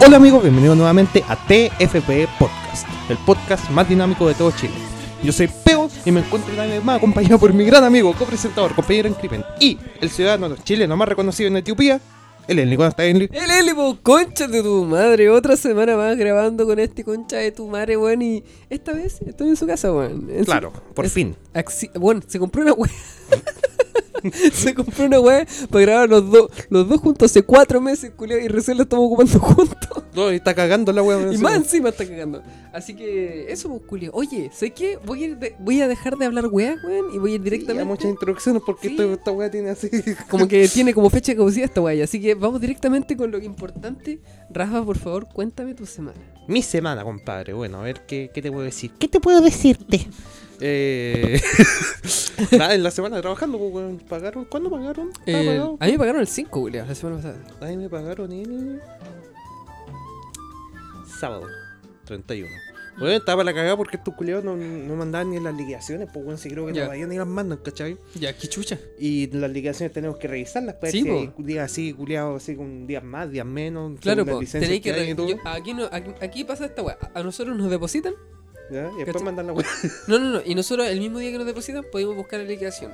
Hola amigos, bienvenidos nuevamente a TFP Podcast, el podcast más dinámico de todo Chile. Yo soy Peo y me encuentro una vez más acompañado por mi gran amigo, copresentador, compañero en crimen y el ciudadano chileno más reconocido en Etiopía, el Enli. ¿Cómo está Enli? El po, concha de tu madre. Otra semana más grabando con este concha de tu madre, weón. Y esta vez estoy en su casa, weón. Su- Claro, por es- fin. Bueno, se compró una weá. se compró una weá para grabar los dos los dos juntos hace cuatro meses, culiao, y recién lo estamos ocupando juntos. No, y está cagando la wea. Y más encima está cagando. Así que eso, pues, culio. Oye, sé que voy a, ir de- voy a dejar de hablar weá, weón, y voy a ir Directamente. directamente. muchas introducciones porque Sí. esta, esta wea tiene así. Como que tiene como fecha de caducidad esta weá. Así que vamos directamente con lo importante. Rafa, por favor, cuéntame tu semana. Mi semana, compadre. Bueno, a ver qué, qué te puedo decir. ¿Qué te puedo decirte? Eh... Nada, en la semana trabajando, pues. ¿Pagaron? ¿Cuándo pagaron? ¿Estaba Eh, a mí me pagaron el 5, Julio, la semana pasada. A mí me pagaron el. Sábado, 31. Bueno, estaba para la cagada porque estos culiados no, no mandaban ni las liquidaciones, pues bueno, si creo que todavía ni las mandan, ¿cachai? Ya, qué chucha. Y las liquidaciones tenemos que revisarlas, pues Sí, si días así, culiados así con días más, días menos, Claro, según las licencias tenéis que. hay re- y todo. yo- aquí, no, aquí, aquí pasa esta weá. A nosotros nos depositan. ¿Ya? Y después ¿cachai? mandan la. No, no, no. Y nosotros, el mismo día que nos depositan, podemos buscar la liquidación.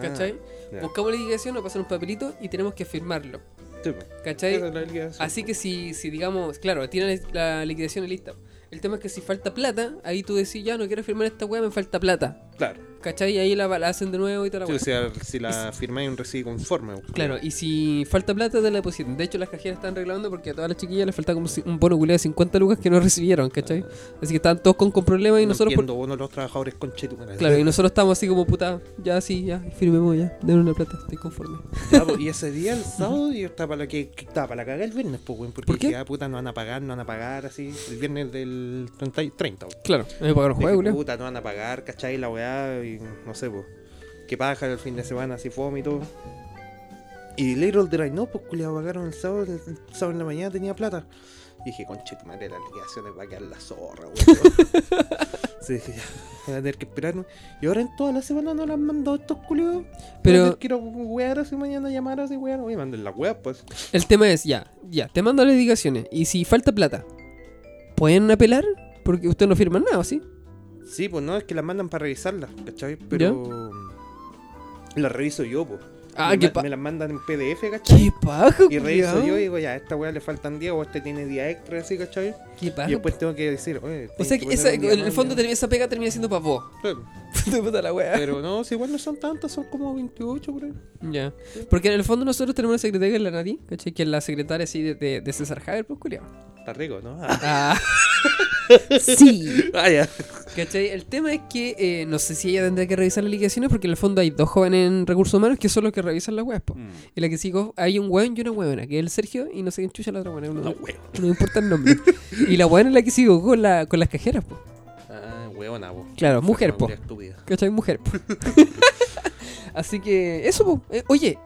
¿Cachai? Ah, ya. Buscamos la liquidación, nos pasan un papelito y tenemos que firmarlo. Sí, pues. ¿Cachai? Es. Así que si, si digamos, claro, tienen la liquidación lista. El tema es que si falta plata, ahí tú decís, ya no quiero firmar esta weá, me falta plata. Claro. ¿Cachai? Y ahí la, la hacen de nuevo y toda la Sí, o sea, si la firmáis un recibo conforme. pues, Claro, y si falta plata, te la depositan. De hecho, las cajeras están reclamando porque a todas las chiquillas les falta como un bono culiado de 50 lucas que no recibieron, ¿cachai? Así que estaban todos con, con problemas y no nosotros... por- los trabajadores con Claro, y nosotros estamos así como puta, ya sí, ya, firmemos ya, denme una plata, estoy conforme. Ya, pues, y ese día, el sábado, yo estaba para la que, que estaba para la cagada el viernes, pues, weón, porque ¿Por qué? dije, ah, puta, no van a pagar, no van a pagar, así, el viernes del 30, y 30 weón. Claro, me pagaron puta, no van a pagar, ¿cachai? La weá, no sé, pues, que paja el fin de semana, así fome y todo. Y Little did I know, pues, culiao, pagaron el sábado, el, el sábado en la mañana tenía plata. Y dije, conche, tu madre, las liquidaciones va a quedar la zorra, weón. sí, dije, ya, voy a tener que esperarme. Y ahora en toda la semana no las han mandado estos culiados. Pero quiero wear así mañana, llamar así, wear. Oye, manden la wea, pues. el tema es, ya, ya, te mando las indicaciones. Y si falta plata, ¿pueden apelar? Porque ustedes no firman nada, ¿o ¿sí? Sí, pues no, es que las mandan para revisarlas, ¿cachai? Pero. Las reviso yo, pues. Ah, me, qué, ma- me las mandan en PDF, ¿cachai? qué paja, Y reviso yo y digo, ya, a esta weá le faltan 10 o este tiene día extra, así, ¿cachai? Qué paja. Y después tengo que decir, oye. o sea, que esa, en el fondo ya. termina- esa pega termina siendo para vos. Claro. Puta la wea. Pero no, si igual no son tantas, son como 28 por ahí. Ya. Porque en el fondo nosotros tenemos una secretaria que es la Nati, ¿cachai? Que es la secretaria así de, de, de César Javier, pues culiao. Está rico, ¿no? Ah. sí. Ah, ya. ¿Cachai? El tema es que eh, no sé si ella tendrá que revisar las liquidaciones porque en el fondo hay dos jóvenes en recursos humanos que son los que revisan las weas, po. Mm. Y la que sigo, hay un weón y una huevona, que es el Sergio y no sé quién chucha la otra weona. No, importa el nombre. y la weona es la que sigo con, la, con las cajeras, po. Ah, weona, po. Claro, mujer, po. ¿Cachai? Mujer, po. Así que, eso, po. Eh, oye,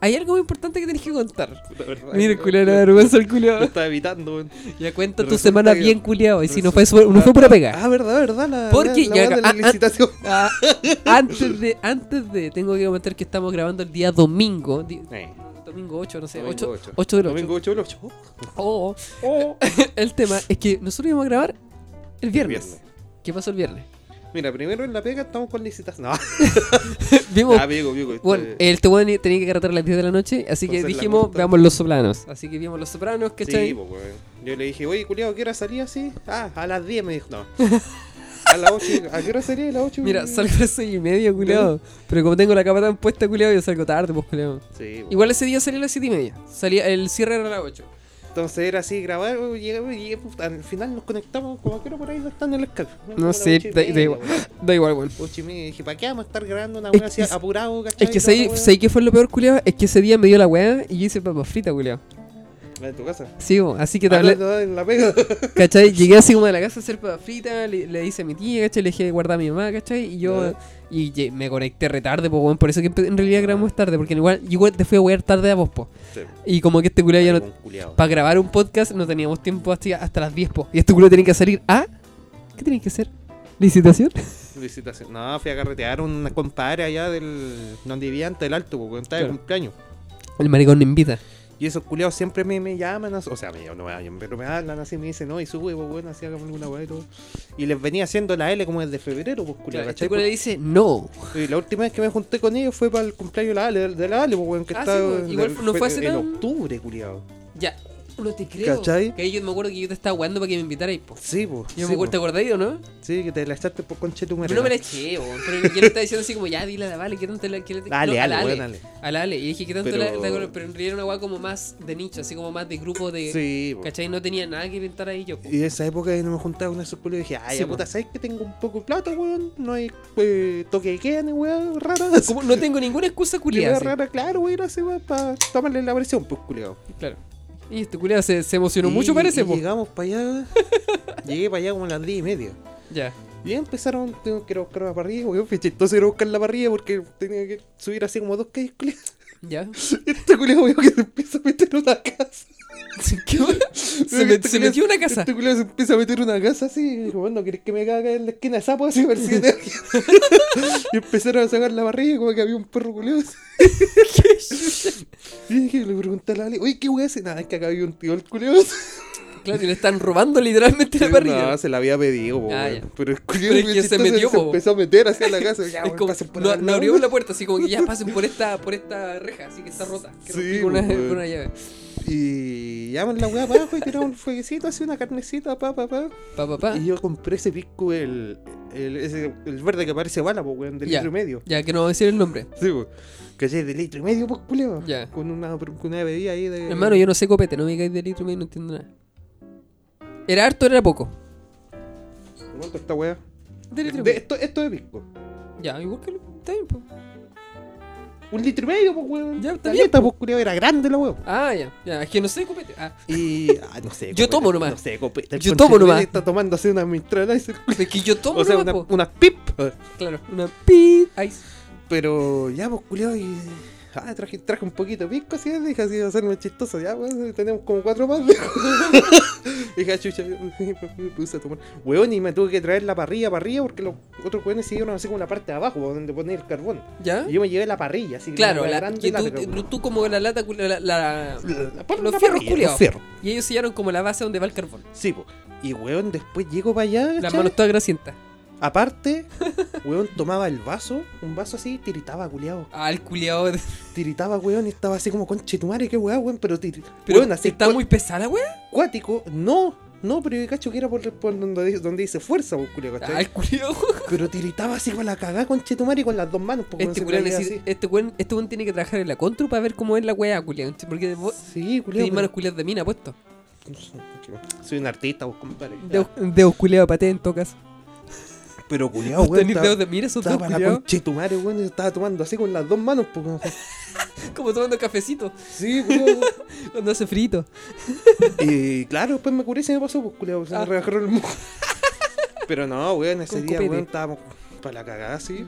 hay algo muy importante que tenés que contar. Mira el culiao, la vergüenza el Lo culiao. estaba evitando, weón. Ya cuenta tu semana que- bien culiao. Y si no fue, no fue pura pega. Ah, verdad, verdad. La, Porque la, ya- la, weá de la ah, licitación. Ah, antes de, antes de, tengo que comentar que estamos grabando el día domingo. di- Eh, domingo 8, no sé, domingo 8, ocho. 8 del 8. Domingo 8 del 8. Oh, oh. el tema es que nosotros íbamos a grabar el viernes. ¿Qué pasó el viernes? Mira, primero en la pega estamos con licitación. No, Vimos. ah, amigo, amigo. esto bueno, es- el Tehuán tenía que carretar a las 10 de la noche, así que Entonces dijimos, veamos Los Sopranos. Así que vimos Los Sopranos, ¿cachai? Sí, pues, weón. Yo le dije, oye, culiado, ¿a qué hora salía así? Ah, a las 10 me dijo, no. A las 8. ¿A qué hora salía? A las 8. Mira, salgo a las 6 y media, culiado. Pero como tengo la capa tan puesta, culiado, yo salgo tarde, pues, culiado. Sí. Igual ese día salí a las 7 y media. Salía, el cierre era a las 8. Entonces era así, grabar, llegué, puta, al final nos conectamos, como hora por ahí están en el Skype. No sé, da, igual. Da igual, weón. 8 y media, dije, ¿para qué vamos a estar grabando una weá que así apurado, cachai? Es que sé, sé que fue lo peor, culiado. Es que ese día me dio la weá y yo hice papas fritas, culiado. La de tu casa. Sí, bo, así que te hablé, en la pega. ¿cachai? Llegué así como de la casa a hacer papas fritas, le, le hice a mi tía, ¿cachai? Le dije guardar a mi mamá, ¿cachai? Y yo. Y me conecté retarde, pues, weón. Por eso que en realidad grabamos tarde, porque igual, igual te fui a wear tarde a vos, po. Sí. Y como que este culiado ya no. Para grabar un podcast no teníamos tiempo hasta, hasta las 10, po. Y este culiado tenía que salir a. ¿Qué tenía que hacer? ¿Licitación? Licitación. No, fui a carretear una compadre allá del. donde vivía antes del alto, porque estaba de Claro. cumpleaños. El maricón me invita. Y esos culiados siempre me, me llaman, o sea, me, no me llaman, pero me hablan así, me dicen, no, y sube, pues bueno, así hagamos alguna weá y todo. Y les venía haciendo la L como desde febrero, pues culiado, Claro, este le dice no. Y la última vez que me junté con ellos fue para el cumpleaños de la Ale, de la Ale, pues weón, que Ah, está sí, pues, igual no fue hace en tan- octubre, culiado. Ya, no te creo. ¿Cachai? Que ahí yo me acuerdo que yo te estaba jugando para que me invitarais, po. Sí, pues. Yo sí, me acuerdo, ¿te acordáis o no? Sí, que te la echaste por conche tu Pero no me la eché, po. Pero yo le estaba diciendo así como, ya, dile a la Vale, ¿qué tanto la quiere? Dale, no, a dale, la weón, Ale. dale. A la Ale. Y dije, ¿qué tanto Pero- la, Pero en realidad era una weá como más de nicho, así como más de grupo de. Sí, po. ¿Cachai? No tenía nada que inventar ahí yo. po. Y de esa época no me juntaba con esos culiados y dije, ay, Sí, puta, ¿sabes que tengo un poco de plata, weón? No hay eh, toque de queda ni weón, rara. Como no tengo ninguna excusa Culiada rara, claro, weón, así weón, para tomarle la presión, pues culiado. Claro. Y este culiado se, se emocionó mucho, parece, y po. llegamos para allá, llegué para allá como a las 10 y media. Ya. Y empezaron, tengo que ir a buscar la parrilla, weón, chistoso ir a buscar la parrilla porque tenía que subir así como dos calles, culiado. Ya. Este culiado, weón, que se empieza a meter en una casa. Se, met- se metió una casa. Este culiado se empieza a meter una casa así. Y dijo, bueno, ¿querés que me cague en la esquina de sapo? Así, persigue Y empezaron a sacar la barriga como que había un perro así. y dije, le pregunté a la Ale, oye, ¿qué weá hace? Nada, es que acá había un tío el culiado. Claro, y le están robando literalmente la parrilla. No, se la había pedido, po, Ah. Pero el es que se metió, se po. empezó a meter hacia la casa. Ya, Es como, por no, abrimos la puerta, así como que ya pasen por esta, por esta reja, así que está rota. Que Sí, rompí con una, con una llave. Y llaman la weá para abajo y tiraron un fueguecito, así una carnecita, pa, pa, pa. Pa, pa, pa. Y yo compré ese pisco, el, el, ese- el verde que parece bala, pues, weón, de Ya. litro y medio. Ya, que no voy a decir el nombre. Sí, pues. ¿Cachai? De litro y medio, pues, culeo. Ya. Con una, con una bebida ahí de. Hermano, yo no sé copete, no me digáis de litro y medio, no entiendo nada. ¿Era harto o era poco? ¿Cuánto esta weá? De litro y De- medio. esto, esto de pisco. Ya, igual que. Está bien, pues. Un litro y medio, pues, weón. Ya, está bien, pues, culeo, era grande la weá. Ah, ya, ya, es que no sé copete. Ah, Y. Ah, no sé. Yo tomo nomás. No sé, copete. El Yo tomo nomás. Está tomándose una mistral ice. es que yo tomo O sea, nomás, una, po. una pip. Claro, una pit ice. Pero ya, pues, culeo, y. Ah, traje, traje un poquito de pisco, así, dije, así, va a hacerme chistoso. Ya, weón, tenemos como cuatro más. dije, ah, chucha, me puse a tomar. Weón, y me tuve que traer la parrilla, parrilla, porque los otros weones siguieron así como la parte de abajo, donde poner el carbón. ¿Ya? Y yo me llevé la parrilla, así que Claro, la, grande que tú, larga, tú- weón. tú como la lata, la, la- La- la- los la fierros culiados. y ellos sellaron como la base donde va el carbón. Sí, po. Y weón, después llego para allá. Las ¿cachai? manos todas grasientas. Aparte, weón tomaba el vaso, un vaso así, tiritaba, culiado. Ah, el culiao. Tiritaba, weón, y estaba así como con chetumare, qué weón, weón, pero, tir... Pero weón, así está muy pesada, weón. cuático. No, no, pero yo cacho que era por, por donde, dice- donde dice fuerza, pues, culiao, Ah, el culiao. Pero tiritaba así con la cagada con chetumare y con las dos manos, porque Este culiao este weón este weón tiene que trabajar en la contru para ver cómo es la weá, culiao. Porque Sí, culiao. tenés manos culiadas de mina puesto. Soy un artista, vos, compadre. Dedos, dedos culiados para en tocas. Pero culiao, Vos weón. estaba- de mira esos Estaba la conchetumare, weón, estaba tomando así con las dos manos, porque... Como tomando cafecito Sí, culiao. cuando hace frito. Y claro, después me curé y se me pasó, pues culiao, se Ah. me rebajaron el moco. Pero no, weón, ese Con día, weón, estábamos para la cagada así.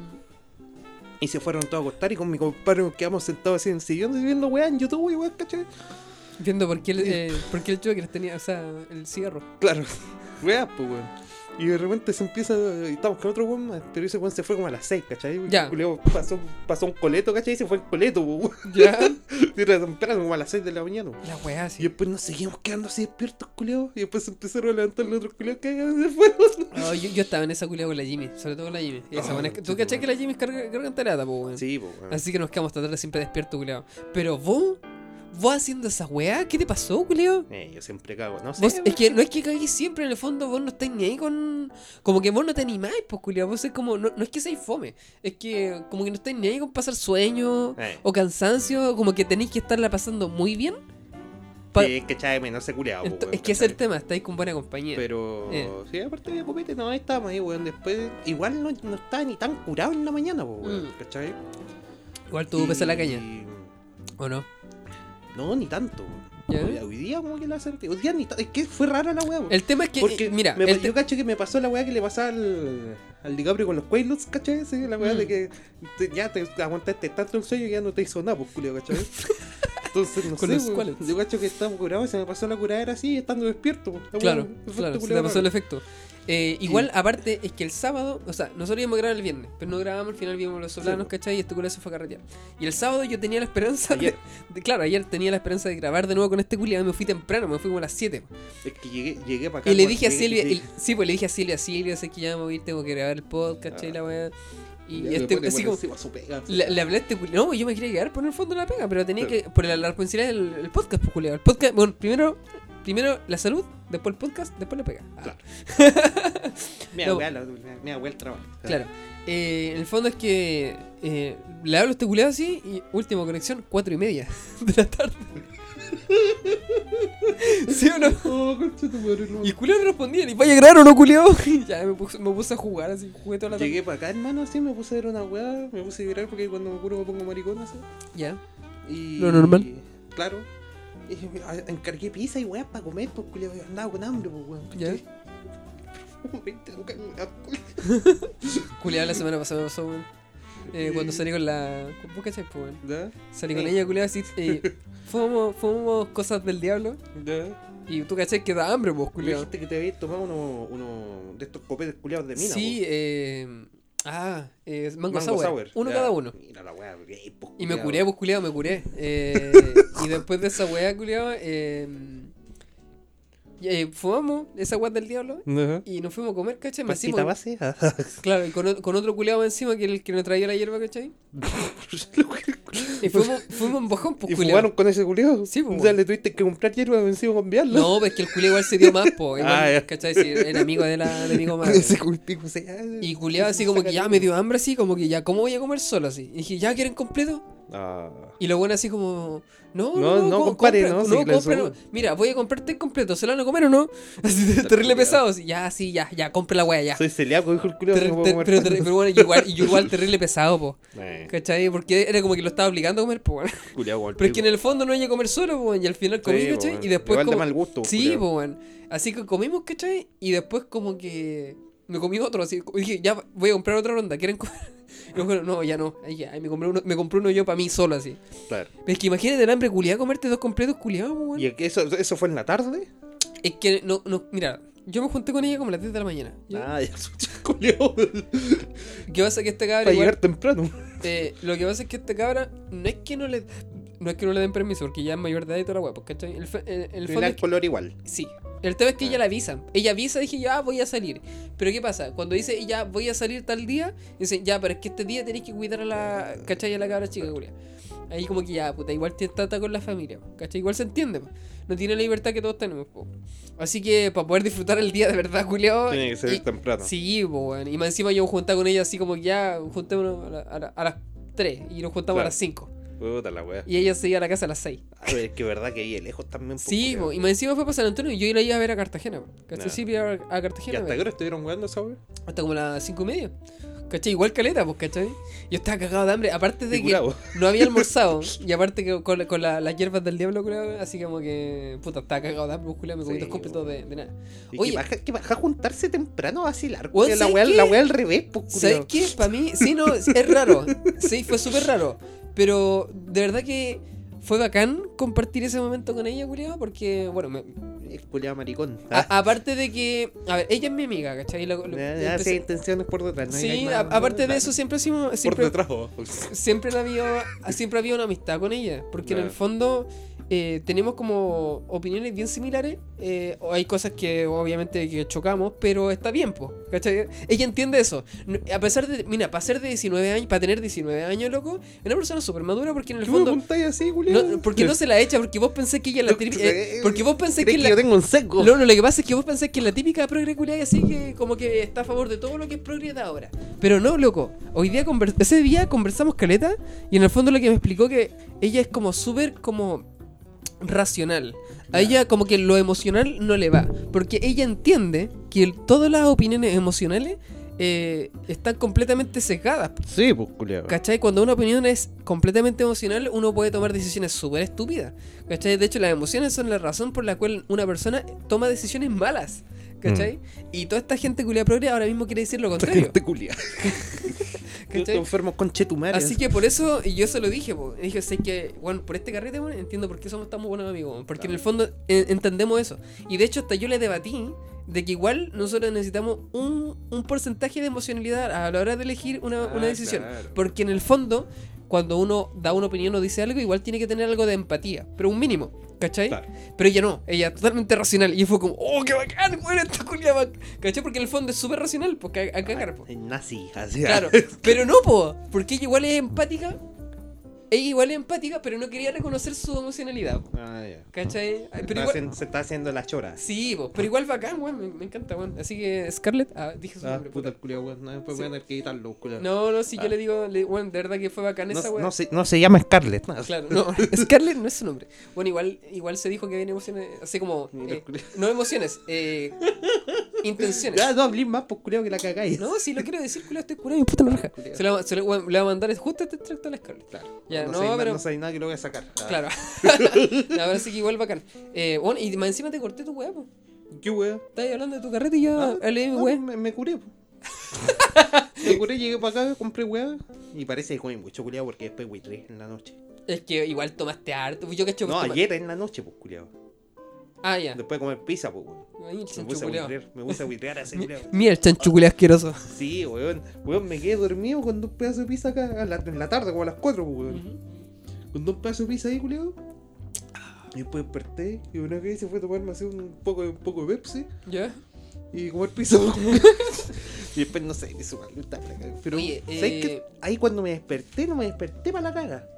Y se fueron todos a acostar y con mi compadre nos quedamos sentados así en el sillón viendo weá en YouTube, weón, ¿cachai? Viendo por qué el, eh, por qué el Joker tenía, o sea, el cigarro. Claro, weá, pues weón. Y de repente se empieza, y estamos con otro weón más, pero ese weón se fue como a las 6, ¿cachai? Ya. El culiao pasó, pasó un coleto, ¿cachai? Y se fue el coleto, weón. Ya. Y temprano, como a las 6 de la mañana. La weá, Y sí. después nos seguimos quedando así despiertos, culiados. Y después se empezaron a levantar los otros culiados que se fueron. Oh, yo, yo estaba en esa culia con la Jimmy, sobre todo con la Jimmy. Y esa Oh, buena ¿Tú cachai que la Jimmy es carga- garganta lata, po, weón? Sí, pues, weón. Así que nos quedamos hasta tarde siempre despiertos, culiao. Pero vos, vos haciendo esa weá, ¿qué te pasó, culiao? Eh, yo siempre cago, no sé. Vos, es weón. que no es que cagues siempre, en el fondo vos no estáis ni ahí con. Como que vos no te animáis, pues, culiao. Vos es como. No, no es que seáis fome, es que como que no estáis ni ahí con pasar sueño Eh. o cansancio, como que tenéis que estarla pasando muy bien. pa- Sí, es que echaba de menos ese culiado. Ento- es que ese es el tema, estáis con buena compañía. Pero, Eh. sí, aparte de copete, no, ahí estábamos ahí, weón. Después, igual no, no estaba ni tan curado en la mañana, pues, weón, Mm. ¿cachai? Igual tuvo pesa la caña, Y- ¿o no? No, ni tanto. ¿Ya? Hoy, día como que la sentí. Hoy día ni Es que fue rara la weá. El tema es que, Porque, eh, mira, me- el yo cacho que me pasó la weá que le pasaba al, al DiCaprio con los Quaaludes, ¿cachai? Sí, la weá Mm. de que te- ya te aguantaste tanto el sueño y ya no te hizo nada, pues, culio, ¿cachai? Entonces, no Con sé, los squalets. yo cacho que estaba curado y se me pasó la curadera así, estando despierto. La Claro, efecto claro, se culiao pasó el efecto. Eh, igual, aparte, es que el sábado, o sea, nosotros íbamos a grabar el viernes, pero no grabamos, al final vimos los solanos, po. ¿cachai? Y este culo se fue a carretear. Y el sábado yo tenía la esperanza Ayer. de, de- Claro, ayer tenía la esperanza de grabar de nuevo con este culiado y me fui temprano, me fui como a las 7. Es que llegué, llegué para acá. Y le dije a Silvia, sí, pues le dije a Silvia, Silvia, sé que ya me voy a ir, tengo que grabar el podcast. Ah. La weá. Y me este, así como, su pega, le, le hablé a este. No, yo me quería quedar por el fondo de la pega, pero tenía que. Por la, la responsabilidad del el podcast, pues. El podcast, bueno, primero, primero la salud, después el podcast, después la pega. Ah, Claro. Mi No. abuela, el trabajo. Claro. Eh, en el fondo es que eh, le hablo a este culiado así y última conexión, cuatro y media de la tarde. ¿Sí o no? Oh, concha tu madre, no. Y el culiado no respondía, ni vaya a grabar o no, culiado. Y ya me puse, me puse a jugar así, jugué toda la tarde. Llegué para acá, hermano, así me puse a ver una weá, me puse a virar porque cuando me curo me pongo maricón así. Ya. Y... Lo normal. Claro. Y a- encargué pizza y weá para comer, pues culiao, andaba con hambre, pues weón. Ya. ¿cachai? 20 lucas en un alcohol. Culiado la semana pasada me pasó, weón. Eh, cuando salí con la. ¿Vos cachai, pues, weón? ¿Ya? Salí con ella, culiado, así. Eh, fumamos, fumamos cosas del diablo. ¿Ya? Y tú cachai que da hambre, vos, Me culiado. dijiste que te habías tomado uno, uno de estos copetes culiados de mina, Sí, po. eh. Ah, eh, mango, Mango sour. Uno Ya. cada uno. Mira la weá, pues, Y me curé, pues culiado, me curé. Eh, y después de esa weá, culiado, eh, eh, fumamos esa weá del diablo y nos fuimos a comer, ¿cachai? Más. Claro, y con, con otro culiado encima que el que nos traía la hierba, ¿cachai? Y fuimos, fuimos en bajón, pues ¿Y culiao. fumaron con ese culiao? Sí, pues, O sea, le tuviste que comprar hierba encima con enviarlo. No, pues que el culiao igual se dio más, po. Igual, Ah. ¿cachai? Sí, era amigo de la de mi Con comadre. ese culpico, o sea, Y culiado así como que ya me dio hambre, así como que ya, ¿cómo voy a comer solo así? Y dije, ¿ya quieren completo? Ah. Y lo bueno así como, no, No, no, no, co- compadre, compra- no, no, compra, no. Mira, voy a comprarte completo, ¿se lo van a comer o no? Así terrible culiao. pesado, así, ya, sí, ya, ya, compre la wea, ya. Soy celíaco, dijo el puedo ter- comer pero, terri- pero bueno, igual, igual terrible pesado, po. Eh, ¿Cachai? Porque era como que lo estaba obligando a comer, po. bueno. Pero es que en el fondo no hay que comer solo, po, y al final comí, Sí, po, ¿cachai? weón. Y después Igual de como... mal gusto, Sí, pues, weón. Así que comimos, ¿cachai? Y después como que me comí otro, así. Dije, ya voy a comprar otra ronda, ¿quieren comer? Y me dijeron, no, ya no. Ahí ya, me compré uno, me compré uno yo para mí solo, así. Claro. Pero es que imagínate el hambre culiado comerte dos completos culiados, weón. ¿Y eso, eso fue en la tarde? Es que, no, no, mira, yo me junté con ella como a las 10 de la mañana. ¿ya? Ah, ya, culiao. ¿Qué pasa que este cabra Para igual, llegar temprano. eh, lo que pasa es que este cabra no es que no le no es que no le den permiso porque ya es mayor de edad y toda la weá, porque ¿cachai? el, el, el que- color igual. Sí. El tema es que ella la avisa. Ella avisa, dije, ya voy a salir. Pero ¿qué pasa? Cuando dice, ya voy a salir tal día, dice, ya, pero es que este día tenéis que cuidar a la, ¿cachai? A la cabra chica, culia. Ahí como que ya, puta, igual te trata con la familia, ¿cachai? Igual se entiende, po. No tiene la libertad que todos tenemos, po. Así que para poder disfrutar el día de verdad, culiao. Tiene que ser y- temprano. Sí, po, weón. Y más encima yo juntaba con ella así como que ya, juntémonos a, la- a la- a las 3 y nos juntamos a las 5. Puta la wea. Y ella se iba a la casa a las 6. A ver, es que verdad que ahí lejos también. po, Sí, po, y más encima fue para San Antonio y yo la iba a ver a Cartagena. po. ¿Cachai? Nah. Sí, iba a, a ¿Y Cartagena. hasta qué hora estuvieron jugando esa wea? Hasta como las cinco y media. ¿Cachai? Igual caleta, pues, ¿cachai? Yo estaba cagado de hambre. Aparte de que curado. no había almorzado. y aparte que con, con la- las hierbas del diablo, culiao, así como que. Puta, estaba cagado de hambre, pues, culiao, me comí Sí, dos completos de, de nada. Oye. que baja, juntarse temprano a vacilar. Weón, culiao, la ¿sabes wea, qué? la wea al revés, pues, ¿Sabes qué? Para mí, sí, no, es raro. Sí, fue súper raro. Pero de verdad que fue bacán compartir ese momento con ella, culiao, porque, bueno, me- Es culiao maricón. a- Ah, aparte de que. A ver, ella es mi amiga, ¿cachai? Lo- lo- ya, ya, empecé- sí, hay intenciones por detrás. No Sí, a- aparte de eso, siempre hicimos. Por Siempre, detrás, oh. siempre, había, siempre había una amistad con ella. Porque en el fondo eh, tenemos como opiniones bien similares. eh, hay cosas que obviamente que chocamos, pero está bien, po, ¿cachai? Ella entiende eso. A pesar de, mira, para ser de 19 años, para tener 19 años, loco, es una persona súper madura porque en el ¿Qué me fondo. apuntáis así? No, porque no se la echa, porque vos pensés que ella es la típica. eh, porque vos pensés que ¿Crees es que la. yo tengo un seco? No, no, lo que pasa es que vos pensás que es la típica progre culiada y así que como que está a favor de todo lo que es progre de ahora. Pero no, loco. Hoy día ese día conversamos caleta y en el fondo lo que me explicó que ella es como súper como racional. A ella como que lo emocional no le va. Porque ella entiende que el- todas las opiniones emocionales eh, están completamente sesgadas. Sí, pues, culiao. ¿Cachai? Cuando una opinión es completamente emocional, uno puede tomar decisiones súper estúpidas. ¿Cachai? De hecho, las emociones son la razón por la cual una persona toma decisiones malas. ¿Cachai? Y toda esta gente culia progre ahora mismo quiere decir lo Esta contrario. gente culia. ¿Cachai? enfermos con chetumare. Así que por eso, y yo se lo dije, po, dije, sé que, bueno, por este carrete, bueno, entiendo por qué somos tan buenos amigos, porque en el fondo entendemos eso. Y de hecho, hasta yo le debatí de que igual nosotros necesitamos un, un porcentaje de emocionalidad a la hora de elegir una, Ah, una decisión. claro. Porque en el fondo, cuando uno da una opinión o dice algo, igual tiene que tener algo de empatía, pero un mínimo, ¿cachai? Claro. Pero ella no, ella totalmente racional. Y fue como, oh, qué bacán, bueno, esta culia bacán", ¿cachai? Porque en el fondo es súper racional, porque a, a cagar, po. Nazi, así. Claro, pero no, po, porque ella igual es empática. Ella igual es empática, pero no quería reconocer su emocionalidad. Ah, ya. ¿Cachai? Ay, Está Pero igual, haciendo- se está haciendo la chora. sí, po, pero igual bacán, weón, me, me encanta, weón. Así que Scarlett, ah, dije su Ah, nombre, puta puta. el culiao, weón. No, después Sí. voy a tener que quitarlo, culiao. No, no, Ah. yo le digo, le, weón, de verdad que fue bacán No, esa weón. no se, no se llama Scarlett. no. Claro, no, Scarlett no es su nombre. Bueno, igual, igual se dijo que había emociones, así como, eh, no emociones, eh, intenciones. Ya, no hablé más, pues culiao, que la cagáis. No, si lo quiero decir, culiao, estoy curado y puta la raja. Se la, se weón, le va a mandar justo este extracto a la Scarlett. Claro. Ya, no, no, sé, pero- no sé nada que lo voy a sacar. Claro. Ahora sí que igual bacán. Eh, bueno, y más encima te corté tu weá, po. ¿Qué weá? Estabas hablando de tu carrete y yo Ah, mi weá. me, me curé, po. me curé, llegué para acá, compré weá. Y parece que comí mucho culiao porque después huitré en la noche. Es que igual tomaste harto. Yo cacho que No, toma- ayer en la noche, pues culiao. Ah, ya. Después de comer pizza, pues weón. Ahí el Me puse a culiao. huitrear, me puse a huitrear a ese Mi- culiao. Mira el chancho culiao asqueroso. Sí, weón. Weón, me quedé dormido con dos pedazos de pizza acá a la- en la tarde, como a las 4, pues, weón. Con dos pedazos de pizza ahí, culiao. Y después desperté y una vez se fue a tomarme así un poco, un poco de Pepsi ¿Ya? y comer pizza. y después no sé, su maldita caga. Pero, Oye, ¿sabes eh, qué? Ahí cuando me desperté, no me desperté para la caga.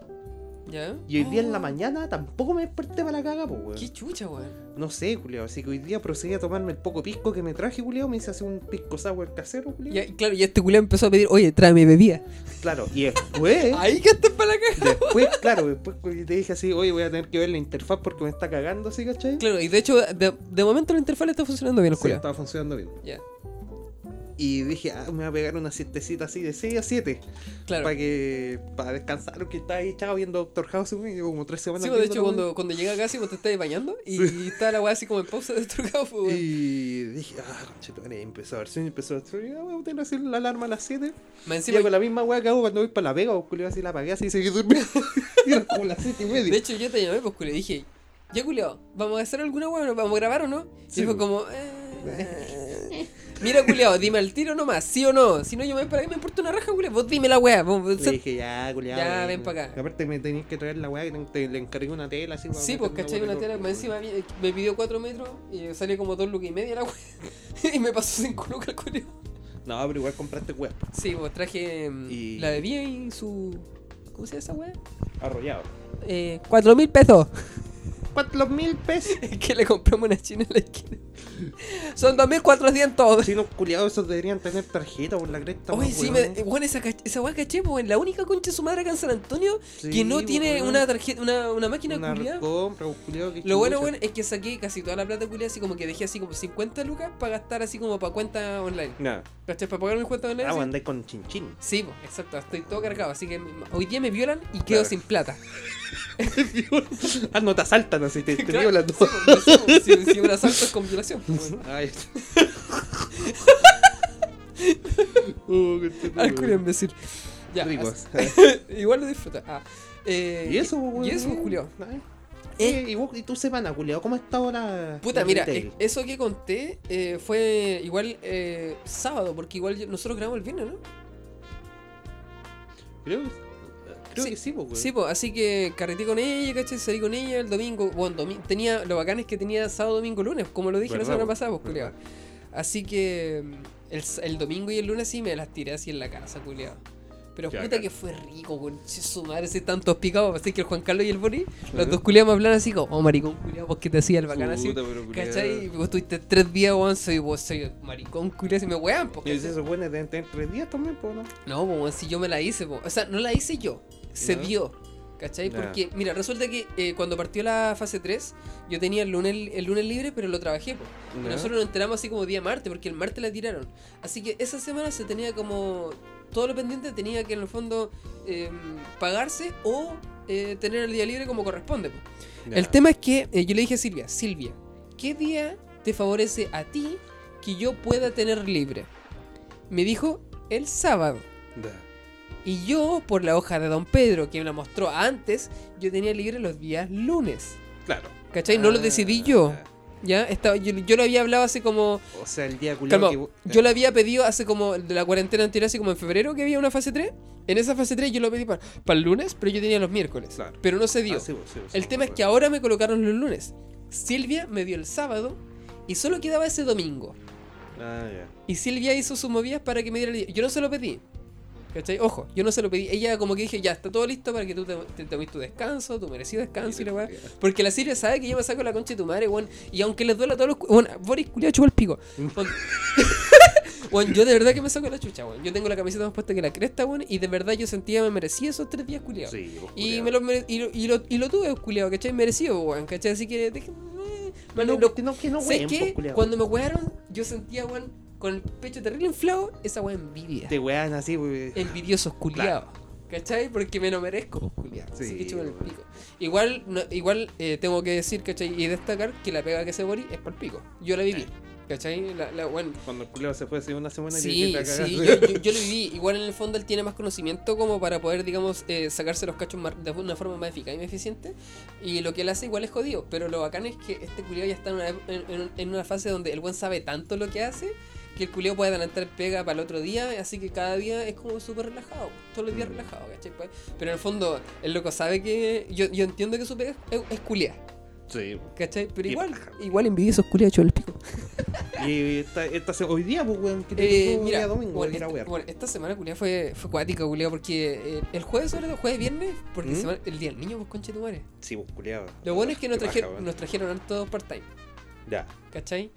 ¿Ya? Y hoy día en la Oh, mañana tampoco me desperté para la caga, pues, weón. Qué chucha, weón. No sé, culiao. Así que hoy día procedí a tomarme el poco pisco que me traje, culiao. Me hice hacer un pisco sour casero, culiao. Ya, claro, y este culiao empezó a pedir, oye, tráeme bebida. Claro, y después. Ahí que estás para la caga. Después, claro, después te dije así, oye, voy a tener que ver la interfaz porque me está cagando, ¿sí, cachai? Claro, y de hecho, de, de momento la interfaz le está funcionando bien, Sí, culiao. estaba funcionando bien. Ya, Y dije, ah, me voy a pegar una siestecita así de 6 a 7 claro. para que para descansar, porque estaba ahí echado viendo Doctor House, llevo como 3 semanas. Sí, pues, de hecho, cuando, cuando llegué acá, sí, pues te estabas bañando y, está la weá así como en pausa de trocado, pues, weá. weón. Y dije, ah, conchetumare, y empezó a ver sueño, empezó a ver, ah, voy a tener hacer la alarma a las 7. Más Y encima, con la misma weá que hago cuando voy para la vega, culiao, así la apagué así y seguí durmiendo. y era como las 7 y media. de hecho, yo te llamé, pues, y dije, ya, culiao, ¿vamos a hacer alguna weá? ¿Vamos a grabar o no? Sí, y fue pues. como, eh... Mira, culiao, dime al tiro nomás, ¿sí o no? Si no, yo me voy para acá, me importa una raja, culiao, vos dime la weá. vos- Le dije, ya, culiao. Ya, ven pa' acá. Aparte me tenías que traer la weá, que te, le encargué una tela así. para Sí, pues, ¿cachai? Una weá tela, el- encima vi- me pidió 4 metros y salió como 2 lucas y media la weá. y me pasó 5 lucas el. No, pero igual compraste weá. Sí, pues traje mm, Y- la bebida y su. ¿Cómo se llama esa weá? Arrollado. Eh, 4 mil pesos. ¿Cuántos mil pesos? que le compramos una china en la esquina. Son 2400. Si no, culiados, esos deberían tener tarjeta por la cresta. Oye, sí, me, bueno, esa, esa weá caché, pues, la única concha de su madre acá en San Antonio Sí, que no pues, tiene una tarjeta, una, una máquina Una culiada. compra, pues, qué Lo bueno, bueno, es que saqué casi toda la plata culiada, así como que dejé así como 50 lucas para gastar así como para cuenta online. ¿Cachai? Para pagar mis cuentas online. Ah, vos andáis con chinchín. Sí, pues, exacto, estoy todo cargado, así que hoy día me violan y quedo Claro. sin plata. ah, no te asaltan así, te, te Claro, pues, sí, pues, si, si un asalto es con violación. pues, bueno. Ay. qué chucha, Al weón. culiao imbécil. Ya, Ricos. así- igual lo disfruta. Ah, eh, ¿Y eso, weón? Y eso, Julio. Eh. ¿Y, vos, ¿Y tu semana, culiao? ¿Cómo ha estado la. Puta, la mira, retail? eso que conté eh, fue igual eh, sábado, porque igual nosotros grabamos el viernes, ¿no? Creo, creo Sí, que sí, pues, weón. Sí, pues, así que carreté con ella, ¿cachai? Salí con ella el domingo. Bueno, domi- tenía, lo bacán es que tenía sábado, domingo, lunes, como lo dije la semana po, pasada, pues, culiao. Así que mm, el, domingo y el lunes sí me las tiré así en la casa, culiao. Pero Qué puta que fue rico, con su madre, se están todos picados. Así que el Juan Carlos y el Boni, los dos culiados me hablan así como, oh maricón, culiao, vos que te hacía el bacán así. Puta, pero, culiao. ¿Cachai? Y vos estuviste tres días, weón, soy, vos soy maricón, culiao, si me wean, pues. Y deben tener tres días también, pues, ¿no? No, pues, si yo me la hice, o sea, no la hice yo, se dio. ¿Cachai? Porque, mira, resulta que eh, cuando partió la fase 3, yo tenía el lunes, el lunes libre, pero lo trabajé. Y Ya. nosotros nos enteramos así como día martes, porque el martes la tiraron. Así que esa semana se tenía como. Todo lo pendiente tenía que en el fondo eh, pagarse o eh, tener el día libre como corresponde. po. Ya. El tema es que eh, yo le dije a Silvia, Silvia, ¿qué día te favorece a ti que yo pueda tener libre? Me dijo el sábado. Y yo, por la hoja de Don Pedro, que me la mostró antes, yo tenía libre los días lunes. Claro. ¿Cachai? No lo decidí yo. Ah, ¿Ya? Estaba, yo, yo lo había hablado hace como. O sea, el día Calma, que... yo lo había pedido hace como. De la cuarentena anterior, así como en febrero, que había una fase 3. En esa fase 3 yo lo pedí para, para el lunes, pero yo tenía los miércoles. Claro. Pero no se dio. Ah, sí, sí, sí, el tema es que ahora me colocaron los lunes. Silvia me dio el sábado y solo quedaba ese domingo. Ah, ya. Y Silvia hizo sus movidas para que me diera el día. Yo no se lo pedí. ¿Cachai? Ojo, yo no se lo pedí. Ella como que dije, ya, está todo listo para que tú te, te tomes tu descanso, tu merecido descanso y la weá. Porque la Silvia sabe que yo me saco la concha de tu madre, weón. Y aunque les duela a todos los... Bueno, Boris culiao chupó el pico. Weón, yo de verdad que me saco la chucha, weón. Yo tengo la camiseta más puesta que la cresta, weón. Y de verdad yo sentía que me merecía esos tres días culiados. Sí, Y, me lo, mere- y, lo, y, lo, y lo tuve, culiado, ¿cachai? Merecido, weón, ¿cachai? Así que déjenme... Que no, lo- que no, que no, ¿Sabes weón. Cuando me wearon, yo sentía, weón, con el pecho terrible inflado, esa weón envidia. Te wean así, pues. Envidiosos culiados. ¿Cachai? Porque me lo merezco, pues, culiado. Sí, Así que chupan el pico. Igual, no- igual eh, tengo que decir, ¿cachai? Y destacar que la pega que se Boris es para el pico. Yo la viví. ¿Cachai? La, la, weón, Cuando el culiao se fue hace una semana y Sí, te cagas. sí, yo, yo- yo lo viví. Igual en el fondo él tiene más conocimiento como para poder, digamos, eh, sacarse los cachos de una forma más eficaz y más eficiente. Y lo que él hace igual es jodido. Pero lo bacán es que este culiao ya está en una, en- en una fase donde el buen sabe tanto lo que hace que el culiao puede adelantar pega para el otro día. Así que cada día es como súper relajado. Todos los días Mm. relajado, ¿cachai? Pues, Pero en el fondo el loco sabe que... Yo, yo entiendo que su pega es, es culiar, Sí. ¿cachai? Pero igual, igual envidiosos culiados hecho el pico. Y esta, esta hoy día, pues, weón, que te Eh, mira, día domingo, bueno, ir a esta, bueno, esta semana, culiao, fue, fue cuática, culiao, porque eh, el jueves, sobre todo, jueves, viernes, porque ¿Mm? semana- el día del niño, pues conche tu madre. Sí, pues, culiao. Lo bueno es que nos, trajeron, weón. nos trajeron hartos part-time, Ya. ¿cachai?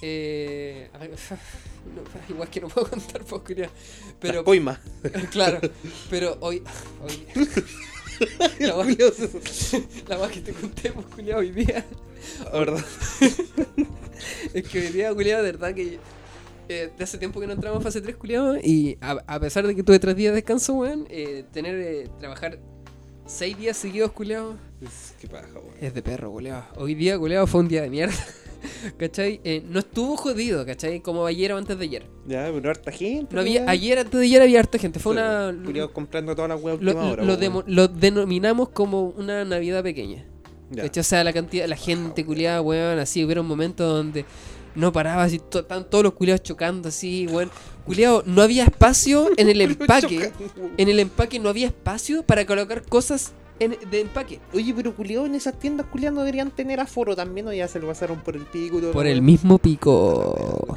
Eh, a ver, no, igual que no puedo contar, pues, culiao. Las Pero, coimas. claro, pero hoy. hoy la más la que te conté, pues, culiao, hoy día. La verdad. Es que hoy día, culiado, de verdad que. eh, de hace tiempo que no entramos en fase 3, culiado. Y a, a pesar de que tuve 3 días de descanso, weón, eh, tener. eh, trabajar 6 días seguidos, culiado, paja, weón. es de perro, culiado. Hoy día, culiado, fue un día de mierda. ¿Cachai? Eh, no estuvo jodido, ¿cachai? Como ayer o antes de ayer. Ya, pero harta gente. No había, weón. ayer, antes de ayer, había harta gente. Fue Sí, una. Culiao comprando todas las weas Lo, última hora, lo demo- weón. lo denominamos como una Navidad pequeña. Ya. De hecho, o sea, la cantidad, la gente culiada, weón, así, hubiera un momento donde no paraba, así, to- estaban todos los culiados chocando, así, weón. Culiado, no había espacio en el empaque. En el empaque no había espacio para colocar cosas en- de empaque. Oye, pero culiao, en esas tiendas culiao no deberían tener aforo también, o ya se lo pasaron por el pico y todo. Por el mismo pico.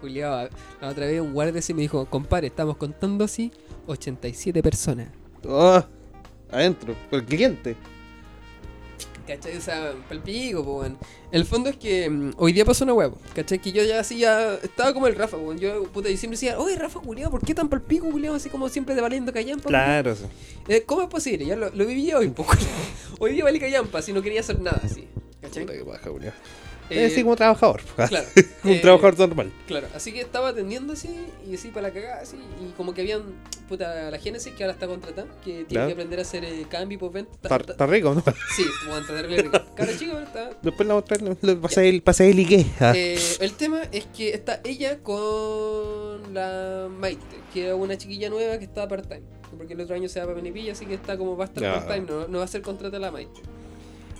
Culiado, la otra vez un guardia se me dijo, compadre, estamos contando así 87 personas. Oh, adentro, por el cliente. ¿Cachai? O sea, pa'l pico, po, weón. El fondo es que mm, hoy día pasó una huevo, ¿cachai? Que yo ya así ya estaba como el Rafa, weón. Yo, puta, y siempre decía, oye, Rafa, culiado, ¿por qué tan pa'l pico, culiado? Así como siempre de valiendo callampa. Claro, sí. Eh, ¿Cómo es posible? Ya lo, lo viví hoy un poco. hoy día valí callampa, si no quería hacer nada así. ¿Cachai? Puta que paja, culiao. Eh, Es así como trabajador. claro. un Eh, trabajador normal. Claro, así que estaba atendiendo así y así para la cagada, así. Y como que habían, puta, la Génesis que ahora está contratada, que tiene Claro. que aprender a hacer eh, cambio y postventa. Está, está rico, ¿no? Sí, bueno, está terrible rico. Cara chica, pero está. Después la otra pasé el, pasé el Ike. Ah, Eh, el tema es que está ella con la Maite, que es una chiquilla nueva que está part-time. Porque el otro año se va para Penipilla, así que está como va a estar part-time, no, no va a ser contrata la Maite.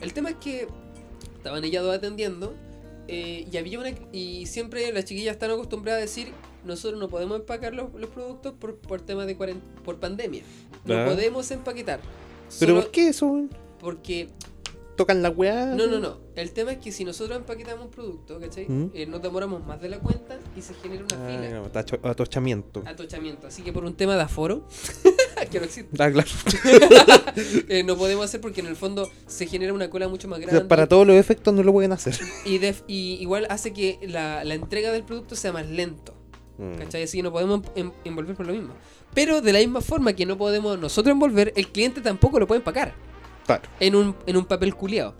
El tema es que estaban ellas dos atendiendo eh, y había una. Y siempre las chiquillas están acostumbradas a decir: nosotros no podemos empacar los, los productos por, por temas de cuaren- por pandemia. No podemos empaquetar. ¿Pero Solo por qué eso? Porque ¿Tocan la weá? no, no, no. El tema es que si nosotros empaquetamos un producto, ¿cachai? ¿Mm? Eh, nos demoramos más de la cuenta y se genera una Ah, fila. no, tacho- atochamiento. Atochamiento. Así que por un tema de aforo, que no existe, Ah, claro. eh, no podemos hacer porque en el fondo se genera una cola mucho más O sea, grande. para todos los efectos no lo pueden hacer. y, def- y igual hace que la, la entrega del producto sea más lento. Mm. ¿Cachai? Así que no podemos em- envolver por lo mismo. Pero de la misma forma que no podemos nosotros envolver, el cliente tampoco lo puede empacar En un, en un papel culiado.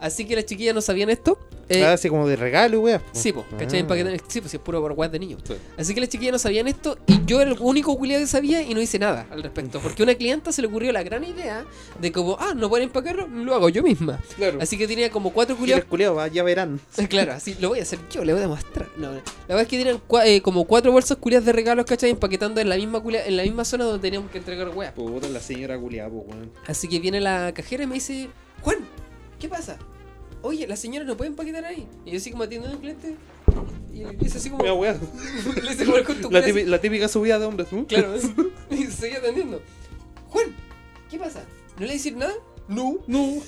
Así que las chiquillas no sabían esto, Eh, Ah, así como de regalo, weá. Sí, pues, ¿cachai? Ah. Sí, pues, es puro por de niños. Sí. Así que las chiquillas no sabían esto y yo era el único culiado que sabía y no hice nada al respecto. Porque a una clienta se le ocurrió la gran idea de como, ah, no pueden empacarlo, lo hago yo misma. Claro. Así que tenía como cuatro culiados. culiados, ya verán. Claro, así lo voy a hacer yo, le voy a demostrar. No, no. La verdad es que tenían cua- eh, como cuatro bolsas culiadas de regalos, ¿cachai? Empaquetando en la misma culia- en la misma zona donde teníamos que entregar weas. Puta, la señora culiada, pues, weón. Así que viene la cajera y me dice, Juan, ¿qué pasa? Oye, la señora no puede empaquetar ahí. Y yo así como atiendo a un cliente. Y le dice así como. Mira, weá. le dice con tu La, típica, la típica subida de hombres, ¿no? Claro, y seguía atendiendo. Juan, ¿qué pasa? ¿No le decir nada? No, no.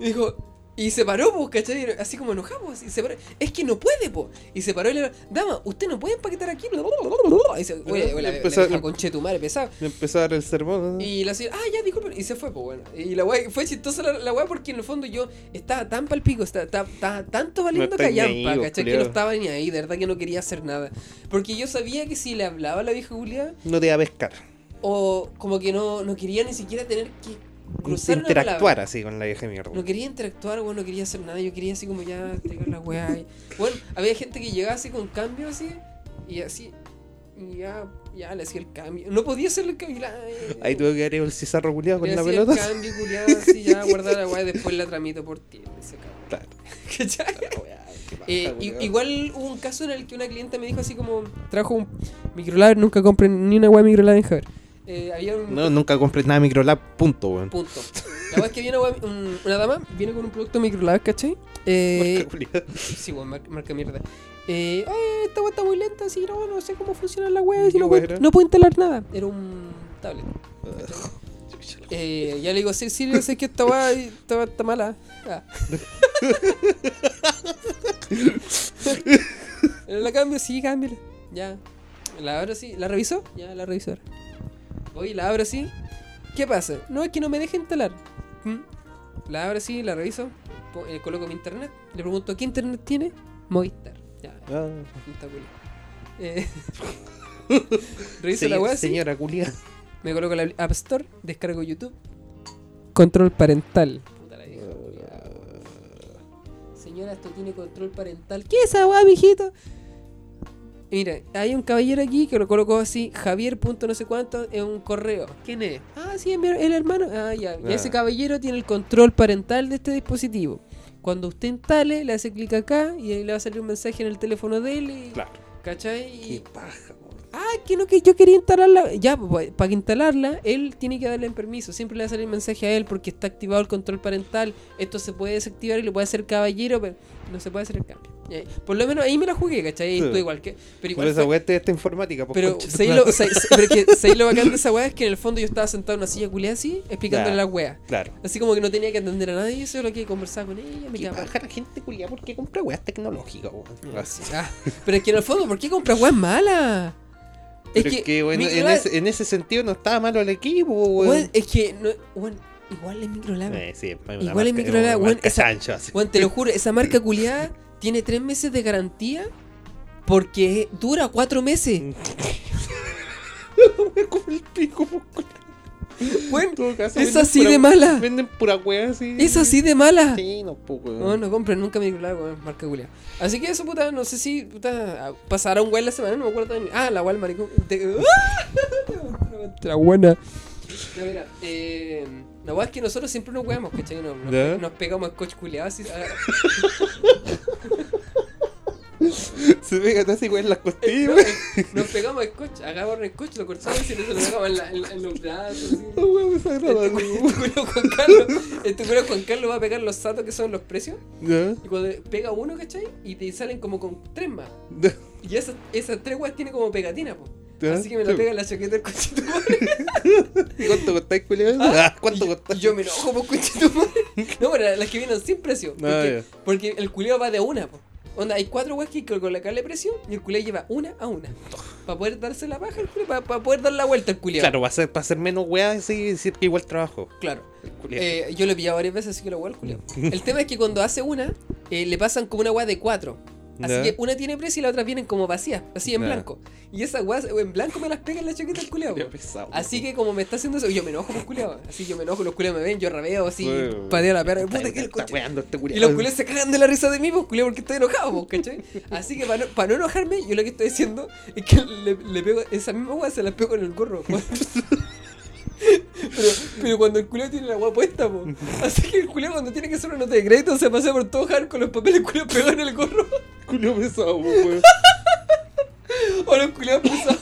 y dijo, y se paró, pues, ¿cachai? Así como enojamos. Y se paró. Es que no puede, po. Y se paró y le dijo, Dama, usted no puede empaquetar aquí. Y dice, oye, oye, la, Empezó- la conche tu madre pesado. Me empezó a dar el sermón. ¿no? Y la señora, ah, ya, disculpen. Y se fue, pues bueno. Y la weá, fue chistosa la, la weá porque en el fondo yo estaba tan palpico, estaba, estaba, estaba tanto valiendo callampa, vos, ¿cachai? Que no estaba ni ahí, de verdad que no quería hacer nada. Porque yo sabía que si le hablaba a la vieja Julia, No te iba a pescar. o como que no, no quería ni siquiera tener que cruzar Interactuar palabra. así con la vieja mierda. No quería interactuar, bueno, no quería hacer nada, yo quería así como ya entregar la weá. y- Bueno, había gente que llegaba así con cambio así, y así, y ya, ya le hacía el cambio. No podía hacer el cambio. la- Ahí tuve que dar el cizarro culiado con la pelota. el cambio, culiado, así, ya guardar la weá y después la tramito por ti. ese. Claro. Eh, igual hubo un caso en el que una clienta me dijo así como trajo un microlab, nunca compren ni una weá microlab en Javier. Eh, había un No, nunca compré nada microlab, punto, weón. punto. La weá es que viene una, weá- un- una dama, viene con un producto microlab, ¿cachai? Eh, Marca sí, weón, marca, marca mierda. Eh, "Ay, esta weá está muy lenta, sí, no, no sé cómo funciona la weá, si ¿Qué no, puedo, era? no puedo instalar nada. Era un tablet. Eh, ya le digo, sí, sí, yo sé que esta weá está mala. Ah. ¿La cambio? Sí, cámbiala. Ya. La abro así. ¿La revisó? Ya, la revisó. ahora. Voy, la abro así. ¿Qué pasa? No, es que no me deja instalar. ¿Mm? La abro así, la reviso. eh, coloco mi internet. Le pregunto, ¿qué internet tiene? Movistar. Ya, Ah, está cool. Eh, reviso la así. Señora culiada. Me coloco la App Store, descargo YouTube. Control parental. Puta la vieja, culiao. Señora, esto tiene control parental. ¿Qué es esa weá, mijito? Mira, hay un caballero aquí que lo colocó así, Javier. punto no sé cuánto, en un correo. ¿Quién es? Ah, sí, el hermano. Ah, ya. Y ese caballero tiene el control parental de este dispositivo. Cuando usted instale, le hace clic acá y ahí le va a salir un mensaje en el teléfono de él. Y, Claro. ¿Cachai? Qué Y, paja, que no, que yo quería instalarla. Ya, pues, para instalarla, él tiene que darle en permiso. Siempre le va a salir mensaje a él porque está activado el control parental. Esto se puede desactivar y lo puede hacer caballero, pero no se puede hacer el cambio. Por lo menos ahí me la jugué, ¿cachai? Sí. Estuve igual que. Pero Por esa fue- weá esta informática, pues, pero concha tu ¿sabéis madre. lo, sabéis- pero es que, ¿sabéis lo bacán de esa weá? Es que en el fondo yo estaba sentado en una silla culiada así, explicándole Ya. la weá. Claro. Así como que no tenía que atender a nadie, solo que conversaba con ella. Me Qué quedaba paja la gente culiada porque compra weas tecnológicas, weón. Así. Ah, pero es que en el fondo, ¿por qué compras weas malas? Pero es que, bueno, en, Microlab- ese, en ese sentido no estaba malo el equipo, weón. Weón, es que, no, weón, igual es microlab. Eh, sí, Igual marca- microlab, una weón. Weón, te lo juro, esa marca culiada tiene tres meses de garantía porque dura cuatro meses. Me el pico, todo caso, es así pura- de mala. Venden pura wea así. Es así de mala. Sí, no, po, weón. No, no compren nunca microlab, weón, marca culiada. Así que eso, puta, no sé si, puta, pasará un weón la semana, no me acuerdo ni- Ah, la weón maricón. de- La buena. Ya, mira, eh, la weá es que nosotros siempre nos weamos, ¿cachai? Nos, nos, pegamos a coach culiado así. Se pega así, weón, en las costillas, No, weón. eh, Nos pegamos scotch, agarramos el scotch, lo cortamos y nos lo pegamos en, la- en los brazos. wea Este weón. este culo Juan Carlos, este culo Juan Carlos va a pegar los satos que son los precios. Ya, Y cuando pega uno, ¿cachai? Y te salen como con tres más. ya, Y esas, esas tres weas tiene como pegatina, po. ya. Así que me la Sí. pega en la chaqueta del cochito ¿Y cuánto costáis, culiao? Ah, Ah, ¿Cuánto costáis? yo me enojo por cochito No, pero las que vienen sin precio. Porque, Ah, ya. porque el culeo va de una, po. Onda, hay cuatro weas que con la colocarle precio y el culeo lleva una a una. Para poder darse la baja, el culeo, para, poder dar la vuelta al culeo. Claro, va a ser, para hacer menos weá así decir que igual trabajo. Claro. El. Eh, yo lo he pillado varias veces, así que lo voy al culeo. El tema es que cuando hace una, eh, le pasan como una weá de cuatro. Así que una tiene precio y la otra vienen como vacías, así en blanco. Y esas weas en blanco me las pega en la chaqueta el Así que como me está haciendo eso, yo me enojo con culiao. Así yo me enojo, los culiados me ven, yo rabeo así, Weón. pateo la perra. Puta que el coche. este Y los culiados se cagan de la risa de mí, pues, culiao, porque estoy enojado, pues, ¿cachai? Así que para no, pa' no enojarme, yo lo que estoy diciendo es que le, le pego, esa misma weá se la pego en el gorro. Pero, pero cuando el culiao tiene la weá puesta, po. Así que el culiao cuando tiene que hacer una nota de crédito se pasea por todo hard con los papeles culiao pegados en el gorro. Culiao pesado, weón. O los culiados pesados.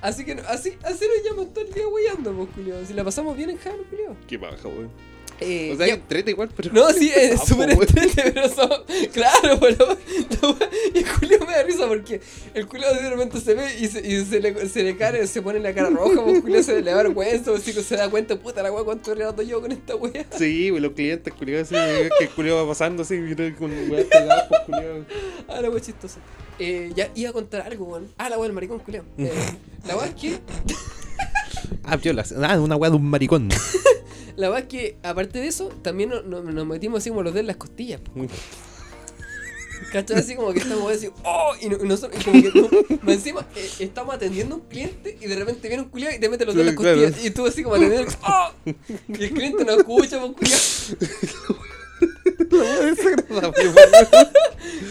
Así que así, así nos llaman todo el día weyando, pues, culiao. Si la pasamos bien en hard, culiao. Qué baja, weón. Eh, O sea, ya- entrete igual, pero. No, sí, es Papo, súper pero son... Claro, pero... Y el culio me da risa porque el culio de repente se ve y se, y se le, se le cae, se pone la cara roja, pues el culio se le da vergüenza, o se da cuenta, puta la weá, cuánto he rato yo con esta weá. Sí, güey, los clientes, culiao, así, que el culiao va pasando así, mira, con weas pegadas, pues. Ah, la weá chistosa. Eh, ya iba a contar algo, weón. Ah, la weá del maricón, culio. Eh, la weá es que... Ah, violas. Ah, una wea de un maricón. La weá es que, aparte de eso, también nos, metimos así como los dedos en las costillas, po. ¿Cachai? Así como que estamos así, ¡oh! Y, no- y nosotros, y como que no- encima eh, estamos atendiendo a un cliente y de repente viene un culiado y te mete los dedos en las claro. costillas. Y tú así como atendiendo, ¡oh! Y el cliente no escucha, pues culiado.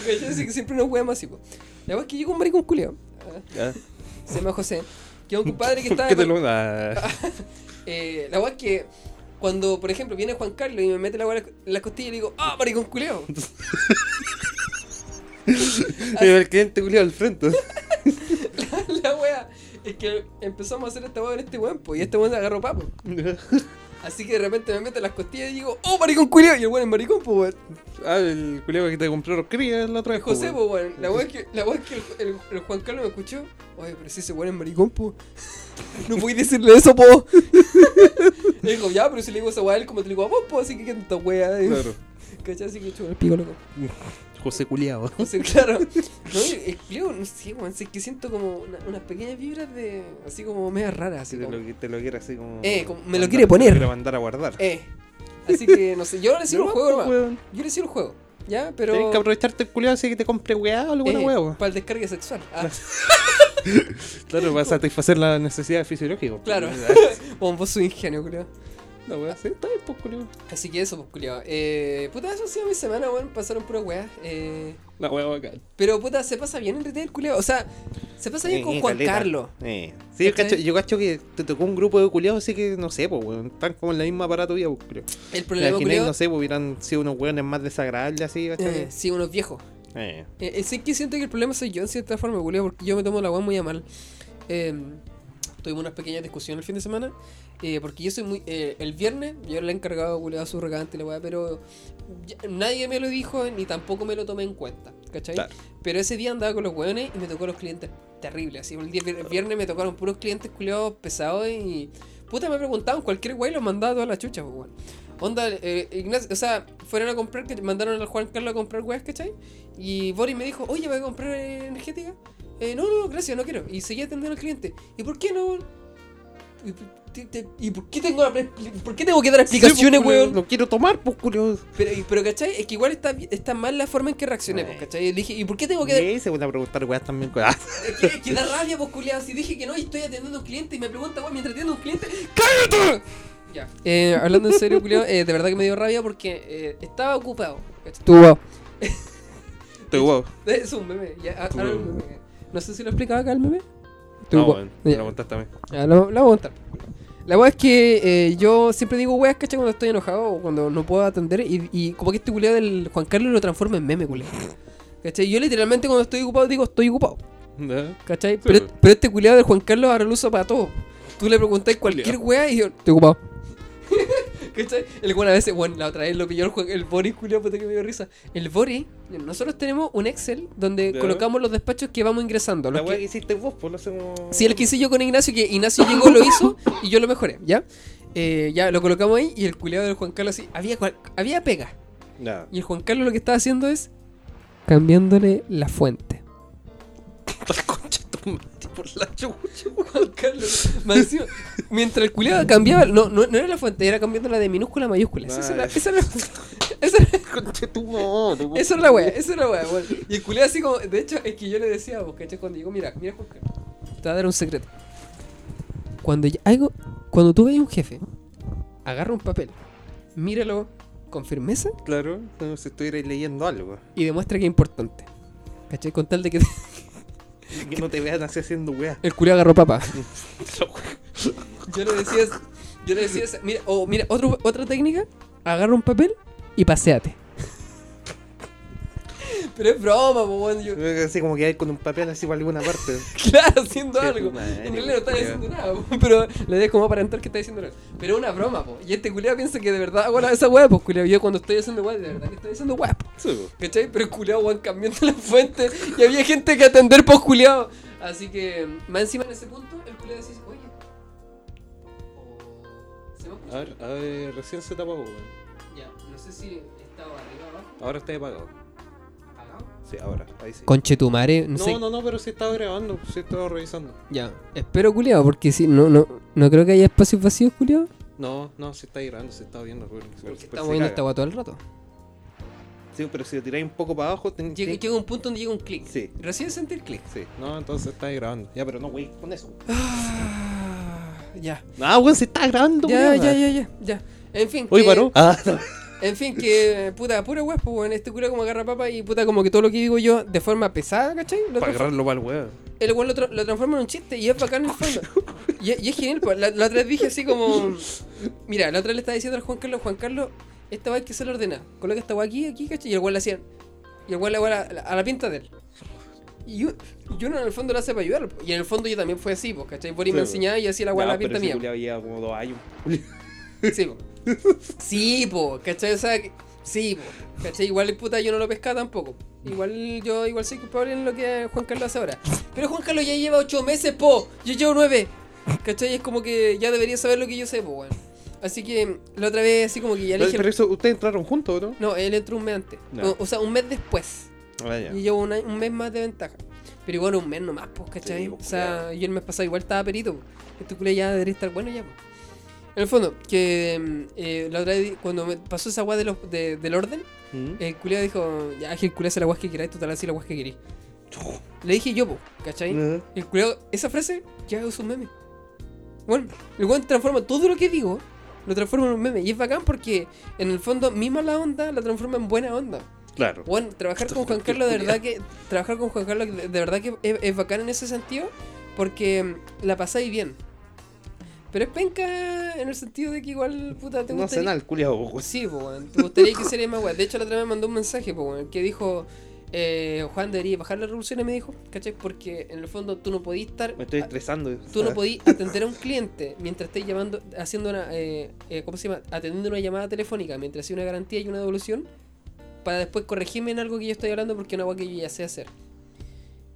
Que siempre nos hueamos así, pues. La verdad es que llegó un maricón culiado. Ya. Se llama José. Que es un compadre que estaba. ¿Qué te lo da? Eh, la verdad es que cuando, por ejemplo, viene Juan Carlos y me mete la en las costillas y le digo, ¡ah, maricón culiado! El cliente culiao al frente. la wea es que empezamos a hacer esta wea en este weón, y este weón se agarró papo. Así que de repente me meto en las costillas y digo, ¡oh, maricón culiao! Y el weón es maricón, pues, weón. Ah, el culiao que te compró los crías la otra vez. José, pues, weón. La wea es que, la wea es que el, el- el Juan Carlos me escuchó. Oye, pero si ese weón es maricón, pues. No podéis decirle eso, po. Le dijo, ya, pero si le digo esa wea a él, como te digo a vos, pues, así que qué tanta eh. Claro. ¿Cachai? Así que chupa el pico, loco. José culiao. O sea, claro. No, el no sé, weón. Es que siento como una- unas pequeñas vibras de. Así como medias raras, así te como. lo, te lo quiere así como. Eh, como me lo quiere poner. te quiere mandar a guardar. Eh. Así que, no sé, yo le sigo el juego, hermano. Yo le sigo el juego. ¿Ya? Pero. Tienes que aprovecharte el culiao así que te compre weá o alguna eh, weá. Para el descargue sexual. Ah, Claro, para satisfacer las necesidades fisiológicas. claro. Vos soy ingenio, culiao. La weá, sí, está bien, pues, culiao. Así que eso, pues, culiao. Eh, puta, eso ha sido mi semana, weón. Pasaron puras weas. Eh, La weá bacán. pero, puta, se pasa bien en retail, culiao. O sea, se pasa bien con Juan caleta. Carlos. Eh. Sí, yo cacho, yo cacho que te tocó un grupo de culiados así que no sé, pues, weón. Están como en la misma parada tuya, pues, creo. El problema, imaginé, culiao. no sé, pues, hubieran sido unos weones más desagradables así, eh, sí, unos viejos. Eh. Eh, eh, sí que siento que el problema soy yo en cierta forma, culiao, porque yo me tomo la weá muy a mal. Eh, tuvimos unas pequeñas discusiones el fin de semana, eh, porque yo soy muy... eh, el viernes yo le he encargado culiao, a su regante la weá, pero ya- nadie me lo dijo ni tampoco me lo tomé en cuenta, ¿cachai? Claro. Pero ese día andaba con los weones y me tocó los clientes terribles, así, el, día, el viernes me tocaron puros clientes culiados pesados y... Puta, me preguntaban cualquier wey y los mandaba a toda la chucha, pues, weón. Onda, eh, Ignacio, o sea, fueron a comprar, que mandaron al Juan Carlos a comprar weas, ¿cachai? Y Boris me dijo, oye, ¿vas a comprar energética? Eh, no, no, gracias, no quiero. Y seguía atendiendo al cliente. ¿Y por qué no? ¿Y, por- te- te- ¿y por qué tengo por qué tengo que dar explicaciones, Sí, pues, weón? Lo quiero tomar, pues. Pero, pero, ¿cachai? Es que igual está, está mal la forma en que reaccioné, pues, ¿cachai? Y dije, ¿y por qué tengo que dar Y se van a preguntar weas también. pues, ah. es que, es que da rabia, pues, culiado. Si dije que no y estoy atendiendo a un cliente y me pregunta, weón, mientras atiendo a un cliente, ¡cállate! Ya. Eh, hablando en serio, culiado, eh, de verdad que me dio rabia porque eh, estaba ocupado. Estuvo guau. Es un meme. Ya, ah, ahora Estuvo- un meme. No sé si lo explicaba acá el meme. No. Me Ya. lo contaste a mí. Ya, lo, lo voy a contar. La weá es que eh, yo siempre digo weas, ¿cachai? Cuando estoy enojado o cuando no puedo atender. Y, y como que este culiado del Juan Carlos lo transforma en meme, culiado. ¿Cachai? Yo literalmente cuando estoy ocupado digo estoy ocupado. ¿No? ¿Cachai? Sí, pero, pero este culiado del Juan Carlos ahora lo usa para todo. Tú le preguntás cualquier weá y yo, estoy ocupado. ¿Cachai? El weón a veces, bueno, la otra vez lo pilló el, el Boris, culiado, puta que me dio risa. El Boris, nosotros tenemos un Excel donde colocamos los despachos que vamos ingresando. La que- que hiciste vos, pues lo hacemos. Sí, el que hice yo con Ignacio, que Ignacio llegó, lo hizo y yo lo mejoré, ¿ya? Eh, ya lo colocamos ahí y el culiado del Juan Carlos así, había, había pega. Y el Juan Carlos lo que estaba haciendo es cambiándole la fuente. Por la chucha. Juan Carlos, mientras el culiado cambiaba, no, no, no era la fuente, era cambiándola de minúscula a mayúscula. Esa, era, esa era- Esa, po. esa era la wea, esa era la wea. Y el culiao así como, de hecho, es que yo le decía, pues, ¿cachai? Cuando llegó, mira, mira, Juan Carlos, te voy a dar un secreto. Cuando ya- algo, cuando tú veas un jefe, agarra un papel, míralo con firmeza Claro, como si estuvierais leyendo algo. y demuestra que es importante. ¿Cachai? Con tal de que Que no te vean así haciendo weá. el culiao agarró papa. Yo le decía, yo le decía, mira, o mira, otro, otra técnica, agarra un papel y paseate. Pero es broma, po, weón, yo- Así como que hay con un papel así para alguna parte. claro, haciendo algo. madre, En realidad no está culiao. diciendo nada, po, pero la idea es como aparentar que está diciendo algo. Pero es una broma, po. Y este culiao piensa que de verdad hago la- esa weá, pues culiao. Yo cuando estoy haciendo weá, de verdad que estoy haciendo weá. Sí. ¿Cachai? Pero el culiao, weón, cambiando la fuente y había gente que atender, pues culiao. Así que, más encima en ese punto, el culiao decía, oye. A ver, a ver, recién se te apagó, weón. Ya, no sé si estaba arriba o abajo. Ahora está apagado. ¿Apagado? Sí, ahora, ahí sí. Conchetumare, no, No, sé. no, no, pero sí estaba grabando, sí estaba revisando. Ya, espero culiao, porque si no, no, no creo que haya espacios vacíos, culiao. No, no, se está grabando, se está viendo. Porque estamos se viendo esta weá todo el rato. Sí, pero si lo tiráis un poco para abajo, ten- Llega, ten- llega un punto donde llega un clic. Sí. Recién sentí el clic. Sí, no, entonces está grabando. Ya, pero no, güey, con eso. Ah, ya. Ah, weón, se está grabando, Ya, ya, ya, ya, ya. En fin. Hoy que- paró. Ah, no. En fin, que puta, pura weá, pues weón, este cura como agarra papa y puta como que todo lo que digo yo de forma pesada, ¿cachai? Lo Para agarrarlo para el weón. el weón lo, tra- lo transforma en un chiste y es bacán en el fondo. Y, y es genial, pues. La, la otra vez dije así como. Mira, la otra vez le estaba diciendo al Juan Carlos, Juan Carlos, esta weá hay que se la ordena. Coloca esta weá aquí, aquí, ¿cachai? Y el weón la hacía. Y el weón la weá a a la pinta de él. Y yo, y uno en el fondo lo hace para ayudar. Y en el fondo yo también fue así, pues, ¿cachai? Boris me Sí, pues. enseñaba y hacía la weá Ya, la pinta mía. culiao lleva como dos años. Sí, po. Sí, po, ¿cachai? O sea, sí, po, ¿cachai? Igual puta yo no lo pescaba tampoco. Igual yo igual soy culpable en lo que Juan Carlos hace ahora. Pero Juan Carlos ya lleva ocho meses, po. Yo llevo nueve. ¿Cachai? Es como que ya debería saber lo que yo sé, po, weón. Así que la otra vez así como que ya le dije... pero eso, ¿ustedes entraron juntos no? No, él entró un mes antes. No. O, o sea, un mes después. Ah. Y llevo un, mes más de ventaja. Pero igual un mes nomás, pues, ¿cachai? Sí, o sea, yo el mes pasado igual estaba perito. Este culé ya debería estar bueno ya, pues. En el fondo, que mm, eh, la otra vez, cuando me pasó esa weá de los- de- del orden, Mm. el culé dijo, ya, que el culé hace la weá que queráis, total así la weá que queréis. Le dije yo, ¿cachai? Ajá. El culé, esa frase, ya es un meme. Bueno, el weón transforma todo lo que digo, lo transforma en un meme. Y es bacán porque, en el fondo, mi mala onda la transforma en buena onda. Claro. Bueno, trabajar Esto con Juan Carlos de verdad que trabajar con Juan Carlos de, de verdad que es, es bacán en ese sentido porque mm, la pasáis bien. Pero es penca en el sentido de que igual puta te No sé gustaría nada, el culiao. Sí, weón, te gustaría que sería más weón. De hecho la otra vez me mandó un mensaje, pues weón, que dijo eh, Juan debería bajar las revoluciones, me dijo, ¿cachai? Porque en el fondo tú no podías estar Me estoy estresando. Tú no podías atender a un cliente mientras estés llamando, haciendo una, eh, eh, ¿cómo se llama? Atendiendo una llamada telefónica mientras hacía una garantía y una devolución para después corregirme en algo que yo estoy hablando porque es una que yo ya sé hacer.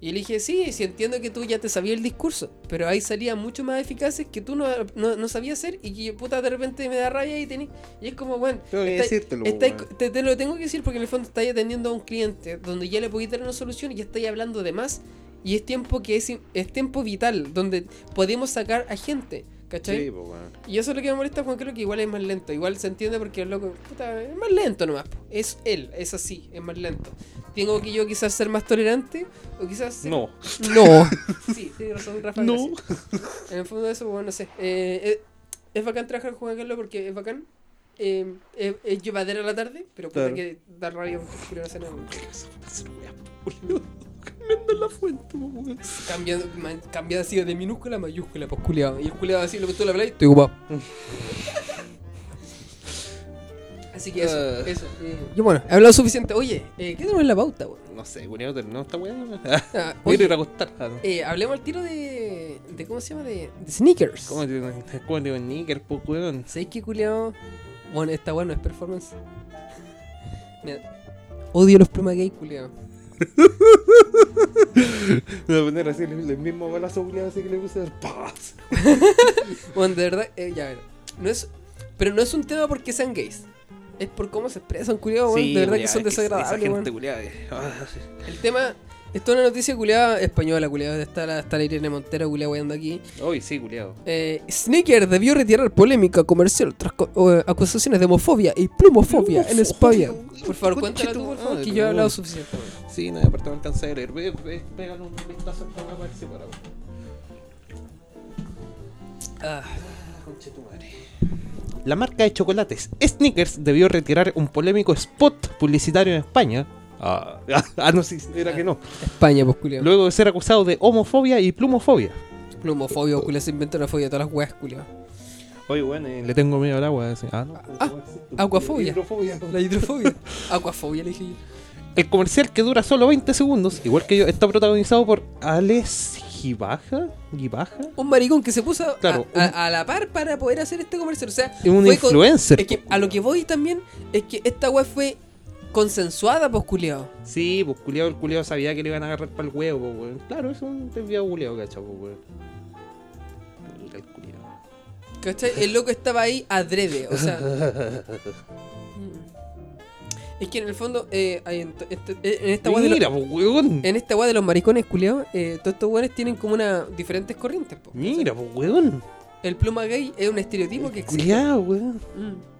Y le dije, sí, sí entiendo que tú ya te sabías el discurso, pero hay salidas mucho más eficaces que tú no, no, no sabías hacer y que puta de repente me da rabia y tení, y es como, bueno, Tengo que decírtelo, estáis- te, te lo tengo que decir porque en el fondo estáis atendiendo a un cliente donde ya le podéis dar una solución y ya estáis hablando de más y es tiempo que es, es tiempo vital donde podemos sacar a gente, ¿cachai? Sí, pues, weón. Y eso es lo que me molesta Juan Carlos que igual es más lento, igual se entiende porque el loco puta, es más lento nomás, po. es él, es así, es más lento. Tengo que yo quizás ser más tolerante o quizás ser- No. no. Sí, tienes razón, Rafa. No. gracias. En el fondo de eso, bueno, no sé. Eh, eh, es bacán trabajar con Juan Carlos porque es bacán. Eh, es, es llevadera a la tarde, pero puta Claro. que da rabia porque quiero hacer nada. Cambiando la fuente, weón. Cambia, man- cambia así de minúscula a mayúscula, pues culiado. Y el culiado así, lo que tú le hablas, estoy ocupado. Así que eso, Ah. eso. eh, yo bueno, he hablado suficiente. Oye, eh, ¿qué tenemos en la pauta, weón? No sé, weón, terminó esta weá. Ah, Voy a oye, ir a acostar. Ah, no. eh, hablemos al tiro de, de. ¿Cómo se llama? De, de sneakers. ¿Cómo te cómo te digo níquer, pues, weón? ¿Sabéis qué culiao? Bueno, esta bueno es performance. Mira, odio los plumas gay, culiao. Me voy a poner así el, el mismo balazo culiado así que le puse. ¡Paz! Bueno, de verdad, eh, ya ver. No es, pero no es un tema porque sean gays. Es por cómo se expresan, culiao, weón. de verdad que son desagradables, Esa culiada. eh, ah. El tema, Esto es una noticia culiada española, culiada. Está la, está la Irene Montero, culiada, weando aquí. Uy, sí, culiado. Eh, Sneaker debió retirar polémica comercial tras co- eh, acusaciones de homofobia y plumofobia en España. Por favor, cuéntala tú, por favor, que yo he hablado suficiente. Sí, no, aparte no alcancé a leer. Ve, ve, pégale un vistazo para ver si para. Ah, La marca de chocolates Snickers debió retirar un polémico spot publicitario en España. Ah, ah, no, sí, era que no. España, pues, culiado. Luego de ser acusado de homofobia y plumofobia. Plumofobia, culiado, se inventa una fobia de todas las weas, culiado. Oye, bueno, eh, le tengo miedo al agua. así. Ah, no. Ah, acuafobia. Hidrofobia. La hidrofobia. Aquafobia, le dije yo. El comercial que dura solo 20 segundos, igual que yo, está protagonizado por Alex Gibaja. Gibaja. Un maricón que se puso a- Claro, a, a- a la par para poder hacer este comercial. O sea, Un fue con- influencer. es que a lo que voy también es que esta wea fue consensuada, pues, culiado. Sí, pues culiado, el culiado sabía que le iban a agarrar para el huevo, pues, weón. Claro, es un desviado culiado, cachao, pues, weón. El culiao. ¿Cachai? El loco estaba ahí adrede, o sea. Es que en el fondo, eh, hay en, este- en esta wea de los- Mira, pues, en esta de los maricones, culiados, eh, todos estos weones tienen como una diferentes corrientes, po, ¿cachai? Mira, pues, weón. El pluma gay es un estereotipo que existe. Culiado, weón. Mm.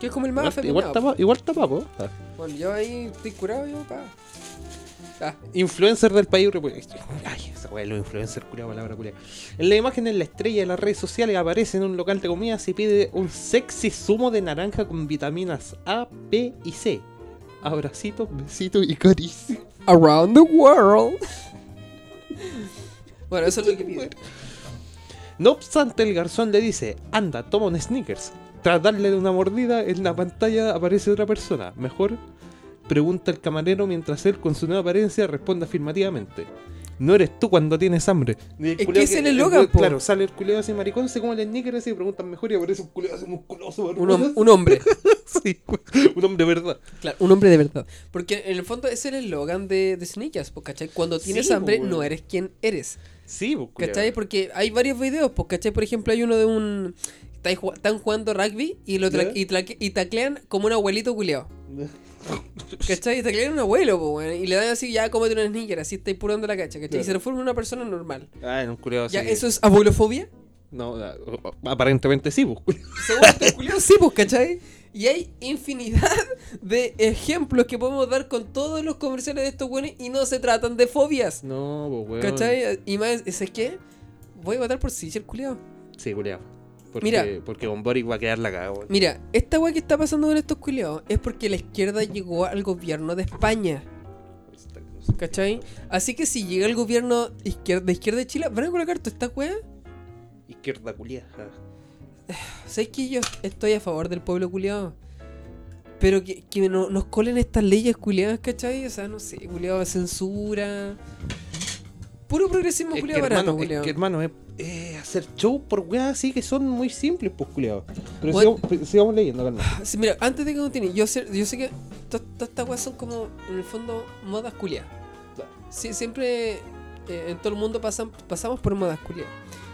Que es como el más Igual, afeminado. igual tapa, igual tapa, po. Ah. Bueno, yo ahí estoy curado, yo, pa. Ah, Influencer del país. Ay, esa weá, los influencers, culiado, palabra culiada. En la imagen, en la estrella de las redes sociales aparece en un local de comidas y pide un sexy zumo de naranja con vitaminas A, B y C. Abracitos, besitos y caricias. Around the world. bueno, eso es lo que pido. No obstante, el garzón le dice, anda, toma un sneakers. Tras darle una mordida, en la pantalla aparece otra persona. Mejor, pregunta el camarero mientras él, con su nueva apariencia, responde afirmativamente. No eres tú cuando tienes hambre. Y el Es que es el eslogan, po. Claro, sale el culeo así maricón, se come el sneakers así y preguntan mejor y aparece un culeo así musculoso. Un, hom- un hombre. Sí, un hombre de verdad. Claro, un hombre de verdad. Porque en el fondo es el eslogan de, de Sneakers, pues, ¿cachai? Cuando tienes Sí, hambre, pues, no eres quien eres. Sí, pues. ¿Cachai? Porque hay varios videos, pues, ¿cachai? Por ejemplo, hay uno de un... Están ju- están jugando rugby y lo y, tra- y taclean como un abuelito culeado. ¿Cachai? Y taclean a un abuelo, pues, weón. Y le dan así, ya cómete un sneaker, así estáis purando la cacha, ¿cachai? Y se transforma en una persona normal. Ah, en un culeo así. ¿Ya eso es abuelofobia? No, aparentemente sí, pues. Según este sí, pues, ¿cachai? Y hay infinidad de ejemplos que podemos dar con todos los comerciales de estos buenos y no se tratan de fobias. No, pues, weón. ¿Cachai? Y más, ¿sabes qué? Voy a votar por sí, el culiao. Sí, culiao. Porque, Mira. Porque con Boric va a quedar la cagada. Mira, esta weá que está pasando con estos culiados es porque la izquierda llegó al gobierno de España. ¿Cachai? Así que si llega el gobierno izquierda, de izquierda de Chile, van a colocar toda esta weá. Izquierda culiada. ¿Sabes que yo estoy a favor del pueblo culiado? Pero que, que no- nos colen estas leyes culiadas, ¿cachai? O sea, no sé, culiado, censura. Puro progresismo culiado barato, hermano, es culiado. que, hermano, es, es hacer show por weas así que son muy simples, pues, culiado. Pero Bueno. sigamos, sigamos leyendo, calma. Sí, mira, antes de que continúe, yo sé, yo sé que to- todas estas weas son como, en el fondo, modas culiadas. Sí, siempre eh, en todo el mundo pasan, pasamos por modas culiadas.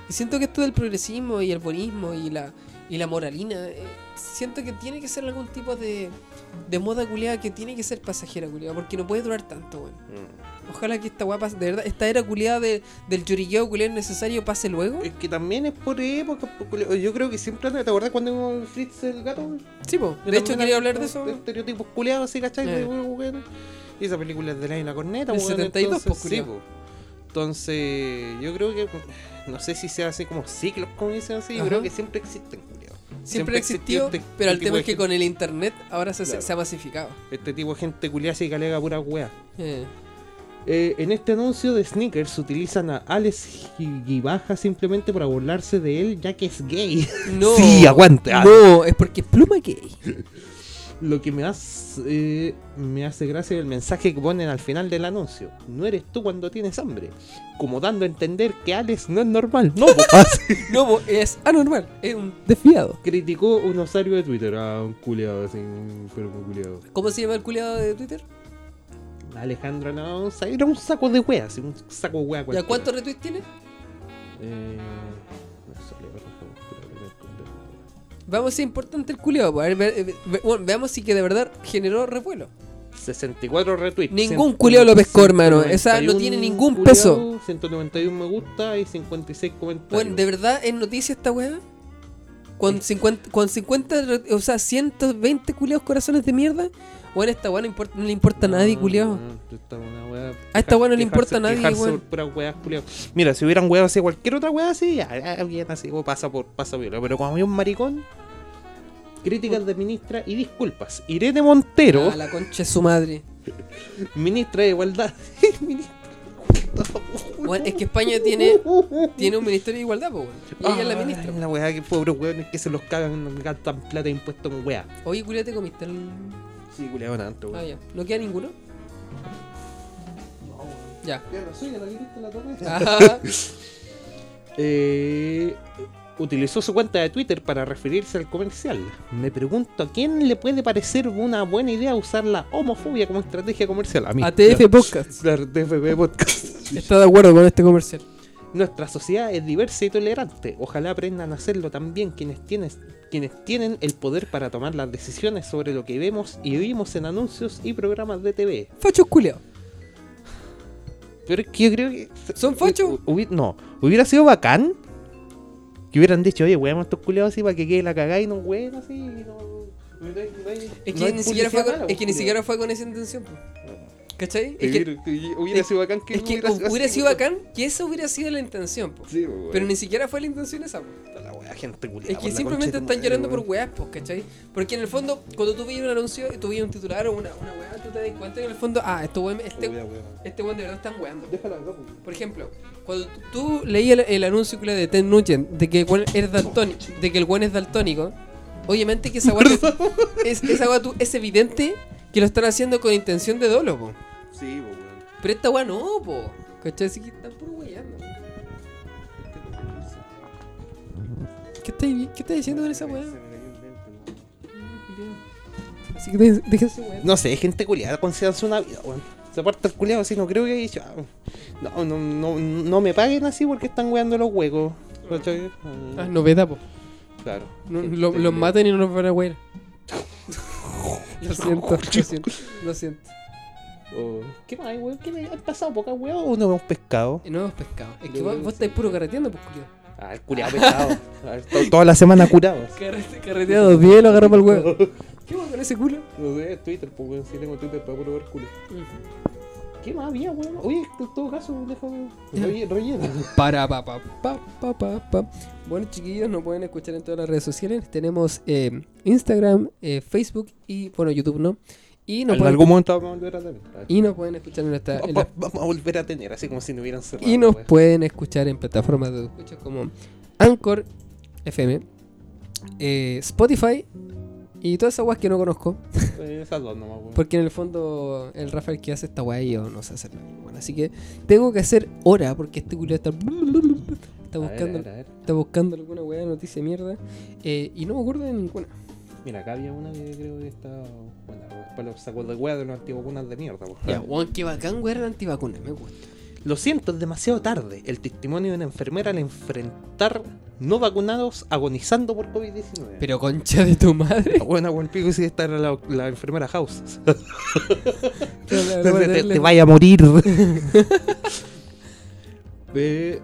Y siento que esto del progresismo y el buenismo y la, y la moralina, eh, siento que tiene que ser algún tipo de, de moda culiada que tiene que ser pasajera culiada, porque no puede durar tanto, weón. Ojalá que esta weá pase, de verdad, esta era culiada de, del llorilleo culiado necesario pase luego. Es que también es por época, pues, culiao. Yo creo que siempre, ¿te acordás cuando vimos el Fritz el gato? Sí, po. Yo De hecho, quería hablar de eso. Estereotipos culiados así, ¿cachai? Eh. De, weón. Y esa película es de la Isla Corneta, Del weón, 72, entonces, pues, sí, pues. Entonces, yo creo que, no sé si sea así como ciclos, como dicen así, yo creo que siempre existen, culiao. Siempre, existió, este- pero el este tema es que de con el internet ahora se, Claro. se ha masificado. Este tipo de gente culiada así que alega pura wea. Eh. Eh, en este anuncio de sneakers utilizan a Alex Gibaja simplemente para burlarse de él ya que es gay. No. Sí, aguante. No, es porque es pluma gay. Lo que me hace, eh, me hace gracia el mensaje que ponen al final del anuncio. No eres tú cuando tienes hambre. Como dando a entender que Alex no es normal. No. Ah. No, es anormal, es un desfiado. Criticó un usuario de Twitter. Ah, un culiado así, un culiado. ¿Cómo se llama el culiado de Twitter? Alejandra no, era un saco de wea, así, un saco de wea. ¿Ya cualquiera. cuántos retweets tiene? Eh, no Vamos si es importante el culiado. A ver, ve- ve- ve- bueno, veamos si que de verdad generó revuelo. 64 retweets. Ningún 100, culiao lo pescó, hermano. Esa no tiene ningún culiao, peso. 191 me gusta y 56 comentarios. Bueno, ¿de verdad es noticia esta weá? Con 50, con 50, re- o sea, 120 culiados corazones de mierda. Bueno, esta weá no, importa, no le importa a nadie, culiao. esta wea- A esta wea no le importa a nadie, weón. Mira, si hubieran weas así, cualquier otra wea así, bien así, pasa por pasa viola. Pero como hay un maricón, críticas de ministra y disculpas. Irene Montero, A la concha de su madre. ministra de Igualdad. Ministra- Bueno, es que España tiene, tiene un ministerio de igualdad, pues, Y ella es la ministra. La wea que pobres weones que se los cagan, gastan plata de impuestos en wea. Oye, culiao, ¿te comiste el...? Sí, culiao, tanto, Ah, weón. ya. ¿No queda ninguno? Ya. Ya la suya, la que viste en la torre. Ajá. Eh, utilizó su cuenta de Twitter para referirse al comercial. Me pregunto a quién le puede parecer una buena idea usar la homofobia como estrategia comercial. A mí. ATF Podcast. Claro, TFP Podcast. Está de acuerdo con este comercial. Nuestra sociedad es diversa y tolerante. Ojalá aprendan a hacerlo también quienes tienen, quienes tienen el poder para tomar las decisiones sobre lo que vemos y oímos en anuncios y programas de TV. Fachos culiados. Pero es que yo creo que. ¿Son fachos? no, hubiera sido bacán que hubieran dicho, oye, weamos estos culiados así para que quede la cagada y no weón así. y No, no no Es que, ni siquiera fue con, es que ni siquiera fue con esa intención. po. ¿Cachai? Es que, Hubiera- sido bacán que es que hubiera sido hubiera bacán que esa hubiera sido la intención. po. Sí. Pero ni siquiera fue la intención esa. po. La wea, gente culiao, Es que simplemente están madre, llorando por weas, pues, ¿cachai? Porque en el fondo, cuando tú veías un anuncio y tú veías un titular o una, una wea, tú te das cuenta que en el fondo, ah, esto weón, este, Wea, wea. este weón de verdad están weando. Déjala. Por ejemplo, cuando tú leías el, el anuncio de Ted Nugent de que el weón es daltónico, de que el weón es daltónico, obviamente que esa weá es, esa weá tú- es evidente que lo están haciendo con intención de dolo, po. Sí, weón. Pero esta weá no, po. ¿Cachai? Así que están puro weyando. ¿Qué estás qué estás diciendo con esa weá? Weón. Así que de- déjense weá. No sé, es gente culiada, consideranse una vida, weón. Se aparta el culiado así, no creo que haya dicho, ah, no, no, no, no me paguen así porque están weando los huecos. ¿cachai? Ah, novedad, po. Claro. No, Gente lo- los culiao. maten y no nos van a wear. Lo siento, lo siento, lo siento. Oh, ¿Qué más, weón? ¿Qué me han pasado pocas weón o no hemos pescado? Y no hemos pescado. Es que vos, vos estáis puro carreteando, pues, culiao. Ah, el culiado pescado. Toda la semana curado. Carrete, carreteado, bien lo agarramos al huevo. ¿Qué va con ese culo? No sé, Twitter, pues weón, si tengo Twitter para puro ver culo. ¿Qué más había, weón? Oye, en todo caso, déjame. Relle- Rellena. Para, pa, pa, pa, pa, pa, pa. Bueno, chiquillos, nos pueden escuchar en todas las redes sociales. Tenemos eh, Instagram, eh, Facebook y, bueno, YouTube, ¿no? Y nos, En pueden, algún momento vamos a volver a tener. y nos pueden escuchar en nuestra. en la- Va- Vamos a volver a tener, así como si no hubieran cerrado. y nos weón. pueden escuchar en plataformas de escucha como Anchor FM, eh, Spotify y todas esas guas que no conozco. Eh, Esas dos nomás, weón. Porque en el fondo el Rafael que hace esta weá y yo no sé hacerla. Bueno, así que tengo que hacer hora porque este culo está, está A ver, buscando, a ver, a ver. está buscando alguna weá de noticia de mierda. eh, y no me acuerdo de ninguna. Mira, acá había una que creo que está. Bueno, después los sacos de hueá de los antivacunas de mierda, pues. Ya, weón, qué bacán weá la antivacuna, me gusta. Lo siento, es demasiado tarde. El testimonio de una enfermera al enfrentar no vacunados agonizando por COVID-19. Pero concha de tu madre. La buena, buen pico, si esta era la, la enfermera House. Te, vaya a morir. Eh,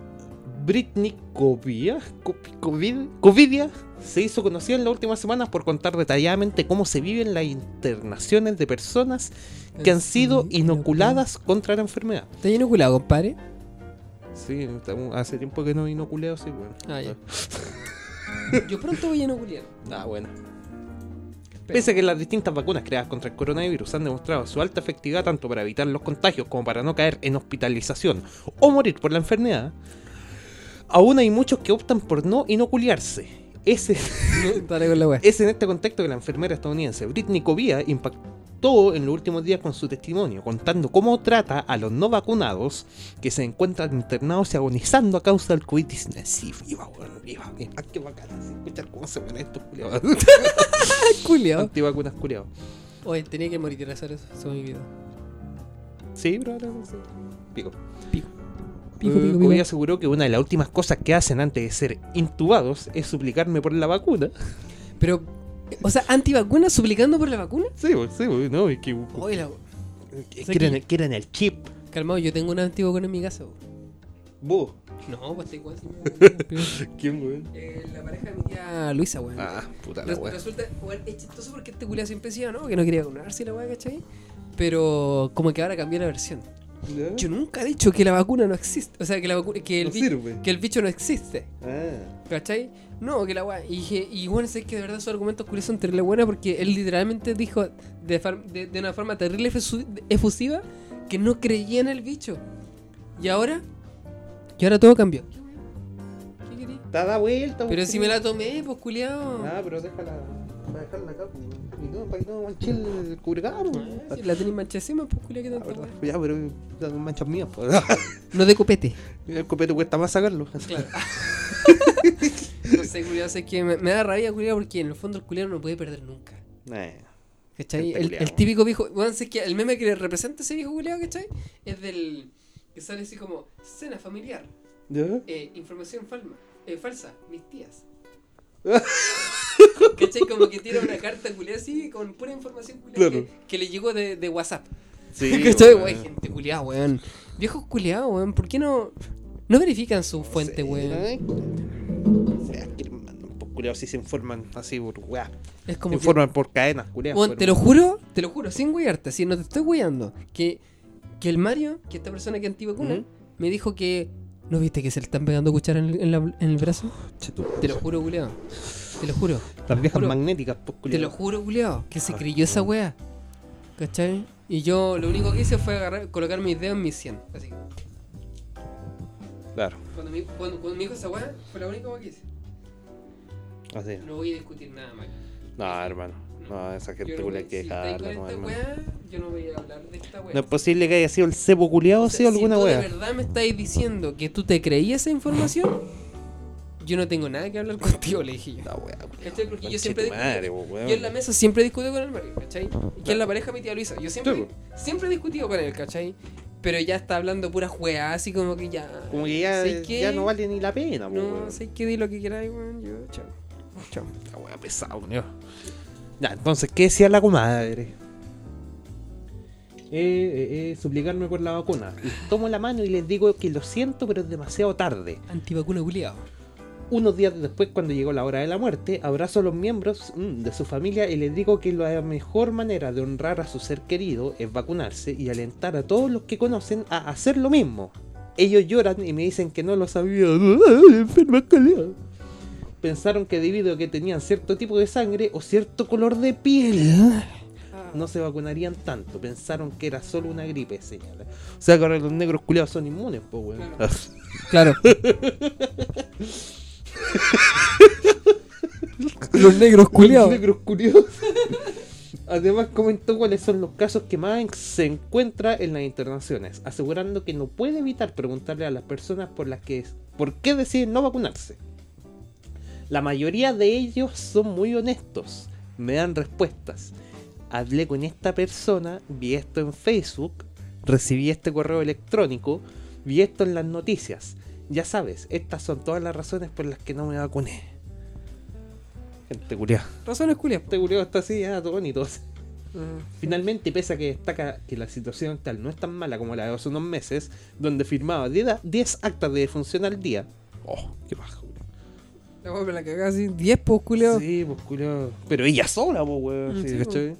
Britney Covia, Co- COVID, Covidia se hizo conocida en las últimas semanas por contar detalladamente cómo se viven las internaciones de personas que han sido inoculadas contra la enfermedad. ¿Estás inoculado, compadre? Sí, hace tiempo que no inoculeo, sí, bueno. Ah, ya. Yo pronto voy a inocular. Ah, bueno. Pese a que las distintas vacunas creadas contra el coronavirus han demostrado su alta efectividad tanto para evitar los contagios como para no caer en hospitalización o morir por la enfermedad, aún hay muchos que optan por no inocularse. Ese, es en este contexto que la enfermera estadounidense Britney Covia impactó en los últimos días con su testimonio, contando cómo trata a los no vacunados que se encuentran internados y agonizando a causa del COVID-19. Sí, viva, viva, viva, qué bacán, así, escuchar cómo se mueren estos culiados. Culiao. Antivacunas culiados. Oye, tenía que morir a hacer eso. Eso es mi vida. Sí, pero ahora no sé. Pico. Pico. Pico, pico. aseguró que una de las últimas cosas que hacen antes de ser intubados es suplicarme por la vacuna. Pero, o sea, antivacunas suplicando por la vacuna. Sí, pues, sí, pues, no, es que. Oye, la- Quieren, que- quieren el chip. Calmado, yo tengo un antivacuna en mi casa. ¿Vos? No, pues igual. ¿Quién, weón? Eh, la pareja de mi tía Luisa, weón. Ah, puta la weá. resulta, weón, es chistoso porque este culiao siempre decía, ¿no? Que no quería vacunarse la weá, ¿cachai? Pero como que ahora cambió la versión. Yo nunca he dicho que la vacuna no existe. O sea, que la vacuna, que el, No bi- sirve. que el bicho no existe. Ah. ¿Cachai? No, que la weá. Y dije, y bueno, sé que de verdad sus argumentos culiados son terrible buenos porque él literalmente dijo de, far- de, de una forma terrible efusiva que no creía en el bicho. Y ahora, y ahora todo cambió. ¿Qué querí? Te da vuelta, Pero pues, si me la tomé, pues culiao. Ah, pero déjala. Voy a dejarla acá, pues. Y no, para que no manche el cubrecama, pues. Ah, si la tenéis manchacima, pues culiao, que Ah, verdad. weá. Ya, pero son manchas mías, pues. No de copete. El copete cuesta más sacarlo. Claro. no sé, culiao, sé que me, me da rabia, culiao, porque en el fondo el culiao no puede perder nunca. Eh. ¿Cachai? Gente El, el típico viejo. Bueno, sé que el meme que representa ese viejo culiao, ¿cachai? Es del. que sale así como. Cena familiar. ¿Ya? eh, información falma, eh, falsa. Mis tías. ¿Cachai? Como que tira una carta culiao así con pura información culiao Claro. que, que le llegó de, de WhatsApp. Sí. ¿Cachai? Wey, gente culiao, weón. Viejos culiados, weón. ¿Por qué no. no verifican su fuente, Sí, weón? que culiao si se informan así por weá. Es Se como. que- informan por cadenas, pero- te lo juro, te lo juro, sin guiarte, si no te estoy guiando, que, que el Mario, que esta persona que antivacuna, Ujú. me dijo que. ¿No viste que se le están pegando cuchara en el, en la- en el brazo? Te lo juro, culiao. Te lo juro. Las viejas juro. magnéticas, pues, Te culiao. lo juro, culiao. Que se Ah. creyó esa wea. ¿Cachai? Y yo lo único que hice fue agarrar, colocar mis dedos en mis 100. Así. Claro, Cuando, me- cuando, cuando me dijo esa wea, fue la única wea que hice. así. No voy a discutir nada más. No, hermano. No, esa gente no culia que dejarla, no, esta hermano. wea, yo no voy a hablar de esta wea. No es posible que haya sido el cepo culiao o O sea, sí alguna si tú de verdad me estáis diciendo que tú te creías esa información, yo no tengo nada que hablar contigo, le dije yo. ¿Cachai? Porque yo siempre discuto. madre, weón. Yo en la mesa siempre discuto con el Mario, ¿cachai? Y que es la pareja mi tía Luisa. Yo siempre, Sí, siempre he discutido con él, ¿cachai? Pero ya está hablando pura juega, así como que ya. Como que ya, ya no vale ni la pena, No, weón. sé que di lo que queráis, weón. Yo, chao. Chao. La wea pesado, culiao. Ya, entonces, ¿qué decía la comadre? Eh, eh, eh, suplicarme por la vacuna. Les tomo la mano y les digo que lo siento, pero es demasiado tarde. Antivacuna culiado. Unos días después, cuando llegó la hora de la muerte, abrazo a los miembros mm, de su familia y les digo que la mejor manera de honrar a su ser querido es vacunarse y alentar a todos los que conocen a hacer lo mismo. Ellos lloran y me dicen que no lo sabían. Pensaron que debido a que tenían cierto tipo de sangre o cierto color de piel, no se vacunarían tanto. Pensaron que era solo una gripe, señala. O sea que ahora los negros culiados son inmunes, pues, weón. Claro. Los negros Los negros curiosos. Además comentó cuáles son los casos que más se encuentra en las internaciones, asegurando que no puede evitar preguntarle a las personas por las que por qué deciden no vacunarse. La mayoría de ellos son muy honestos, me dan respuestas. Hablé con esta persona, vi esto en Facebook, recibí este correo electrónico, vi esto en las noticias. Ya sabes, estas son todas las razones por las que no me vacuné. Gente culiada. Razones culiadas. Este culiao está así, ah, todo bonito. Finalmente, pese a que destaca que la situación actual no es tan mala como la de hace unos meses, donde firmaba 10 10 actas de defunción al día. Oh, qué culiao. La weá me la cagaba así. 10 pues culiado. Sí, pues culiao. Pero ella sola, pues, weón. Mm, sí, sí, ¿cachai?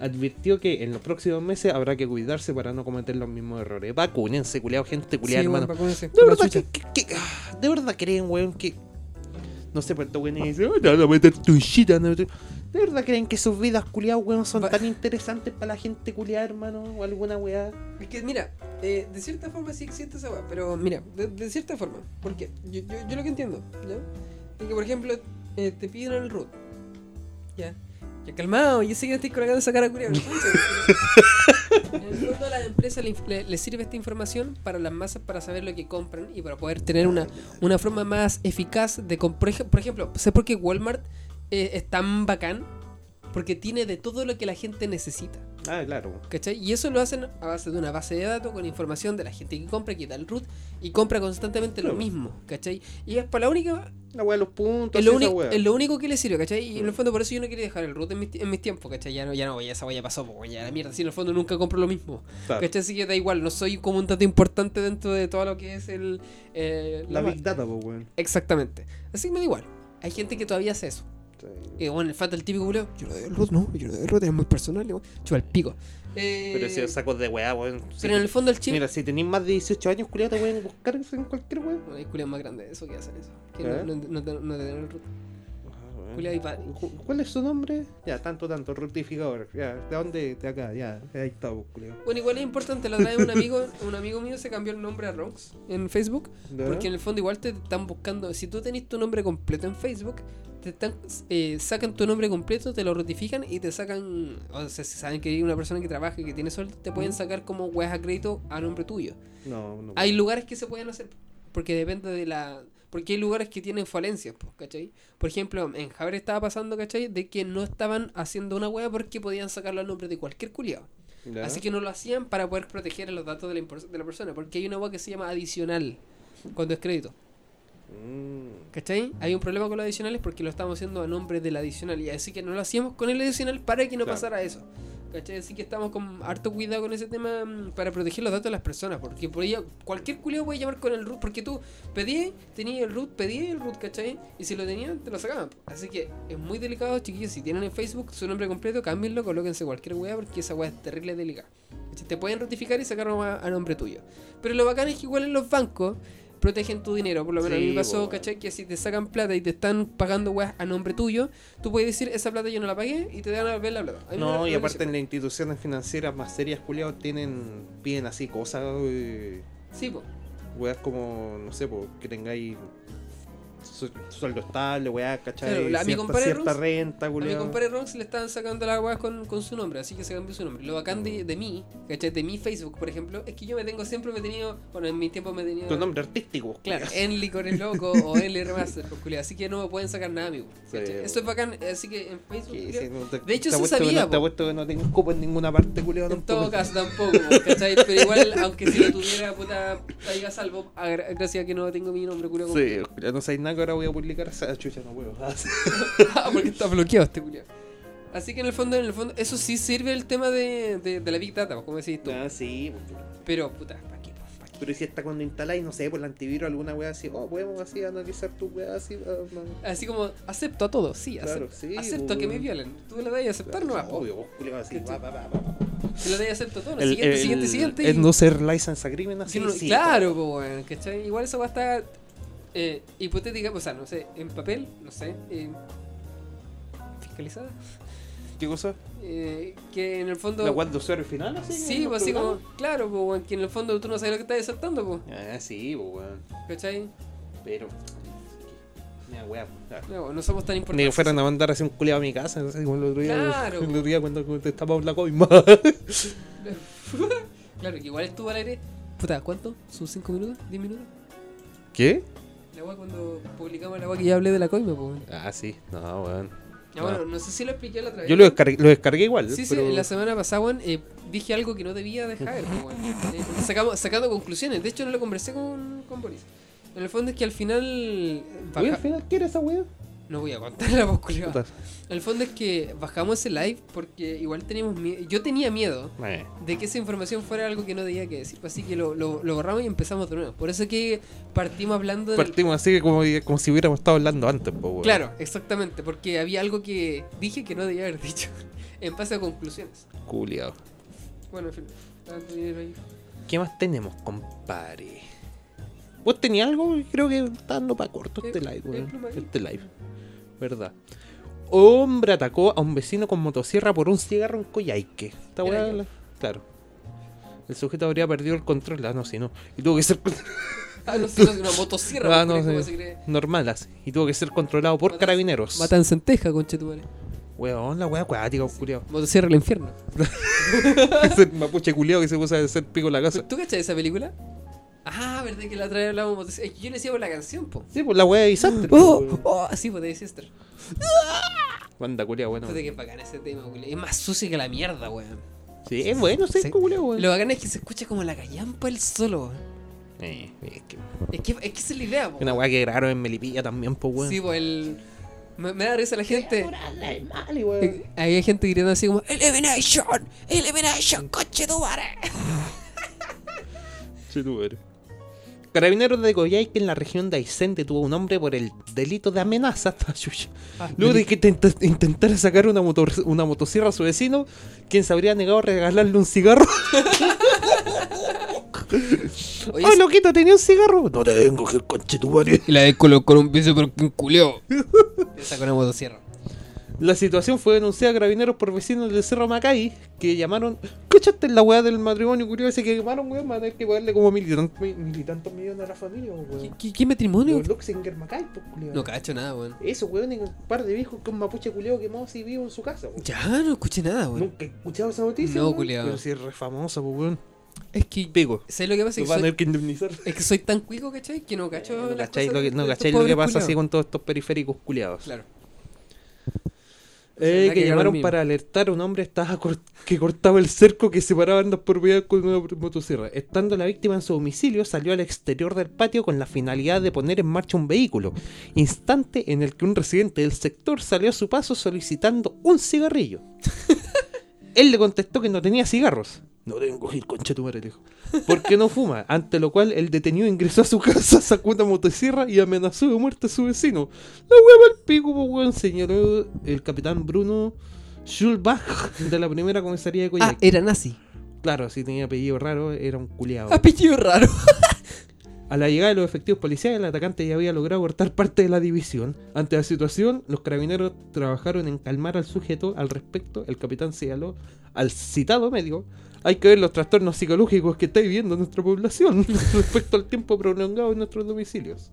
Advirtió que en los próximos meses habrá que cuidarse para no cometer los mismos errores. Vacúnense, culiao, gente culiao, hermano. vacúnense. ¿De verdad, que, que- que- ah, ¿De verdad creen, weón, que... No sé, pero weón dice, "Oh, meter tu shit, no, ¿De verdad creen que sus vidas culiadas, weón, son Va- tan interesantes para la gente culiada, hermano? O alguna weá. Es que, mira, eh, de cierta forma sí existe esa weá, pero mira, de, de cierta forma. ¿Por qué? Yo, yo, yo lo que entiendo, ¿ya? Es que, por ejemplo, eh, te piden el root, ¿ya? Ya calmado, yo sé que estoy colgando esa cara culiada. En el fondo a las empresas le, inf- le- le sirve esta información para las masas para saber lo que compran y para poder tener una, una forma más eficaz de... comp- Por, ej- por ejemplo, ¿sabes por qué Walmart eh, es tan bacán? Porque tiene de todo lo que la gente necesita. Ah, claro. ¿Cachai? Y eso lo hacen a base de una base de datos con información de la gente que compra, que da el root y compra constantemente lo mismo, ¿cachai? Y es para la única. La de los puntos. Es lo, esa weá. es lo único que le sirve, ¿cachai? Y en el fondo por eso yo no quería dejar el root en mis, en mis tiempos, ¿cachai? Ya no, ya no, ya esa ya pasó, pues, ya la mierda. Si en el fondo nunca compro lo mismo, Claro. ¿cachai? Así que da igual, no soy como un dato importante dentro de todo lo que es el. eh, La Big Data, pues, weón. Exactamente. Así que me da igual. Hay gente que todavía hace eso. Sí. Y bueno, falta el típico culeo. Yo no doy el root, no, yo no doy el root, es muy personal, ¿no? chupa el pico. Eh, Pero si sacos de weá, weón. Si- pero en el fondo el chip. Mira, si tenéis más de 18 años, culiado, te pueden buscar eso en cualquier weón. Hay culiados más grandes de eso que hacen eso. Que ¿Eh? no, no, no, te- no te dan el root. Ah, weón. ¿Cuál es su nombre? Ya, tanto, tanto, rectificador. Ya, ¿de dónde? De acá, ya. Ahí está, culiado. Bueno, igual es importante, la otra vez un amigo, un amigo mío se cambió el nombre a Ronks en Facebook. Porque en el fondo igual te están buscando. Si tú tenés tu nombre completo en Facebook, te están, eh, sacan tu nombre completo, te lo ratifican y te sacan. O sea, si saben que hay una persona que trabaja y que tiene sueldo, te pueden Ujú. sacar como weas a crédito a nombre tuyo. No, no. Hay lugares que se pueden hacer, porque depende de la... Porque hay lugares que tienen falencias, ¿cachai? Por ejemplo, en Javier estaba pasando, ¿cachai? De que no estaban haciendo una wea porque podían sacarlo al nombre de cualquier culiado. ¿Ya? Así que no lo hacían para poder proteger los datos de la, de la persona, porque hay una wea que se llama adicional cuando es crédito. Mm, ¿Cachai? Hay un problema con los adicionales porque lo estamos haciendo a nombre del adicional. Y así que no lo hacíamos con el adicional para que no Claro. pasara eso. ¿Cachai? Así que estamos con harto cuidado con ese tema mm, para proteger los datos de las personas. Porque por ella, cualquier culiao puede llamar con el root. Porque tú pedí, tenías el root, pedí el root, ¿cachai? Y si lo tenían, te lo sacaban. Así que es muy delicado, chiquillos. Si tienen en Facebook su nombre completo, cámbienlo, colóquense cualquier weá. Porque esa weá es terrible delicada. ¿Cachai? Te pueden ratificar y sacarlo a, a nombre tuyo. Pero lo bacán es que igual en los bancos protegen tu dinero. Por lo menos a mí me pasó, po. ¿cachai? Que si te sacan plata y te están pagando weas a nombre tuyo, tú puedes decir, esa plata yo no la pagué y te dan a ver la plata. No, y aparte en las instituciones financieras más serias, culiados, tienen, piden así cosas, eh. Sí, po. weas como, no sé, po, que tengáis su- sueldo estable, weas, ¿cachai? Claro, la- a mi cierta, compadre renta, A mi compadre Ronx le estaban sacando las weas con, con su nombre, así que se cambió su nombre. Lo bacán de, de mí, ¿cachai? De mi Facebook, por ejemplo, es que yo me tengo, siempre me he tenido, bueno, en mi tiempo me he tenido... Tu nombre artístico. Claro. Enly con el loco o Enly Remaster, pues, así que no me pueden sacar nada, amigo. Sí. Eso es bacán, así que en Facebook... No te- De hecho, se sabía, no- Te apuesto que no tengo cupo en ninguna parte, culiado. En todo caso tampoco, ¿cachai? Pero igual, aunque si lo tuviera, puta, caiga a salvo, gracias a que no tengo mi nombre, culiao. Sí, ya no sabéis nada que ahora voy a publicar esa chucha, no puedo. Ah, porque está bloqueado este culiao. Así que en el fondo, en el fondo, eso sí sirve el tema de, de, de la Big Data, pues, como decís tú. Ah, sí, pues, Pero, puta, ¿para qué? pues, ¿Pa' qué? pero si hasta cuando instaláis, no sé, por el antivirus alguna wea así, oh, podemos así analizar tu wea así. ah. Así como, acepto a todo, sí, Claro, acepto, sí, acepto que me violen. Tú le das a aceptar, no Obvio, vos, culiao, así, va, va, va, das a acepto todo, lo El, siguiente, el- siguiente, siguiente. y- el no ser license agreement así, Sí, no- sí. claro, pues, bueno, ¿cachai? Igual esa va a estar eh, hipotética, o sea, no sé, en papel, no sé, eh, fiscalizada. ¿Qué cosa? Eh, que en el fondo. ¿La web de usuario final? Así, Sí, pues así como, claro, pues, weón, que en el fondo tú no sabes lo que estás saltando, pues, Ah, sí, pues, weón. ¿cachai? Pero. Mira, wea. claro. No, no somos tan Ni importantes. que fueran a mandar así un culiado a mi casa, así como el otro día. Claro, El otro día cuando te estábamos la coima. claro, que igual estuvo al aire. Puta, ¿cuánto? ¿Sus 5 minutos? ¿10 minutos? ¿Qué? Weá cuando publicamos la weá que ya hablé de la coima, pues. Ah, sí. No, weón. Ya, bueno, no sé si lo expliqué la otra vez. Yo lo descargué, lo descargué igual. Sí, sí, pero... la semana pasada, weón, eh, dije algo que no debía dejar, pues, weón. Eh, sacamos, sacando conclusiones. De hecho, no lo conversé con, con Boris. En el fondo es que al final. Oye, baja- al final, ¿qué era esa wea? No voy a contar la culiao. Puta. El fondo es que bajamos ese live porque igual teníamos miedo. Yo tenía miedo Eh, de que esa información fuera algo que no debía que decir. pues Así que lo, lo, lo borramos y empezamos de nuevo. Por eso que partimos hablando Partimos así que como, como si hubiéramos estado hablando antes, po, weón. Claro, exactamente. Porque había algo que dije que no debía haber dicho. en base a conclusiones. Culiao. Bueno, en fin. ¿Qué más tenemos, compadre? ¿Vos tenías algo? Creo que está dando para corto este El- live. Este live. ¿Verdad? Hombre atacó a un vecino con motosierra por un cigarro en Coyhaique. Esta weá, la- claro. El sujeto habría perdido el control. Ah, no, sí, no. Y tuvo que ser Ah, no sé, no, una motosierra. Ah, no, pues, ¿cómo sí. se cree? normal así. Y tuvo que ser controlado por Matanza- carabineros. Matanza en Teja, conchetumare. Weón, la weá acuática, culiao. Motosierra al infierno. Ese mapuche culiao que se puso a hacer pico en la casa. ¿Tú cachas esa película? Ah, verdad que la otra vez hablábamos de. Es yo le decía por la canción, po. Sí, pues la weá de Isastre. Oh, pues, oh, sí, pues de Sister. Banda culiao, bueno. Puta que bacán ese tema, weón. Es más sucio que la mierda, weón. Sí, es bueno, sí, Sí. culiao, weón. Lo bacán es que se escucha como la callampa el solo. weón. Eh, es que- Es que, es que esa es la idea, po. Una weá que grabaron en Melipilla también, pues, weón. Sí, pues el. Me, me da risa la gente. Mal, weón. Eh, Ahí hay gente gritando así como: ¡Elimination! ¡Elimination! ¡Coche tu madre! Sí, tú eres. Carabineros de Coyhaique en la región de Aysén detuvo a un hombre por el delito de amenaza. Ah, Luego de que intenta- intentara sacar una, motor, una motosierra a su vecino, quien se habría negado a regalarle un cigarro. Oye, ¡Ay, loquito, tenía un cigarro! No te vengo, que conche tu madre. Y la de con, un piso porque un culeo. Esa con una motosierra. La situación fue denunciada a carabineros por vecinos del Cerro Macay, que llamaron. ¿Cachaste la weá del matrimonio curioso ese que llamaron, weón? Van a tener que pagarle como mil y tantos, mil y tantos millones a la familia, ¿Qué, weón. qué, qué matrimonio? Los Luxinger Macay, pues, culiao. No cacho nada, weón. Eso, weón, y un par de viejos con mapuche culiao quemado así vivo en su casa, weón. Ya, no escuché nada, weón. Nunca he escuchado esa noticia. No, weón. culiao. Pero si es re famosa, pues, weón. Es que. Pico. ¿Sabes lo que pasa? Que van a soy, tener que indemnizar. es que soy tan cuico, ¿cachai? Que no cacho. No las cacháis lo que, no cacháis lo que pasa así con todos estos periféricos culiados. Claro. Eh, que llamaron para alertar a un hombre estaba que cortaba el cerco que separaba ambas propiedades con una motosierra. Estando la víctima en su domicilio, salió al exterior del patio con la finalidad de poner en marcha un vehículo. Instante en el que un residente del sector salió a su paso solicitando un cigarrillo. Él le contestó que no tenía cigarros. No tengo ir, concha tu madre, le dijo. Porque no fuma. Ante lo cual el detenido ingresó a su casa, sacó una motosierra y amenazó de muerte a su vecino. La hueva al pico, po, weón, señaló el capitán Bruno Schulbach de la primera comisaría de Ah, Coyhaique. era nazi. Claro, si tenía apellido raro, era un culiado. Apellido raro. A la llegada de los efectivos policiales, el atacante ya había logrado cortar parte de la división. Ante la situación, los carabineros trabajaron en calmar al sujeto. Al respecto, el capitán señaló al citado médico. Hay que ver los trastornos psicológicos que está viviendo nuestra población respecto al tiempo prolongado en nuestros domicilios.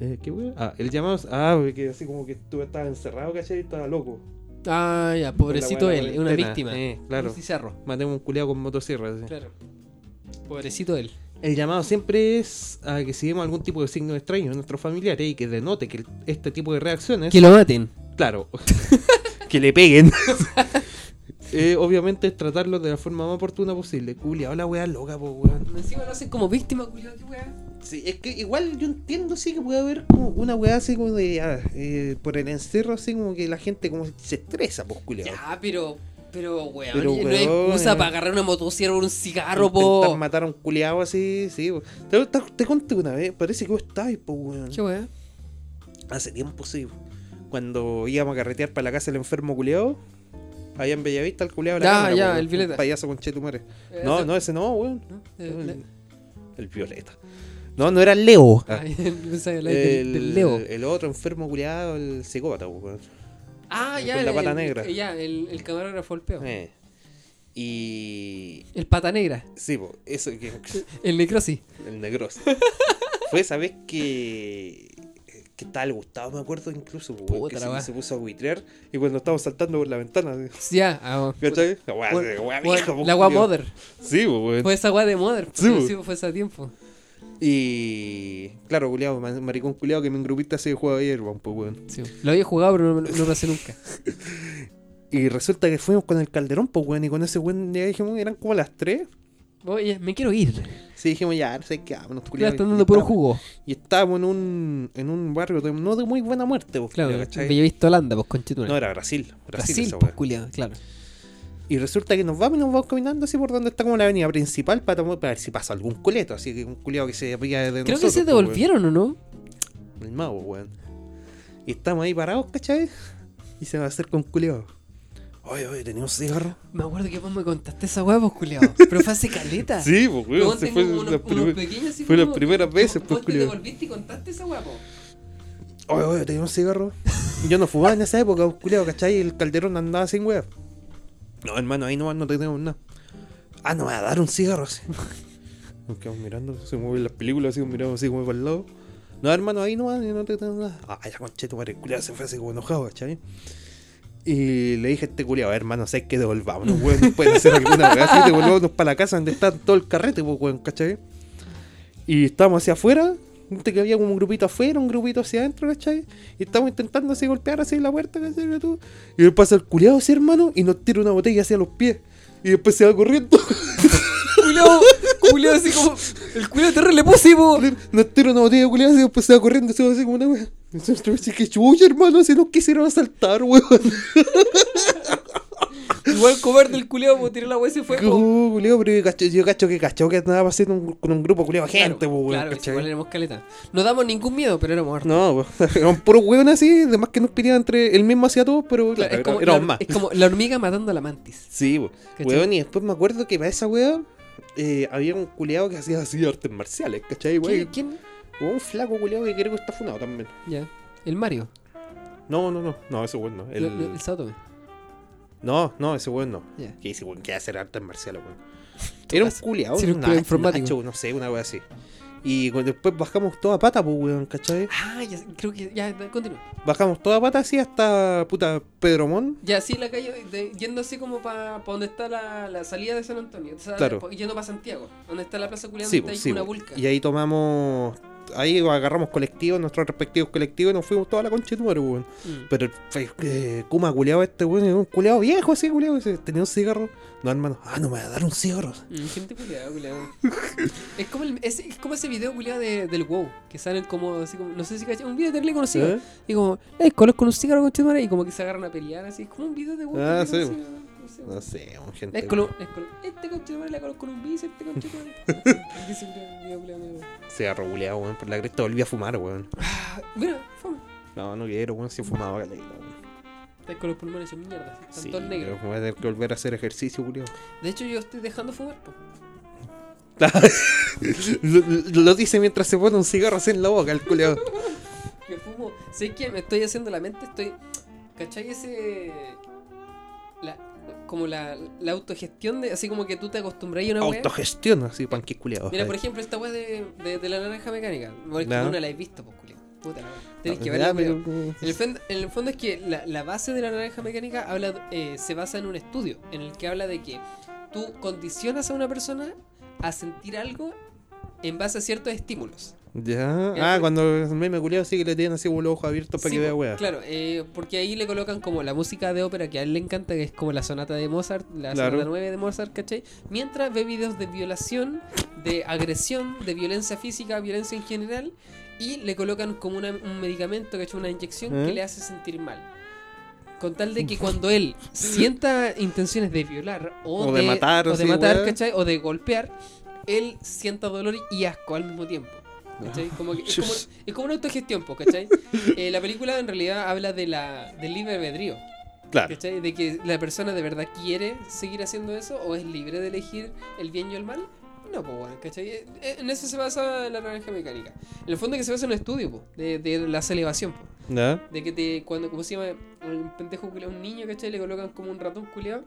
Eh, ¿Qué wea? Ah, el llamado. Ah, que así como que tú estabas encerrado, ¿cachai? Y estaba loco. Ah, ya, pobrecito él, es una víctima. Eh, claro. Un. Matemos un culiado con motosierra. así. Claro. Pobrecito él. El llamado siempre es a que si vemos algún tipo de signo extraño en nuestros familiares y que denote que este tipo de reacciones, Que lo maten. claro, que le peguen. Eh, obviamente es tratarlo de la forma más oportuna posible. Culia, la weá loca, po, weón. Encima lo hacen como víctima, culiado, qué weá. Sí, es que igual yo entiendo sí que puede haber como una weá así como de ah, eh, por el encerro así como que la gente como se estresa, pues culiao. Ya, pero. Pero, weón, Pero, no hay weón, excusa eh. para agarrar una motosierra por un cigarro, Intentar po. matar a un culiao así, sí. po. Te, te, te conté una vez, parece que vos estabas, pues weón. ¿Qué weá? Hace tiempo, sí. Cuando íbamos a carretear para la casa del enfermo culiado, allá en Bellavista, el la Ya, cámara, ya, el Violeta. payaso con chetumare. Eh, No, no, ese no, weón. ¿No? El, le- el Violeta. No, no era el Leo. Ah, el, Leo. el otro enfermo culiado, el psicópata, weón. Ah, ya. con la el- pata el- negra. Ya, el, camarógrafo, el peo. Eh. Y. El pata negra. Sí, po, eso que. El necrosis. El negros. Fue esa vez que. Que estaba el Gustavo, me acuerdo incluso, weón, Puta que se, puso a buitrear y cuando estábamos saltando por la ventana. así, Ya, ah, ¿Cachai? La weá, bueno, la weá culiao. mother. Sí, po, weón. Fue esa weá de mother. Sí, Sí, fue ese tiempo. Y. Claro, culiado, maricón culiado que me engrupiste hace juego ayer, weón, pues, weón. Sí. Lo había jugado, pero no, no lo pasé nunca. Y resulta que fuimos con el calderón, pues, weón, y con ese weón ya dijimos, eran como las 3. Oye, me quiero ir. Sí, dijimos, ya, no sé qué, vámonos, Ya culiao. están dando puro jugo. Y estábamos en un, en un barrio de, no de muy buena muerte, pues, Claro, culiao, ¿cachai? había visto Holanda, pues conchetura. No, era Brasil. Brasil, Brasil, esa pues claro. Y resulta que nos vamos y nos vamos caminando así por donde está como la avenida principal para, tomar- para ver si pasa algún coleto, así que un culiado que se pilla de Creo nosotros. que se pues, weón. devolvieron, ¿o no? El mago, weón. Y estamos ahí parados, ¿cachai? Y se va a acerca un culiado. Oye, oye, ¿tenía un cigarro? Me acuerdo que vos me contaste esa weá, pues culiado. Pero fue hace caleta. Sí, pues, Weón, se fue unos, la primer- pequeños fue las primeras veces, vos pues, te culiao. devolviste y contaste esa po. Oye, oye, ¿tenía un cigarro? Yo no fumaba en esa época, culiado, ¿cachai? El calderón andaba sin weón. No, hermano, ahí nomás no tenemos nada. Ah, no me va a dar un cigarro así. Nos quedamos mirando, se mueven las películas así, miramos así como para el lado. No, hermano, ahí nomás, no te tengo nada. Ah, ya concheto, madre, el culiado se fue así como enojado, ¿cachai? Y le dije a este culiado, hermano, sé que devolvámonos, weón, nos pueden hacer alguna weá así, devolvámonos para la casa donde está todo el carrete, pues, weón, ¿cachai? Y estábamos hacia afuera que había como un grupito afuera, un grupito hacia adentro, ¿cachai? Y estamos intentando así golpear así la puerta, ¿cachai? Y después pasa el culiado así, hermano, y nos tira una botella hacia los pies. Y después se va corriendo. Culeado, culeado así como. El culeado terrible pósimo. nos tira una botella culiada y después se va corriendo, así como una wea. Nosotros así que chucha, hermano, si nos quisieron asaltar, weón. Igual cobarde el culeado, pues tiró la weá y se fue. po. Uh, culiao, pero yo cacho, yo cacho que cachó que andaba pasando un- con un grupo culiado Claro, gente, pues, weón, Claro, ¿cachai? igual éramos caleta. No damos ningún miedo, pero éramos hartos. No, pues, eran puros weón así, además que nos pidían entre el mismo hacia todos, pero Claro, claro, es, era- como éramos la, más. es como la hormiga matando a la mantis. Sí, pues. ¿Cachai? Weón, y después me acuerdo que para esa weá eh, había un culiado que hacía así artes marciales, ¿cachai, weón? ¿Quién? Un flaco culiado que creo que está funado también. Ya. El Mario. No, no, no, no, ese weón no. El... El, el. No, no, ese weón no. Que dice, weón, que hacer artes marciales, weón. Era un era un un informático. Nacho, no sé, una weá así. Y después bajamos toda pata, pues, weón, ¿cachai? Ah, ya, creo que ya, continúa. Bajamos toda pata así hasta puta Pedromón. Ya, sí, la calle, de- yendo así como para donde está la, la salida de San Antonio. Claro. Yendo para Santiago, donde está la plaza culiada, Sí, donde pues, está sí, ahí una pues. vulca. Y ahí tomamos. Ahí agarramos colectivos, nuestros respectivos colectivos, y nos fuimos toda la concha de weón. Mm. Pero el eh, Kuma culeado este, weón, un culeado viejo así, culeado. Tenía un cigarro. No, hermano, ah, no me va a dar un cigarro. Mm, gente culiada, culiada. es, como el, es, es como ese video culiado de, del WoW, que salen como, así como, no sé si cachai, un video terrible conocido. ¿Eh? Y como, eh, colos con un cigarro con madre", y como que se agarran a pelear, así, es como un video de WoW. Ah, sí. no sé, No sé, un gente. Es colo, es colo, este conche de madre la conozco con un bis, este conche de madre. Dice, video culiao medio- Cigarro culeado, weón. Por la cresta volví a fumar, weón. Ah, Mira, fome. No, no quiero, weón. Si fumaba, caleta, weón. Estás con los pulmones en mierda, están Sí, todos negros. voy a tener que volver a hacer ejercicio, culeado. De hecho, yo estoy dejando fumar, po. lo, lo dice mientras se pone un cigarro así en la boca, el culeado. Que fumo. Sé que me estoy haciendo la mente, estoy. ¿Cachai ese. La, como la, la autogestión de. Así como que tú te acostumbras a una wea. Autogestión, así, panquis culeado. Mira, por ejemplo, esta wea de, de, de la naranja mecánica. Porque tú no la has visto, pues, culiao. Puta la wea. Tenés que verla, pero- culiao. En el, fen- en el fondo es que la, la base de la naranja mecánica habla, eh, se basa en un estudio en el que habla de que tú condicionas a una persona a sentir algo en base a ciertos estímulos. Ya. Ah, cuando el meme culeado sí que le tienen así como los ojos abiertos para Sí, que vea weá. Claro, eh, porque ahí le colocan como la música de ópera que a él le encanta, que es como la sonata de Mozart, la Claro. sonata 9 de Mozart, ¿cachai? Mientras ve videos de violación, de agresión, de violencia física, violencia en general, y le colocan como una- un medicamento, ¿cachai? Una inyección ¿Eh? que le hace sentir mal. Con tal de que cuando él sienta intenciones de violar o, O de matar, o o de sí, matar. ¿cachai? O de golpear, él sienta dolor y asco al mismo tiempo. ¿cachai? Como que- es, como, es como una autogestión, ¿cachai? Eh, la película en realidad habla de la, del libre albedrío, Claro. ¿cachai? De que la persona de verdad quiere seguir haciendo eso o es libre de elegir el bien y el mal. No, pues bueno, ¿cachai? Eh, eh, En eso se basa la naranja mecánica. En el fondo que se basa en un estudio, po, de, de la celebración, po. ¿Ya? De que te, cuando, ¿cómo se llama? Un pendejo culiao, un niño, ¿cachai? Le colocan como un ratón culiado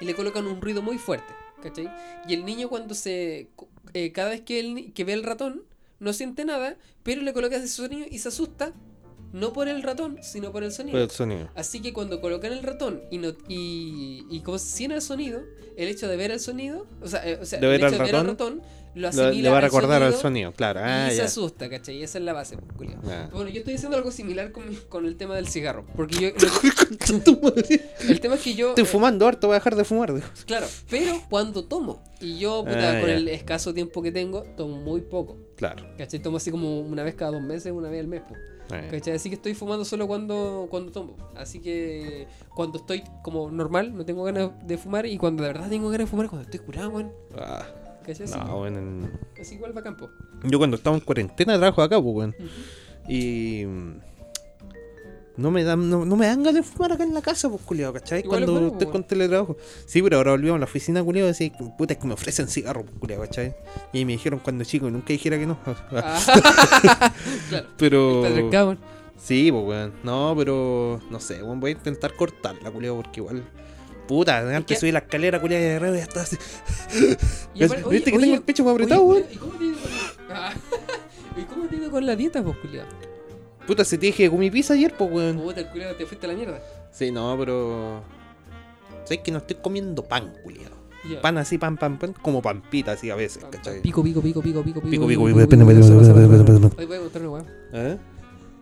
y le colocan un ruido muy fuerte, ¿cachai? Y el niño cuando se... eh, cada vez que, el, que ve el ratón, no siente nada, pero le colocan ese sonido y se asusta, no por el ratón, sino por el sonido. Por el sonido. Así que cuando colocan el ratón y, no, y, y como sin el sonido, el hecho de ver el sonido, o sea, eh, o sea el hecho de ver ratón, ratón, lo asimila le va a recordar al sonido sonido, claro. Ah, y se ya. asusta, ¿cachai? Y esa es la base, pues, culiao. Ya. Bueno, yo estoy haciendo algo similar con, con el tema del cigarro. Porque yo. El tema es que yo. Estoy eh, fumando harto, voy a dejar de fumar. dijo. claro, pero cuando tomo. Y yo, puta, Ah, con ya. el escaso tiempo que tengo, tomo muy poco. Claro. ¿Cachai? Tomo así como una vez cada dos meses, una vez al mes, pues. Eh. ¿Cachai? Así que estoy fumando solo cuando, cuando tomo. Así que cuando estoy como normal, no tengo ganas de fumar. Y cuando de verdad tengo ganas de fumar, cuando estoy curado, weón. Ah, ¿Cachai? No, bueno, en- igual va campo. Yo cuando estaba en cuarentena trabajo acá, pues, weón. Y. mm, No me, dan, no, no me dan ganas de fumar acá en la casa, pues, culiado, ¿cachai? Igual Cuando pues, con teletrabajo. Sí, pero ahora volvimos a la oficina, culiado, y decía, puta, es que me ofrecen cigarro, pues, culiado, ¿cachai? Y me dijeron cuando chico, nunca dijera que no. Ah, claro. pero. Sí, pues, weón. No, pero. No sé, weón, voy a intentar cortarla, culiado, porque igual. Puta, antes subí la escalera, culiado, y de repente ya estaba así. Y aparte- ¿Viste que oye, tengo el pecho más oye, apretado, weón? ¿Y cómo te digo con Ah. ¿Y cómo te digo con la dieta, pues, culiado? Puta, se te dije comí pizza ayer, pues, weón. Puta, el culiado te fuiste a la mierda. Sí, no, pero. Sabes que no estoy comiendo pan, culiado. Ya. Pan así, pan, pan, pan, como pampita así a veces, ¿cachai? Pico, pico, pico, pico, pico, Pico, pico, pico, pico, pasa, pene, pasa. pene, pene. Oye, voy a contar una weá. ¿Eh?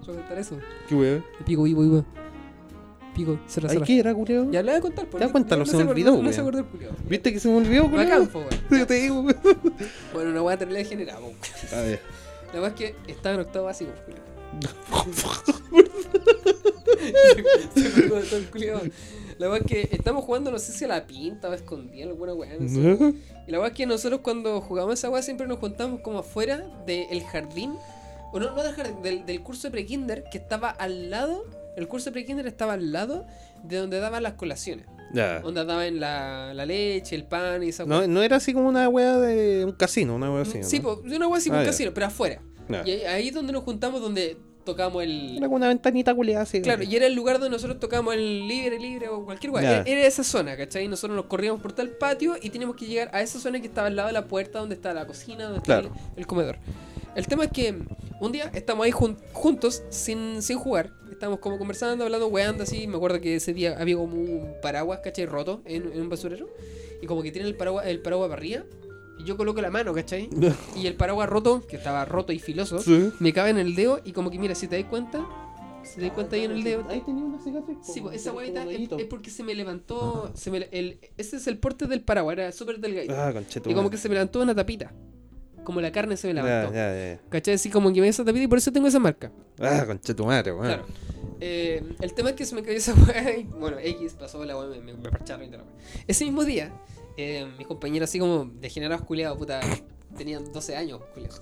Voy a contar eso. ¿Qué weón? Pico, pico, pico. Pico, Ay, cerra. ¿qué era, culiao? Ya le voy a contar, por Ya, cuéntalo, se me olvidó, No, no se weón. acordó el culiao. ¿Viste que se me olvidó, culiao? Bacán, po, weón. Yo te digo, weón. Bueno, una weá terrible generada, po. A ver. La weá es que estaba en octavo básico, culiao. Se me todo el culiao. La weá es que estamos jugando, no sé si a la pinta o a escondida, alguna weá. no sé. Y la weá es que nosotros cuando jugamos esa weá siempre nos juntamos como afuera del jardín. O no, no del jardín, del, del curso de prekinder que estaba al lado. El curso de prekinder estaba al lado de donde daban las colaciones. Ya. Donde daban la, la leche, el pan y esa No, no era así como una weá de un casino, una weá así. Sí, ¿no? de una weá así, Ah, un ya. casino, pero afuera. Ya. Y ahí es donde nos juntamos, donde tocamos el. Era como una ventanita culiada así. Claro, y era el lugar donde nosotros tocamos el libre, libre o cualquier. Ya. Era, era esa zona, ¿cachai? Nosotros nos corríamos por el patio y teníamos que llegar a esa zona que estaba al lado de la puerta donde está la cocina, donde está Claro. el, el comedor. El tema es que un día estamos ahí jun- juntos sin, sin jugar. Estamos como conversando, hablando, weando así. Me acuerdo que ese día había como un paraguas, ¿cachai? Roto en, en un basurero. Y como que tiene el paraguas, el paraguas para arriba. Y yo coloco la mano, ¿cachai? Y el paraguas roto, que estaba roto y filoso, Sí. me cabe en el dedo y como que mira, si te das cuenta, si te das cuenta ahí en el dedo. Ahí tenía una cicatriz. Sí, pues esa como guayita es, porque se me levantó. Se me, el, ese es el porte del paraguas, era súper delgadito. Ah, concheto. y como que se me levantó una tapita. Como la carne se me Ya, levantó. ya, ya. ¿Cachai? Así como que me dio esa tapita y por eso tengo esa marca. Ah, concheto madre, weón. Claro. Eh, el tema es que se me cayó esa weá bueno, X pasó la weá, me, me, me parcharon y tal. Ese mismo día, eh, mis compañeros así como degenerados culiados, puta, tenían 12 años, culiados.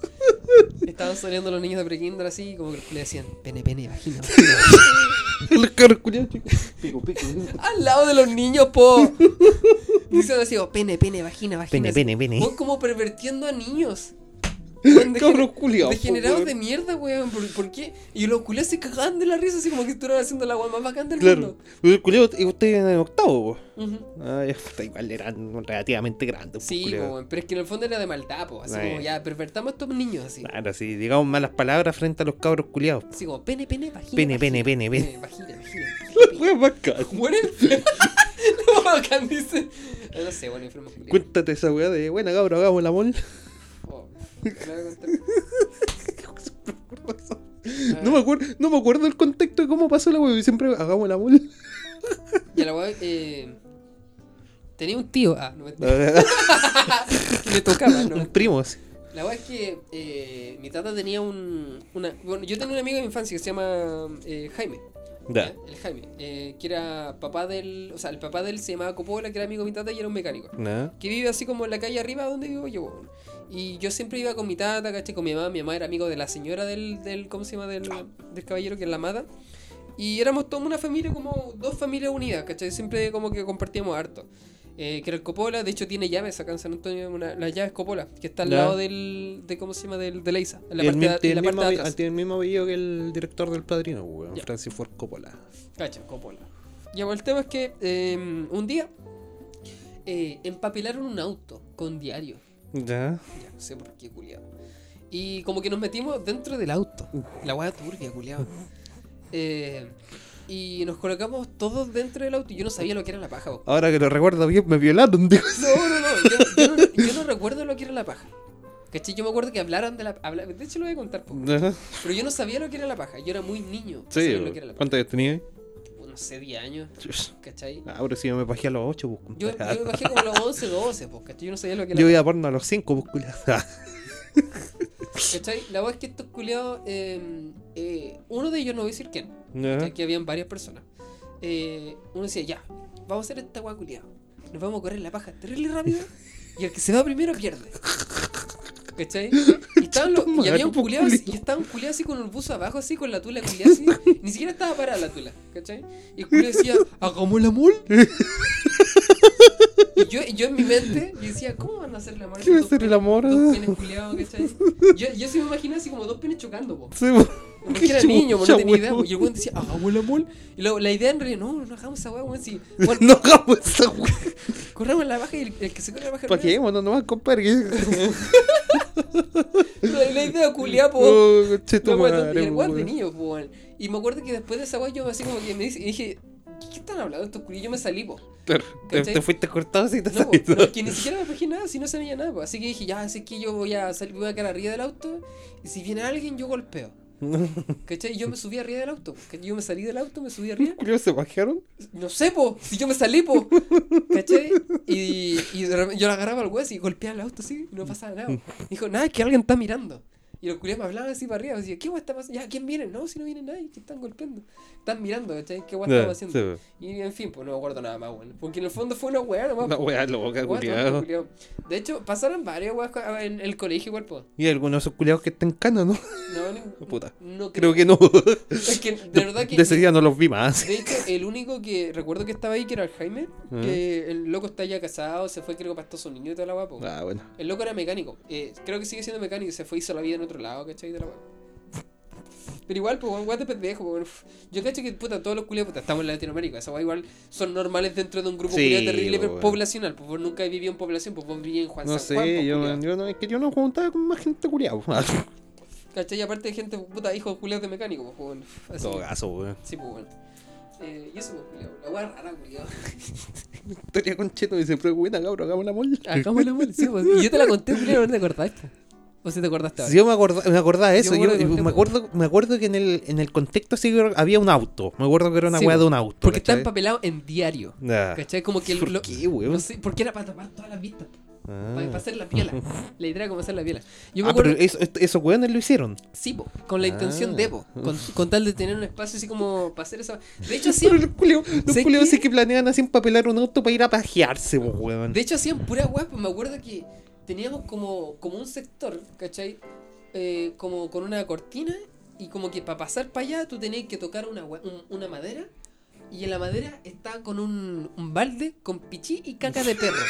Estaban saliendo los niños de prekinder así, como que le decían, pene, pene, vagina, vagina. Los cabros culiados, chicos. Pico, pico. Al lado de los niños, po. Diciendo así, oh, pene, pene, vagina, vagina. Pene, pene, pene. Vos como pervertiendo a niños. Weón, Cabros culiados. Degenerados de weón. mierda, weón. ¿Por, por qué? Y los culiados se cagaban de la risa, así como que estuvieran haciendo la weá más bacán del Claro. mundo. El culiao, y usted en el octavo. Ah, ya, puta, igual eran relativamente grandes. Sí, culiao. po, weón, pero es que en el fondo era de maldad, po. Así Eh. como ya, pervertamos a estos niños, así. Claro, si digamos malas palabras frente a los cabros culiados. Así como pene, pene, vagina. Pene, pene, pene, pene. Vagina, vagina. Weón, bacán. Lo bacán dice. No sé, bueno, enfermo. Cuéntate esa weá de buena cabro, hagamos la mol. Oh, le voy a contar. Ah, No me acuerdo, no me acuerdo el contexto de cómo pasó la weá. Siempre hagamos la mol. Ya la weá, eh. Tenía un tío. Ah, no me le tocaba, Un ¿no? primo, sí. La weá es que eh, mi tata tenía un. Una, bueno, yo tenía un amigo de mi infancia que se llama eh, Jaime. El Jaime. eh, que era papá del. O sea, el papá de él se llamaba Copola, que era amigo de mi tata y era un mecánico. Nada. Que vive así como en la calle arriba donde vivo yo. Y yo siempre iba con mi tata, ¿cachai? Con mi mamá. Mi mamá era amigo de la señora del. del ¿Cómo se llama? Del, del caballero, que es la amada. Y éramos toda una familia, como dos familias unidas, ¿cachai? Siempre como que compartíamos harto. Eh, que era el Copola, de hecho tiene llaves acá en San Antonio, una, las llaves Copola, que está al Ya. lado del, de, ¿cómo se llama? Del, de la ISA, en la el parte, de, tiene en la el parte mismo de avi- atrás. Tiene el mismo apellido que el director del padrino, weón. Ya. Francis Ford Coppola. Cacha, Coppola. Ya, bueno, el tema es que eh, un día eh, empapellaron un auto con diario. Ya. Ya, no sé por qué, culiado. Y como que nos metimos dentro del auto. La weá turbia, culiado. Eh, y nos colocamos todos dentro del auto y yo no sabía lo que era la paja. Ahora que lo recuerdo bien, me violaron. No, no, no. Yo, yo no. yo no recuerdo lo que era la paja. ¿Cachai? Yo me acuerdo que hablaron de la. habla- de hecho, lo voy a contar. po. Ajá. Pero yo no sabía lo que era la paja. Yo era muy niño. Sí, saber lo que era la paja. ¿cuántos años tenías? No sé, 10 años. ¿Cachai? Ahora sí me bajé a los 8, pues. Yo, yo me bajé como a los 11, 12, pues, ¿cachai? Yo no sabía lo que era Yo iba a porno a los 5, pues. ¿Cachai? La verdad es que estos culiados, eh, eh, uno de ellos no voy a decir quién, Ya. que aquí habían varias personas. Eh, uno decía, ya, vamos a hacer esta guay culiado. Nos vamos a correr la paja terrible rápido y el que se va primero pierde. ¿Cachai? Y, estaban los- y había un culiado culiao. y estaba un culiado así con el buzo abajo, así con la tula culiada así. Ni siquiera estaba parada la tula, ¿cachai? Y el culiado decía, hagamos el amor. Y yo, yo en mi mente, yo decía, ¿cómo van a hacer el amor? ¿Qué va a hacer el amor? Dos penes culiados, ¿cachai? Yo, yo sí me imagino así como dos penes chocando, po. Sí, pues. Porque era Qué niño, po, no tenía idea. po. Y el weón decía, hagamos el amor. Y luego la idea en realidad, no, no hagamos esa weá, weón. Si, bueno, No hagamos esa weá. corramos la baja y el, el que se corre la baja. Pajeémonos nomás, compadre. La, la idea culiá, po. Oh, cheto weá tonta, y madre, el weón de niño, po. Y me acuerdo que después de esa weá yo así como que me dije, ¿qué, qué están hablando estos culios? Yo me salí, po. Claro. Te, te fuiste cortado así te No, po, es que ni siquiera me fijé nada, si no se veía nada. po. Así que dije, ya, así que yo voy a salir, voy a quedar arriba del auto. Y si viene alguien, yo golpeo. ¿Cachai? Yo me subí arriba del auto. Yo me salí del auto, me subí arriba. ¿Culiados se bajaron? No sé, po, si yo me salí, po. ¿Cachai? Y, y yo le agarraba al hueso y golpeaba el auto así, y no pasaba nada. Dijo, nada, es que alguien está mirando. Y los culiados me hablaban así para arriba. Decía, ¿qué guay está pasando? Ya, ¿quién viene? No, si no viene nadie, que están golpeando. Están mirando, ¿cachai? ¿Qué guay estamos haciendo? sí, Y en fin, pues no me acuerdo nada más, bueno. Porque en el fondo fue una weá nomás. Una wea loca, Weá, culiado. De hecho, pasaron varias weas en el colegio igual. Y algunos de esos culiados que están canos, ¿no? No, ni- Puta. no Creo que no. Es que de verdad que. De ese día no los vi más. De hecho, el único que recuerdo que estaba ahí, que era el Jaime, Ah. que el loco está ya casado, se fue creo para Estados Unidos y toda la guapo. Ah, bueno. El loco era mecánico. eh, creo que sigue siendo mecánico se fue y hizo la vida en otro lado, ¿cachai? De la wea. Pero igual, pues, weón, de pendejo, pues, weón. Yo cacho que, puta, todos los culiados, puta, estamos en Latinoamérica. Esa igual son normales dentro de un grupo Sí, culiao terrible weón. poblacional. Pues vos nunca vivido en población, pues vos vivías en Juan No San Juan, sé, pues, yo, yo no, es que yo no juntaba con más gente culiado. ¿Cachai? Y aparte de gente, puta, hijos culiados de mecánico, pues, weón. En Así. todo caso, weón. Sí, pues, weón. Eh, y eso, pues, culiao. La rara, culiao. Historia con Cheto y se fue buena, cabrón, hagamos la molla. Hagamos la mole, sí, pues. Y yo te la conté, culiao, ¿no te acordás? ¿O si te acordaste ahora? Sí, yo me acordaba, me acordaba de eso. me Yo, acuerdo que me, acuerdo, me acuerdo que en el, en el contexto sí que había un auto. Me acuerdo que era una Sí, weá de un auto. Porque está ¿cachai? empapelado en diario. ¿Cachai? Como que el, ¿Por lo- qué, weón? No sé, porque era para tapar todas las vistas. Ah. Para, hacer la piela. La idea era como hacer la piela. Yo me Ah, pero acuerdo. eso, esto- esos weones lo hicieron. Sí, po, con la intención Ah. de, po, con, con tal de tener un espacio así como para hacer esa. De hecho, Pero hacían, los culiados los ¿Sé culiados qué? sí que planean así empapelar un auto para ir a pajearse, po, weón. de hecho, hacían pura weá, pues me acuerdo que teníamos como, como un sector, ¿cachai? Eh, como con una cortina y como que para pasar para allá tú tenías que tocar una, un- una madera y en la madera está con un, un balde con pichí y caca de perro.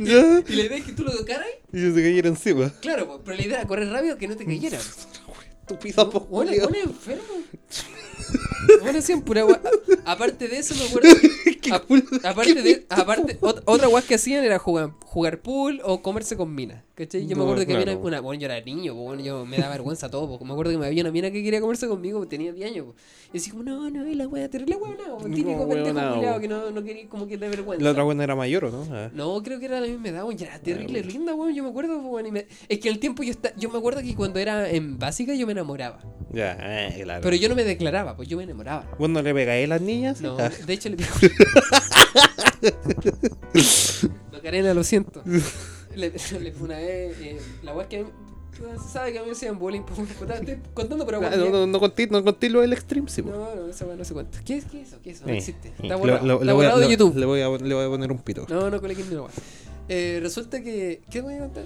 Ya. Y la idea es que tú lo tocaras, Y se cayeron encima. claro, pero la idea era correr rápido que no te cayera. Estúpido, po, bueno, enfermo. Bueno, hacían pura. Aparte de eso, me acuerdo. A- aparte de. Aparte, ot- otra weá que hacían era jugar, jugar pool o comerse con minas. ¿Cachai? Yo me acuerdo que claro. había una. Bueno, yo era niño, po, bueno, yo me daba vergüenza todo. po. Me acuerdo que me había una mina que quería comerse conmigo, tenía 10 años. po. Y decía, como, no, no, y la weá, terrible weá, no. Típico No, pendejo po. que no, no quería como que te vergüenza. La otra buena era mayor, ¿o no? Ah. No, creo que era la misma edad, weón. Ya era terrible, bueno. linda, weón. Yo me acuerdo, weón. y me- Es que el tiempo yo está... yo me acuerdo que cuando era en básica yo me enamoraba. Ya, eh, claro. Pero yo no me declaraba, pues yo me enamoraba. ¿Vos no le pegáis a las niñas? No, Ah. de hecho le pido. Macarena, lo siento. Le, le fue una vez. eh, la weá es que. a mí- Se sabe que a mí me hacían bullying. Pues, estoy contando, pero Ah, bueno, no, no, no conté, no conté lo del extreme, sí, po. No, no, esa weá no se cuenta. ¿Qué es, qué es eso? ¿Qué es eso? No Eh, existe. eh, Está borrado. Está de YouTube. Le voy, a, le voy a poner un pito. No, no ni una weá. Eh, resulta que. ¿Qué voy a contar?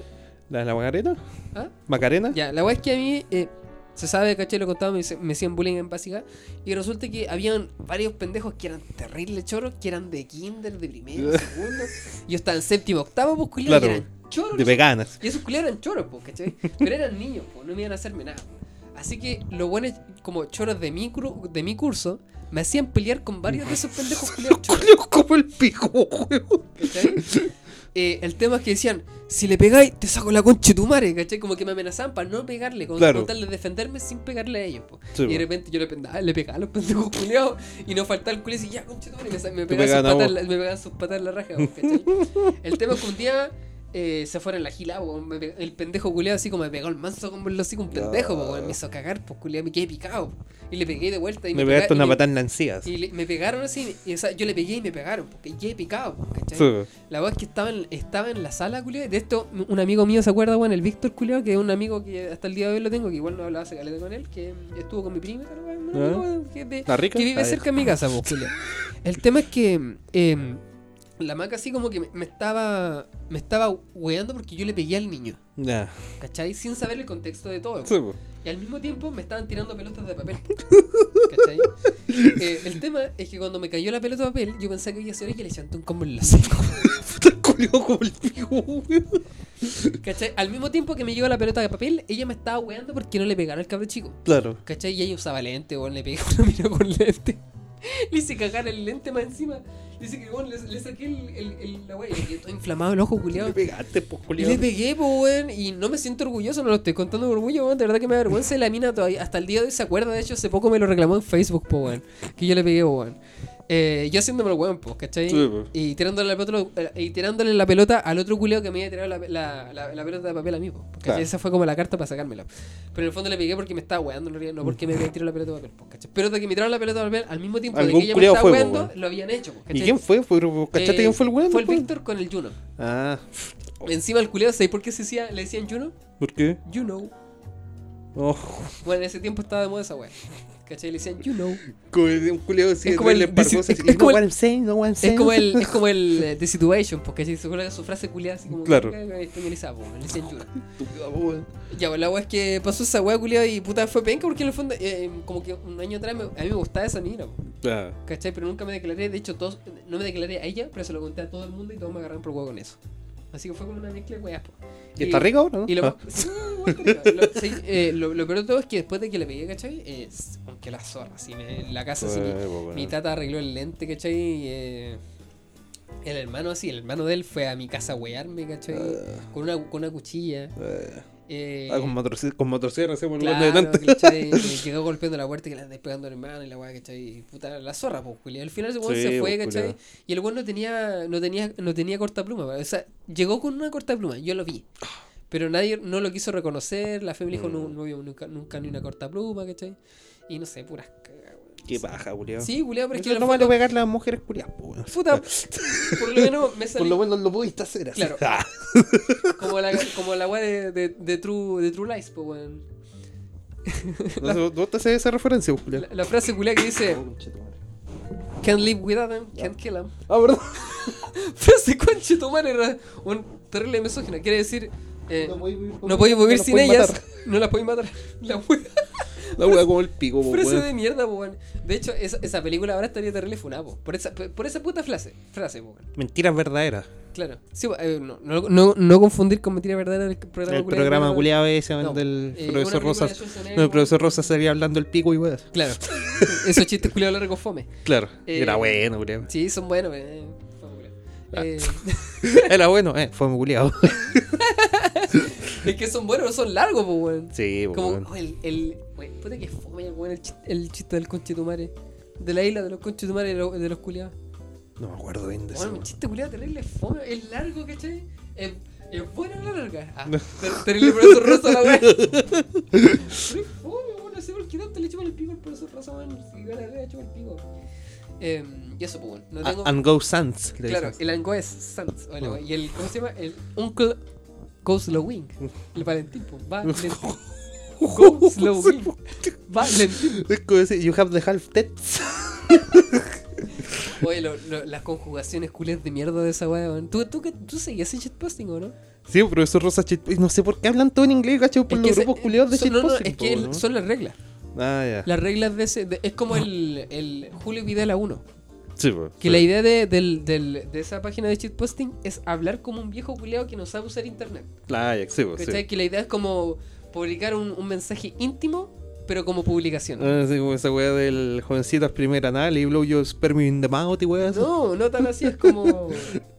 ¿La, la Macarena? ¿Ah? ¿Macarena? Ya, la weá es que a mí, eh, se sabe, caché, lo contaba, me, me hacían bullying en básica. Y resulta que habían varios pendejos que eran terribles choros, que eran de kinder, de primero, segundo. Yo estaba en séptimo, octavo, pues culiao, y Claro, eran choros. De veganas. Y esos culiados eran choros, pues, ¿cachai? Pero eran niños, pues, no me iban a hacerme nada. Así que los buenos, como choros de mi, de mi curso, me hacían pelear con varios de esos pendejos culiados choros. Como el pico, weón. Eh, el tema es que decían, si le pegáis, te saco la concha de tu madre, ¿cachai? Como que me amenazaban para no pegarle, con, Claro. con tal de defenderme sin pegarle a ellos. Sí, y de repente yo le, pegaba, le pegaba a los pendejos culiados y no faltaba el culo y decía, ya, concha de tu madre, y me, me, pegaban sus patas, me pegaban sus patas en la raja, ¿cachai? El tema es que un día eh, se fueron la gila, po, me pe- el pendejo culiado así como me pegó el manso como el hocico un pendejo, po, me hizo cagar, pues culiado, me quedé picado. po. Y le pegué de vuelta y Me pega- pegaste y una me- patada en la y le- me pegaron así, y, o sea, yo le pegué y me pegaron, porque quedé picado, ¿cachai? Sí. La verdad es que estaba en, estaba en la sala, culiao. De esto, un amigo mío se acuerda, bueno, el Víctor, culiao, que es un amigo que hasta el día de hoy lo tengo, que igual no hablaba hace caleta con él, que estuvo con mi prima, amigo que, que vive cerca de mi casa, pues, culiao. El tema es que em, la maca así como que me, me estaba me estaba weando porque yo le pegué al niño, Ya. ¿cachai? Sin saber el contexto de todo. Sí. Y al mismo tiempo me estaban tirando pelotas de papel. ¿Cachai? Eh, el tema es que cuando me cayó la pelota de papel, yo pensé que iba a ser y le chanté un combo en la culiao como el pico. ¿Cachai? Al mismo tiempo que me llegó la pelota de papel, ella me estaba weando porque no le pegara al cabro chico. Claro. ¿Cachai? Y ella usaba lente, o le pegué una mira con lente. Le hice cagar el lente más encima. Dice que bueno, le, le saqué el, el, el- la weá y le todo inflamado el ojo, Le culiado. pegaste, pues, Y culiao. le pegué, po, weón. Y no me siento orgulloso, no lo estoy contando por orgullo, weón. De verdad que me da vergüenza. Y la mina todavía, hasta el día de hoy se acuerda. De hecho, hace poco me lo reclamó en Facebook, po, weón. Que yo le pegué, weón. Eh, yo haciéndome el weón, ¿cachai? Sí, y, tirándole la pelota, eh, y tirándole la pelota al otro culeo que me había tirado la, la, la- la pelota de papel a mí, ¿cachai? Claro. Esa fue como la carta para sacármela. Pero en el fondo le pegué porque me estaba weando, no porque me había tirado la pelota de papel, ¿cachai? Pero de que me tiraron la pelota de papel al mismo tiempo de que ella me estaba fue, weando, lo habían hecho, po, ¿Y ¿cachai? quién fue? ¿Fue- ¿Cachaste Eh, quién fue el weón? Fue el? Víctor con el Juno. Ah, Encima el culiao, ¿sabes por qué se decía, le decían Juno? ¿por qué? You know. Oh, Bueno, en ese tiempo estaba de moda esa wea. ¿Cachai? Le decían, you know. como el- un así, Es como el- es- así, es como el- no say. Es como el, es como el eh, The Situation, porque se acuerda su frase culiada así como Claro. españolizada, pues, le decían you know. Ya, pues la wea es que pasó esa wea culiada y puta fue penca porque en el fondo, eh, como que un año atrás me- a mí me gustaba esa mina, po, Ah, ¿cachai? Pero nunca me declaré, de hecho, todos, no me declaré a ella, pero se lo conté a todo el mundo y todos me agarraron por huevo con eso. Así que fue como una mezcla de weas, po. ¿Y está rico no? Y lo, Ah. Lo- eh, lo, lo peor de todo es que después de que le pegué, ¿cachai? Es aunque la zorra, así, me- en la casa, así, mi- Eh, tata arregló el lente, ¿cachai? Y, eh, el hermano así, el hermano de él fue a mi casa a wearme, ¿cachai? Con una, con una cuchilla. Eh, Eh, Ah, con motosierra, con motosierra el claro. Y llegó golpeando la puerta y que le andas pegando al hermano y la weá, ¿cachai? Y puta, la zorra, pues, Julián. Al final ese weón Sí, se fue, pues, ¿cachai? Y el weón no tenía, no tenía, no tenía corta pluma. O sea, llegó con una corta pluma, yo lo vi. Pero nadie no lo quiso reconocer, la fe me dijo, no, Mm. no vio nunca, nunca ni una corta pluma, ¿cachai? Y no sé, puras. Qué paja, culiao. Sí, Julián, pero es que no vale fondo, pegar las mujeres culiadas, po, weón. puta, por lo menos me Por salí lo menos lo pudiste hacer así. Claro. Ah. como la, como la weá de, de, de True, de True Lies, pues, weón. No sé, ¿Dónde te haces esa referencia, culiao? La, la frase culiá que dice, Oh, can't live without them, can't kill them. Ah, ¿verdad? Frase conche tu madre, era un terrible misógina. Quiere decir, eh, No podéis vivir no podéis ellas, vivir no sin ellas, matar. no las podéis matar. La wea. La wea como el pico, po, Frase de mierda, po. De hecho, esa, esa película ahora estaría terrible funada, po. Por esa, por esa puta frase, frase, po, weón. Mentiras verdaderas. Claro. Sí, eh, no, no, no, no confundir con mentira verdadera el programa El programa de- culiado ese No, del eh, profesor película Rosa. de Schwarzenegger, No, el profesor Rosa estaría hablando el pico y weas. Claro. Esos chistes culiados largos fome. Claro. Eh, Era bueno, culiao. Sí, son buenos, eh. Ah. Eh, Era bueno, eh. Fue muy culiado. es que son buenos, no son largos, pues, weón. Sí, po, Como weón. oh, el, el wey, puta que fome, weón, el, chiste, el chiste del conchetumare. De la isla de los conchetumares de, los- de los culiados. No me acuerdo bien de eso. Bueno, un chiste culiado terrible fome, es largo, ¿cachai? Es, es bueno la larga. Ah, No. ter- terrible profesor Rosa la weá. Pero es fome, weón, no sé por qué tanto le chupan el pico al profesor Rosa, weón. Si gana le chupa el pico. Eh, y eso, pues, bueno, no tengo. A- And Go Sans. le Claro, el Ango es Sans. o la Oh. Y el, ¿cómo se llama? El Uncle Go Slow Wing. El Valentín, pues, va Valentín. Go Slow Wing. Valentín. Es como decir, you have the half tets. Oye, lo- lo- las conjugaciones culias de mierda de esa weá. ¿Tú, tú, qué- tú seguías en shitposting o no? Sí, profesor Rosa shitposting. No sé por qué hablan todo en inglés, cacho, por Es los grupos culiados de son- no, no, shitposting. es que ¿no? son las reglas. Ah, ya. Las reglas de ese. de- es como el, el Julio Videla 1. Sí, po, Que sí. la idea de, del- de esa página de shitposting es hablar como un viejo culiado que no sabe usar internet. Ah, ya, sí. ¿Cachai? Que la idea es como publicar un, un mensaje íntimo, pero como publicación. Ah, sí, como esa weá del jovencito primera anal y blow your sperm in the mouth y weá. No, no tan así, es como.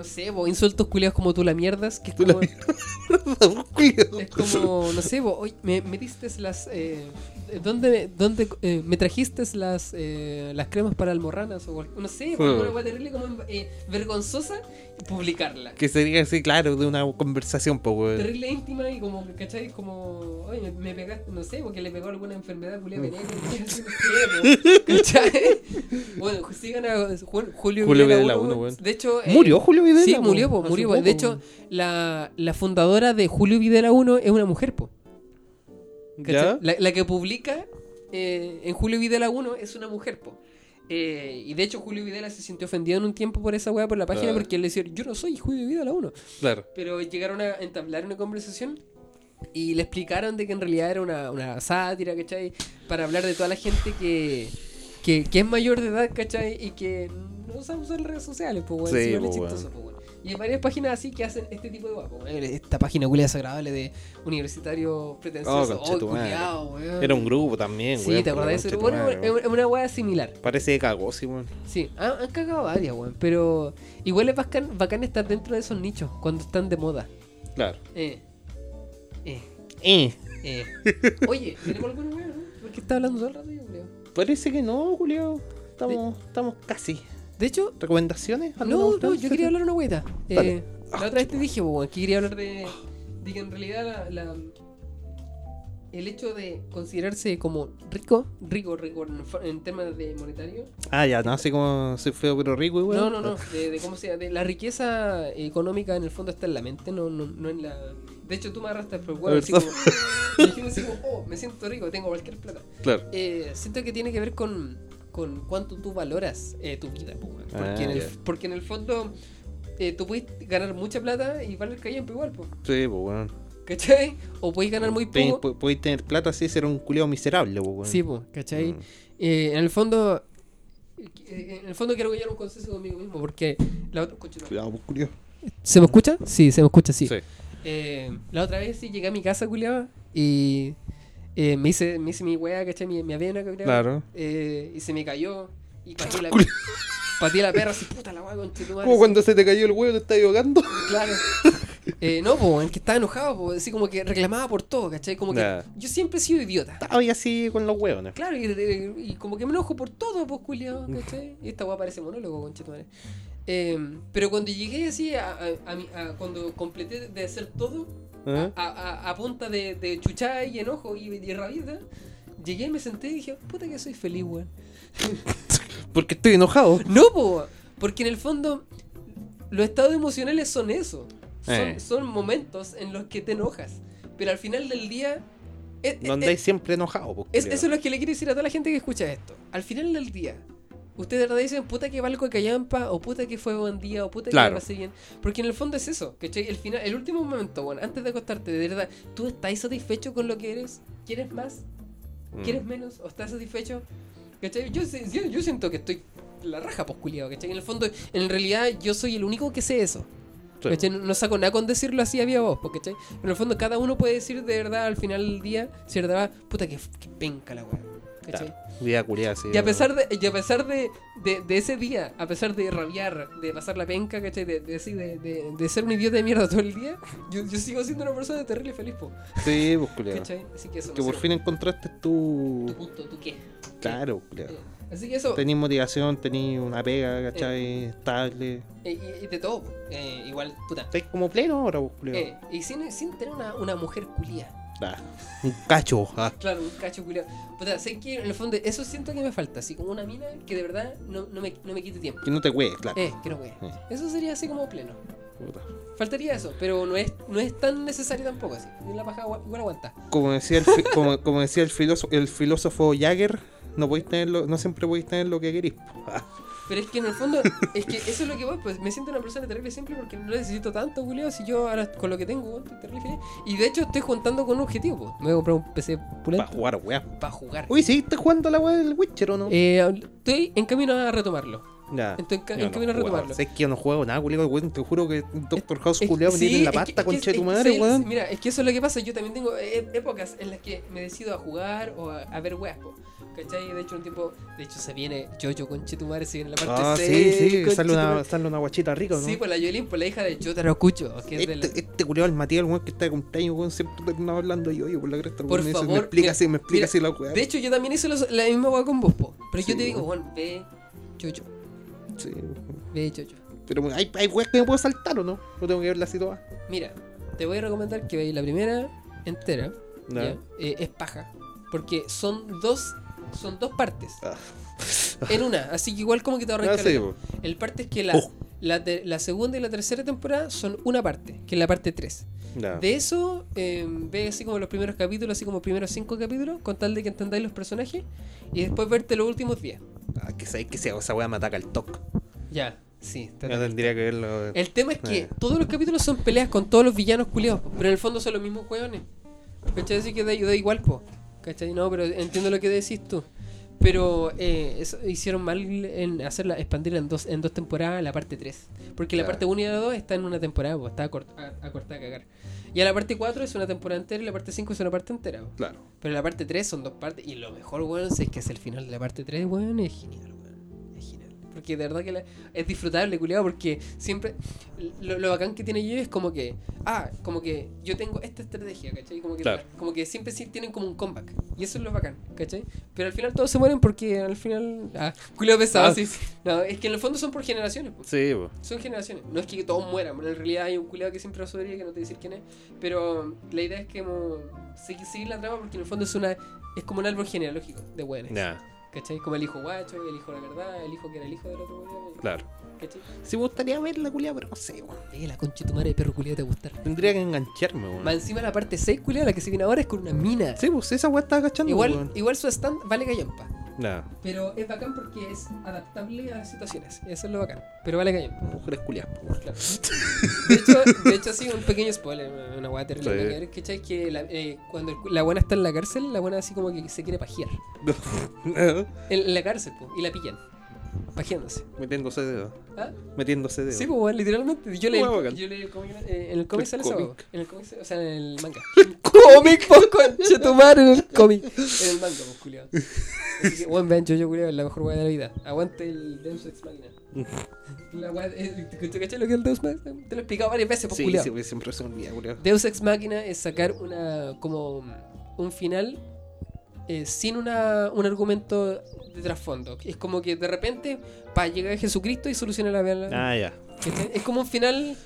No sé, vos, insultos culiados como tú la mierdas, que es Tú la como, Culiao. es como, no sé, vos, hoy me, me diste las. Eh, ¿Dónde, dónde eh, me trajiste las, eh, las cremas para almorranas? O no sé, Hmm. una weá terrible como eh, vergonzosa publicarla. Que sería así, claro, de una conversación, pues, weón. Terrible íntima y como, ¿cachai? Como, oye, me, me pegaste, no sé, porque le pegó alguna enfermedad culia venérea, así, no sé, po, ¿cachai? Bueno, sigan a Ju- Julio, Julio Videla Videla uno, uno, weón. De hecho... eh, ¿Murió Julio Videla? Sí, po? murió, po, murió. po. poco, De hecho, la, la fundadora de Julio Videla 1 es una mujer, po. ¿Ya? La, la que publica eh, en Julio Videla 1 es una mujer, po. Eh, y de hecho Julio Videla se sintió ofendido en un tiempo por esa weá por la página Ah. porque él le decía, yo no soy Julio Videla 1. Claro. Pero llegaron a entablar una conversación y le explicaron de que en realidad era una, una sátira, ¿cachai? Para hablar de toda la gente que, que, que es mayor de edad, ¿cachai? Y que no sabe usar las redes sociales, pues, weón. Sí, Sí, po, es weón. chistoso, po, weón. Y hay varias páginas así que hacen este tipo de guapo. Esta página culia desagradable de universitario pretencioso. Oh, culiao, weón. Era un grupo también, Sí, weón. ¿te por la acordás de eso? Bueno, weón. es una weá similar. Parece que cagó, sí, weón. Sí, han, han cagado varias, weón. Pero igual es bacán, bacán estar dentro de esos nichos cuando están de moda. Claro. Eh. Eh. Eh. Eh. Oye, ¿tenemos alguna weá, no? ¿Por qué está hablando todo el rato yo? Parece que no, Julio. Estamos, estamos casi. De hecho, ¿Recomendaciones? ¿Alguna no, no, yo quería hablar una. Dale. Eh, la otra vez te dije, weón, que quería hablar de, de que en realidad la, la- el hecho de considerarse como rico, rico, rico en, en temas de monetario, Ah, ya, no, así como soy feo pero rico, weón. No, no, no. De, de cómo sea, de la riqueza económica en el fondo está en la mente, no, no, no en la. De hecho, tú me arrastras por el huevo, así como. me así como, oh, me siento rico, tengo cualquier plata. Claro. Eh, siento que tiene que ver con, con cuánto tú valoras eh, tu vida, porque, Ah, en el, ya. porque en el fondo eh, tú puedes ganar mucha plata y valer callampa igual, po, Sí, pues, weón. ¿cachai? O puedes ganar muy poco. pu- Podéis tener plata así ser un culiao miserable, pues, weón. Sí, po, ¿cachai? Mm. Eh, en el fondo. eh, En el fondo quiero a un consenso conmigo mismo porque la otra. Cuidado, pues. ¿Se me escucha? Sí, se me escucha, sí. Sí. Eh, la otra vez sí llegué a mi casa, culiaba, y eh, me, hice, me hice mi weá, ¿cachai? Mi, mi avena, Claro. eh, y se me cayó. Y pateé la, pateé la perra así, puta la weá, conchetumare. Como cuando se te cayó el huevo te estás ahogando. Claro. Eh, no, po, en que estaba enojado, po, así como que reclamaba por todo, ¿cachai? Como que yo siempre he sido idiota. Estaba así con los huevos, ¿no? Claro, y, y- y como que me enojo por todo, pues, culiao, ¿cachai? Y esta weá parece monólogo, conchetumare. Eh, pero cuando llegué así, a- cuando completé de hacer todo, ¿Eh? a, a- a punta de, de chuchada y enojo y, y rabieta, llegué, me senté y dije, puta que soy feliz, weón. Porque estoy enojado. No, po, porque en el fondo los estados emocionales son eso. Son, Eh. son momentos en los que te enojas. Pero al final del día... es- No es- andáis siempre enojado, es- eso es lo que le quiero decir a toda la gente que escucha esto. Al final del día, ustedes de verdad dicen puta que valgo de callampa, o puta que fue buen día, o puta que Claro. me pasé bien. Porque en el fondo es eso, ¿cachai? El, final, el último momento, bueno, antes de acostarte, de verdad, ¿tú estás satisfecho con lo que eres? ¿Quieres más? Mm. ¿Quieres menos? ¿O estás satisfecho? ¿Cachai? Yo, yo, yo siento que estoy la raja, pues, culiado, ¿cachai? En el fondo, en realidad, yo soy el único que sé eso. Sí. No, saco nada con decirlo así a viva voz, pues, ¿cachai? Pero en el fondo, cada uno puede decir de verdad al final del día, si verdad, puta que, que penca la weá. Claro. Vida culiada, sí. Y a pesar de, y a pesar de, de, de ese día, a pesar de rabiar, de pasar la penca, ¿cachai? De, de, así, de, de, de ser un idiota de mierda todo el día, yo, yo sigo siendo una persona terrible y feliz, po, Sí, pues. Así que eso. Que no por fin encontraste tu. Tu punto, ¿tú qué? Claro, culiao. Eh, Así que eso, Tenís motivación, tenís una pega, ¿cachai? Estable. eh, y, y de todo. Eh, igual, puta. Estáis como pleno ahora, pues, culiao. Eh, y sin, sin tener una, una mujer culia. Ah, un cacho. ah. Claro, un cacho culiado. Puta, sé que en el fondo eso siento que me falta, así como una mina que de verdad no, no, me, no me quite tiempo. Que no te huees, claro. Eh, que no. Eh. Eso sería así como pleno. Puta. Faltaría eso, pero no es, no es tan necesario tampoco así. La paja igual aguanta. Como decía el, fi- como, como decía el filósofo, el filósofo Jagger, no podéis tenerlo, no siempre podéis tener lo que queréis. Pero es que en el fondo, es que eso es lo que voy, pues me siento una persona terrible simple porque no necesito tanto, culiao, si yo ahora con lo que tengo, estoy terrible feliz. Y de hecho estoy juntando con un objetivo, pues. Me voy a comprar un PC Para pulento jugar, weá. para jugar. Uy, sí, estás jugando la weá del Witcher o no? Eh, estoy en camino a retomarlo. ya. Estoy en, ca- camino a retomarlo. Sé que yo no juego nada, culiao, weón. Te juro que Doctor House culiao me sí, tiene en la pasta, concha de tu madre, sí, weón. Mira, es que eso es lo que pasa. Yo también tengo eh, épocas en las que me decido a jugar o a, a ver weas, po. ¿Cachai? De hecho, un tiempo. De hecho, se viene Jojo conche tu madre, se viene la parte Ah, 6. sí, sí, sale una, sale una guachita rica, ¿no? Sí, pues la Yolín, pues la hija de Jotaro Cucho, que es de la- Este, este culiao, el Matías, el weón que está de cumpleaños, weón, siempre terminaba hablando yo, yo por la cresta. Por me dice, favor, me explica mira, así, me explica mira, así la weá. De hecho, yo también hice los- la misma wea con vos, po. Pero Sí, yo te digo, weón. Ve Jojo, Sí, ve Jojo. pero hay, hay weas que me puedo saltar o no, no tengo que verla así todas. Mira, te voy a recomendar que veáis la primera entera. ¿ya? Eh, es paja. Porque son dos. Son dos partes. Ah. En una. Así que igual como que te ahorras Ah, sí. El parte es que la, Oh. la, te- la segunda y la tercera temporada son una parte, que es la parte 3. Ya. De eso, eh, ve así como los primeros capítulos, así como los primeros cinco capítulos, con tal de que entendáis los personajes, y después verte los últimos 10. Ah, que sabéis que sea, esa weá me ataca el toque. Ya, sí. te- Ya tendría que verlo. El tema es que Eh. todos los capítulos son peleas con todos los villanos culiados, pero en el fondo son los mismos hueones. ¿Cachai? Así que da, da igual, po. ¿Cachai? No, pero entiendo lo que decís tú. Pero eh, eso hicieron mal en hacerla, expandirla en dos, en dos temporadas la parte 3. Porque la parte 1 y la 2 está en una temporada, pues, está acort- a, a cortar a cagar. Y a la parte 4 es una temporada entera y la parte 5 es una parte entera. pues. Claro. Pero la parte 3 son dos partes. Y lo mejor, weón, si es que es el final de la parte 3, weón, es genial, weón. Es genial. Porque de verdad que la- es disfrutable, culiado, porque siempre. Lo, lo bacán que tiene yo es como que. Ah, como que yo tengo esta estrategia, ¿cachai? Como que, Claro. como que siempre sí tienen como un comeback. Y eso es lo bacán, ¿cachai? Pero al final todos se mueren porque al final. Ah, culiado pesado, Ah. sí, sí. No, es que en el fondo son por generaciones, pues. Sí, po. Son generaciones. No es que todos mueran. En realidad hay un culiado que siempre va a sobrevivir que no te voy a decir quién es. Pero la idea es que como, segui- seguir la trama porque en el fondo es una es como un árbol genealógico de buenos. Ya, ¿Cachai? Como el hijo guacho, el hijo la verdad, el hijo que era el hijo del otro claro. ¿Cachai? Sí me gustaría verla, culiada, pero no sé, weón. Eh, la concha de tu madre de perro culiado te gustar. Tendría que engancharme, weón. Más encima la parte 6 culiado, la que se viene ahora es con una mina. Sí, pues esa weá estaba cachando, igual, weón. igual su stand vale callampa. Nah, Pero es bacán porque es adaptable a situaciones. Eso es lo bacán. Pero vale callampa. mujeres culiadas. Claro. De hecho, de hecho, sí, un pequeño spoiler, una- weá terrible. Sí. ¿Cachai? Que la, eh, cuando el- la buena está en la cárcel, la buena así como que se quiere pajear. En, en la cárcel, po, y la pillan. Pajeándose. Metiéndose dedo. ¿Ah? Metiéndose dedo. Sí, pues, weón, literalmente. Yo leí, el, yo leí el cómic, eh, en el cómic El sale cómic. hueá. En el cómic, o sea, en el manga. cómic, po, conche tu madre, en el cómic. En el manga, pues, culiado. Así que, weón, vean, yo, yo, culiado, es la mejor weá de la vida. Aguante el Deus Ex Machina. La weá, eh, ¿te cachai lo que es el Deus Ex Machina? Te lo he explicado varias veces, pues, Sí, culiao. sí, siempre se olvida, culiado. Deus Ex Machina es sacar una como un final eh, sin una, un argumento de trasfondo. Es como que de repente para llegar a Jesucristo y solucionar la vida. Ah, ya. Es como un final.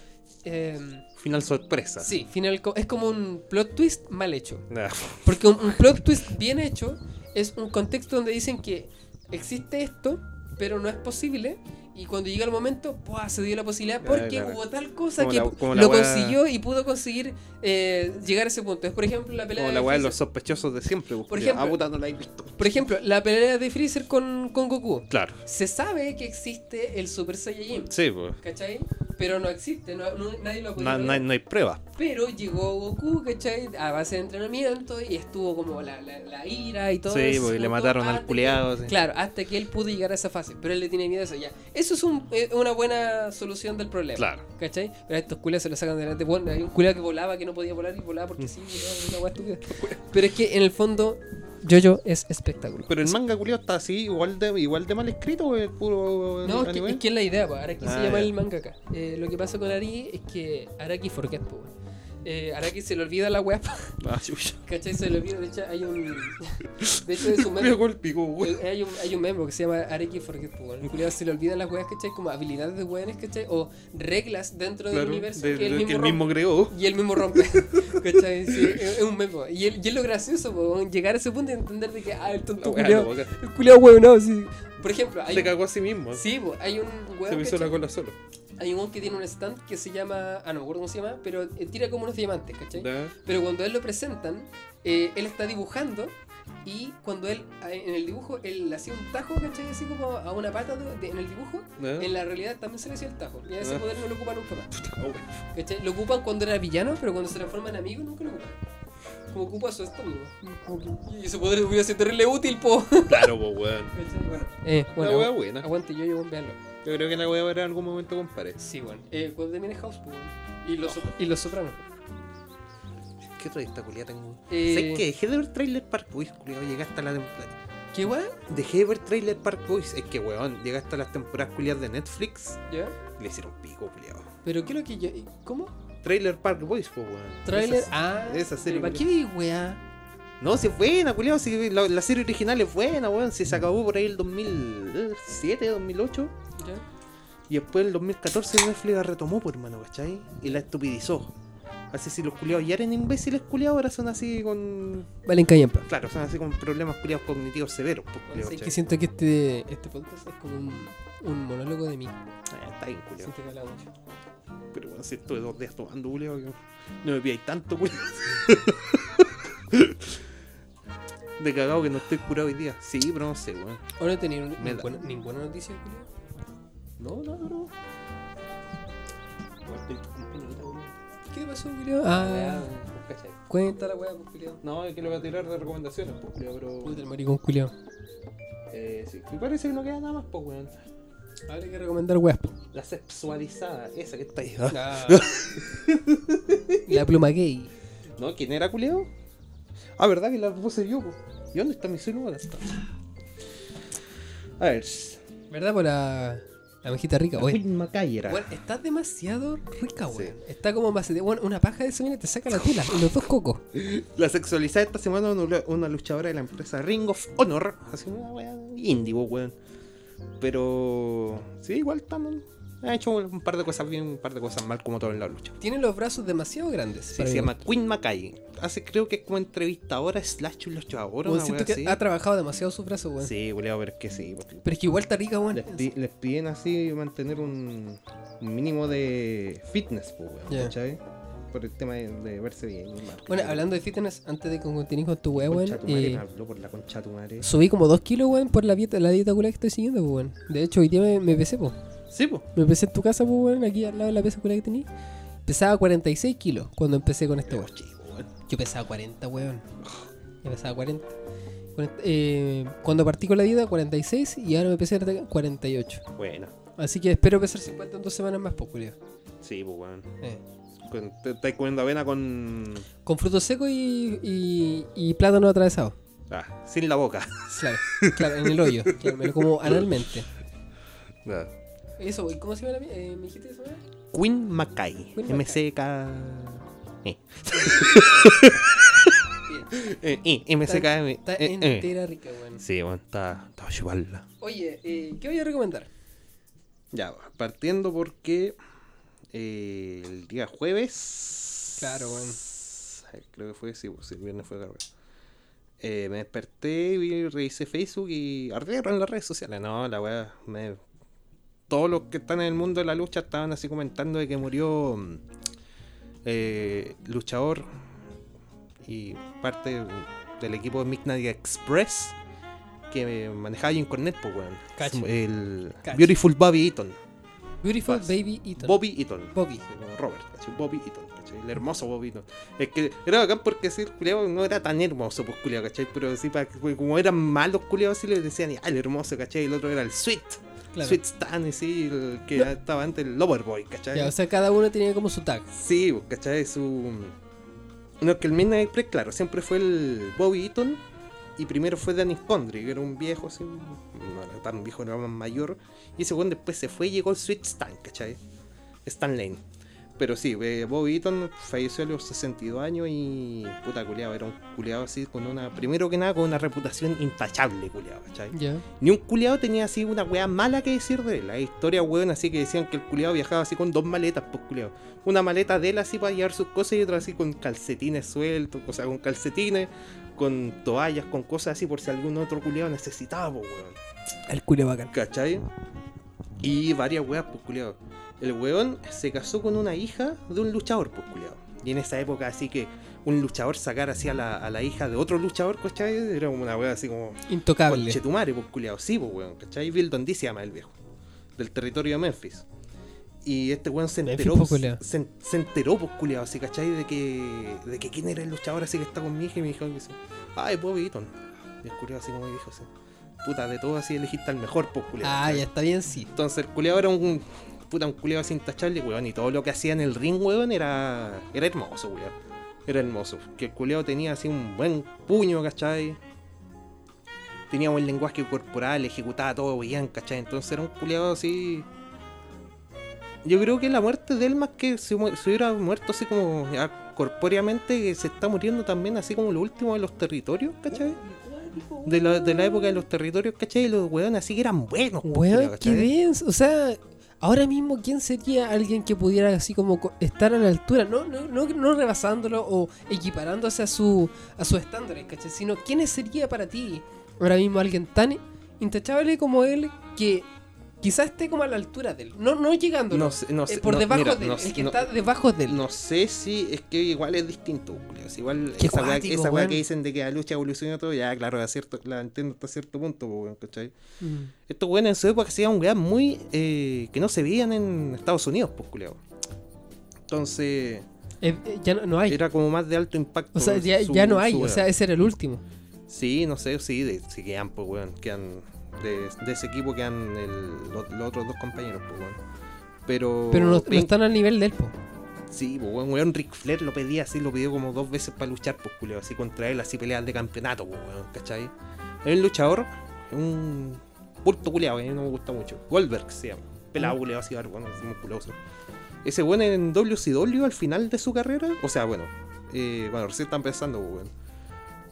eh, Final sorpresa. sí, final es como un plot twist mal hecho. Nah. Porque un, un plot twist bien hecho es un contexto donde dicen que existe esto, pero no es posible. Y cuando llega el momento, ¡pua! se dio la posibilidad porque claro. hubo tal cosa Como que la- como lo consiguió y pudo conseguir eh, llegar a ese punto. Es por ejemplo la pelea Como de la de los sospechosos de siempre, pues, Por ejemplo- Ah. Por ejemplo, la pelea de Freezer con, con Goku. Claro. Se sabe que existe el Super Saiyajin, Sí, pues. ¿cachai? Pero no existe, no- no- nadie lo ha podido No, no, hay- hay pruebas. Pero llegó Goku, ¿cachai? A base de entrenamiento y estuvo como la, la, la ira y todo Sí, eso. porque le mataron al que- sí. Claro, hasta que él pudo llegar a esa fase. Pero él le tiene miedo a eso ya. Eso es un- eh, una buena solución del problema. Claro. ¿Cachai? Pero a estos culiados se lo sacan delante. Bueno, hay un culiado que volaba que no podía volar y volaba porque sí, volaba, una estúpida. Pero es que en el fondo, Jojo es espectáculo. Pero el manga culiao está así, igual de, igual de mal escrito, el puro No, es que, es que es la idea, pues. Araki se Ah, llama el mangaka. Eh, lo que pasa con Araki es que Araki forget, pues. Eh, Araki se le olvida la weá, Ah. ¿cachai? Se le olvida, de hecho hay un... De hecho es un Me meme. Hay un, hay un meme que se llama Araki Forget, pues. El culiao se le olvidan las weas, ¿cachai? Como habilidades de weones, ¿cachai? O reglas dentro del universo de- que él mismo, que él rompe. mismo creó. Y él mismo rompe. ¿Cachai? Sí, es, es un meme. Y, él- y es lo gracioso, po, llegar a ese punto y entender de que, ah, el tonto loca. El culiao weón, no, sí. Por ejemplo, hay. Se cagó a sí mismo. Sí, po, hay un Se weón. me hizo la cola solo. Hay un que tiene un stand que se llama. Ah, no me acuerdo cómo se llama, pero eh, tira como unos diamantes, ¿cachai? Ya. Pero cuando él lo presentan, eh, él está dibujando y cuando él, eh, en el dibujo, él hacía un tajo, ¿cachai? Así como a una pata de- de- en el dibujo. En la realidad también se le hacía el tajo. Y a ese Ah. poder no lo ocupan nunca más. Ah. ¿Cachai? Lo ocupan cuando era villano, pero cuando se transforma en amigo nunca lo ocupan. Como ocupa su estómago. Y ese poder hubiera sido terrible útil, po. Claro, pues, weón. Bueno, eh, bueno, La wea agu- buena. aguante yo, yo, veanlo. Yo creo que la voy a ver en algún momento, compadre. Sí, bueno. Eh, cuando termine House, pues. Y los, y los sopranos. ¿Qué otra esta culia tengo? Eh, ¿Sabes qué? Dejé de ver Trailer Park Boys, culiao. Llegué hasta la temporada. ¿Qué weá? Dejé de ver Trailer Park Boys. Es que, weón, llegué hasta las temporadas culiadas de Netflix. ¿Ya? y Le hicieron pico, culiao. Pero ¿qué es lo que yo. ¿Cómo? Trailer Park Boys, pues, weón. Trailer. Esa- ah, esa serie, ¿pero ¿Para qué vi, weá? No, si es buena, culiao. Si la, la serie original es buena, weón. Si se acabó por ahí el 2007, 2008. Y después el 2014 Netflix la retomó, pues, hermano, ¿cachai? Y la estupidizó. Así si los culiados ya eran imbéciles culiados, ahora son así con. Valen callampa. Claro, son así con problemas culiados cognitivos severos, pues, Sé que siento que este, este podcast es como un, un monólogo de mí. Ah, está bien, culiao. Siento que mucho. Pero bueno, si estuve dos días tomando, culiao, que no me pilláis tanto, culiao. De cagado que no estoy curado hoy día. Sí, pero no sé, weón. ¿O no tenía ninguna, ninguna noticia, culiao? No, no, no. ¿Qué pasó, culiao? Ah, ¿cachai? cuenta la weá, pues, culiao. No, es que le voy a tirar de recomendaciones, pues, culiao, pero. Puta el maricón, culiao. Eh, sí. Me parece que no queda nada más, pues, weón. Habría que recomendar weas. po. La sexualizada, esa que está ahí. La pluma gay. ¿No? ¿Quién era culeo? Ah, ¿verdad que la puse yo? po? ¿Y dónde está mi celular? A ver. ¿Verdad? Por la, la mejita rica, era. Bueno, está demasiado rica, weón. Sí. Está como más bueno, una paja de semana te saca la tela los dos cocos. La sexualizada esta semana una, una luchadora de la empresa Ring of Honor. Así una wea indie, weón. Pero. Sí, igual están. Ha hecho un par de cosas bien, un par de cosas mal, como todo en la lucha. Tiene los brazos demasiado grandes. Sí, se llama Queen Mackay. Hace, creo que es como entrevistadora slash luchadora. Weón, Una siento que así. ha trabajado demasiado sus brazos, weón. Sí, culeo, pero es que sí. porque Pero es que igual está rica, weón. Les, pi- les piden así mantener un, un mínimo de fitness, pues, weón. ¿cachai? Por el tema de, de verse bien. marca. Bueno, hablando de fitness, antes de que continues con tu weá, weón, Concha tu madre, eh, me habló por la concha de tu madre. subí como 2 kilos, weón, por la dieta, la dieta que estoy siguiendo, weón. De hecho, hoy día me, me pesé, pues. Sí, pues. Me pesé en tu casa, pues, weón, aquí al lado de la pesa culia que tenía. Pesaba 46 kilos cuando empecé con este weón. Yo pesaba 40, weón. Yo pesaba 40. Cuarenta- eh, cuando partí con la dieta, 46 y ahora me pesé a 48. Bueno, Así que espero pesar 50 en dos semanas más, pues, culiao. sí, pues, weón. Eh. Te estás comiendo avena con. Con frutos secos y, y, y plátano atravesado. Ah, sin la boca. Claro, claro, en el hoyo. Claro, me lo como analmente. Ah. Eso, ¿y cómo se llama la mía? Eh, ¿Me dijiste eso? eh? Queen Mackay. MCK. Eh. Bien. Eh, eh, MCKM. Está eh, eh. entera rica, weón. Sí, bueno, está, está chuparla. Oye, eh, ¿qué voy a recomendar? Ya, partiendo porque eh, el día jueves. Claro, weón. Creo que fue, sí, pues, el viernes fue cargo. Eh, me desperté, vi, revisé Facebook y ardieron las redes sociales. No, la weá, me... todos los que están en el mundo de la lucha estaban así comentando de que murió mm, eh, luchador y parte del equipo de Midnight Express que manejaba Jim Cornette, pues, weón. Cacho. El Cacho. Beautiful Bobby Eaton. Beautiful. Baby Eaton. Bobby Eaton. Bobby. Robert. Bobby Eaton, ¿cachai? El hermoso Bobby Eaton. Es que era bacán porque sí, el culiao no era tan hermoso, pues culiao, ¿cachai? Pero sí, para, como eran malos culiados, sí le decían, ah, el hermoso, ¿cachai? El otro era el Sweet. Claro. Sweet Stan, y sí, el que estaba antes el Loverboy, ¿cachai? Ya, o sea, cada uno tenía como su tag. Sí, ¿cachai? Su. No, que el Midnight Express, claro, siempre fue el Bobby Eaton. Y primero fue Dennis Condry, que era un viejo así, no era tan viejo, era más mayor. Y ese weón después se fue y llegó el Sweet Stan, ¿cachai? Stan Lane. Pero sí, eh, Bobby Eaton falleció a los 62 años y puta culiado, era un culiado así con una, primero que nada con una reputación intachable, culiado, ¿cachai? Ni un culiado tenía así una weá mala que decir de él. Hay historias weón así que decían que el culiado viajaba así con dos maletas, pues culiado. Una maleta de él así para llevar sus cosas y otra así con calcetines sueltos, o sea, con calcetines, con toallas, con cosas así por si algún otro culiado necesitaba, pues weón. El culo bacán. ¿Cachai? Y varias weas, pues culiado. El weón se casó con una hija de un luchador, pues culiado. Y en esa época así que un luchador sacar así a la, a la hija de otro luchador, ¿cachai? Era como una wea así como... Intocable. Chetumare, pues culiao, sí, pues weón, ¿cachai? Bill Dundee se llama el viejo, del territorio de Memphis. Y este weón se Memphis, enteró, pues, culiao. se, se enteró, pues culiao, así, ¿cachai? De que, de que quién era el luchador así que está con mi hija y me dijo, dice, ay, Bobby Eaton. Y el culiao así como me dijo, así, puta, de todo así elegiste al mejor, pues culiao. Ah, ya está bien, sí. Entonces el culiao era un, puta, un culiao así intachable, weón, y todo lo que hacía en el ring, weón, era, era hermoso, culiao. Era hermoso. Que el culiao tenía así un buen puño, ¿cachai? Tenía buen lenguaje corporal, ejecutaba todo bien, ¿cachai? Entonces era un culiao así... Yo creo que la muerte de él, más que se, se hubiera muerto así como ya corpóreamente, que se está muriendo también así como lo último de los territorios, ¿cachai? De la, de la época de los territorios, ¿cachai? Y los weones así que eran buenos, po, Weón, qué bien. O sea, ahora mismo, ¿quién sería alguien que pudiera así como co- estar a la altura? No, no, no, no rebasándolo o equiparándose a su a sus estándares, ¿cachai? Sino, ¿quién sería para ti ahora mismo alguien tan intachable como él que quizás esté como a la altura de él? No, no llegando. No sé, no sé, por no, debajo mira, de él, no el que está debajo de él. No sé si es que igual es distinto, Julio. Igual Qué esa weá, weá que dicen de que la lucha evoluciona todo, ya claro, a cierto, la entiendo hasta cierto punto, weón, ¿cachai? Mm. Estos weones en su época hacían weas muy eh, que no se veían en Estados Unidos, pues culiao. Entonces, Eh, eh, ya no, hay. era como más de alto impacto. O sea, ya, su- ya no hay. O sea, ese era el último. Sí, no sé, sí, de, sí quedan, pues weón, quedan De, de ese equipo quedan el- los, los otros dos compañeros, pues. Pero. Pero no, están al nivel del po. Sí, pues, weón, weón, Ric Flair lo pedía así, lo pidió como dos veces para luchar, pues, culeo, así contra él, así peleas de campeonato, pues, weón, ¿cachai? Es un luchador, un bulto culeado, que a mí no me gusta mucho. Goldberg se llama, pelado Mm. culeado así, bueno, así musculoso. Ese weón en WCW al final de su carrera, o sea, bueno, eh, bueno, recién está empezando, pues, weón.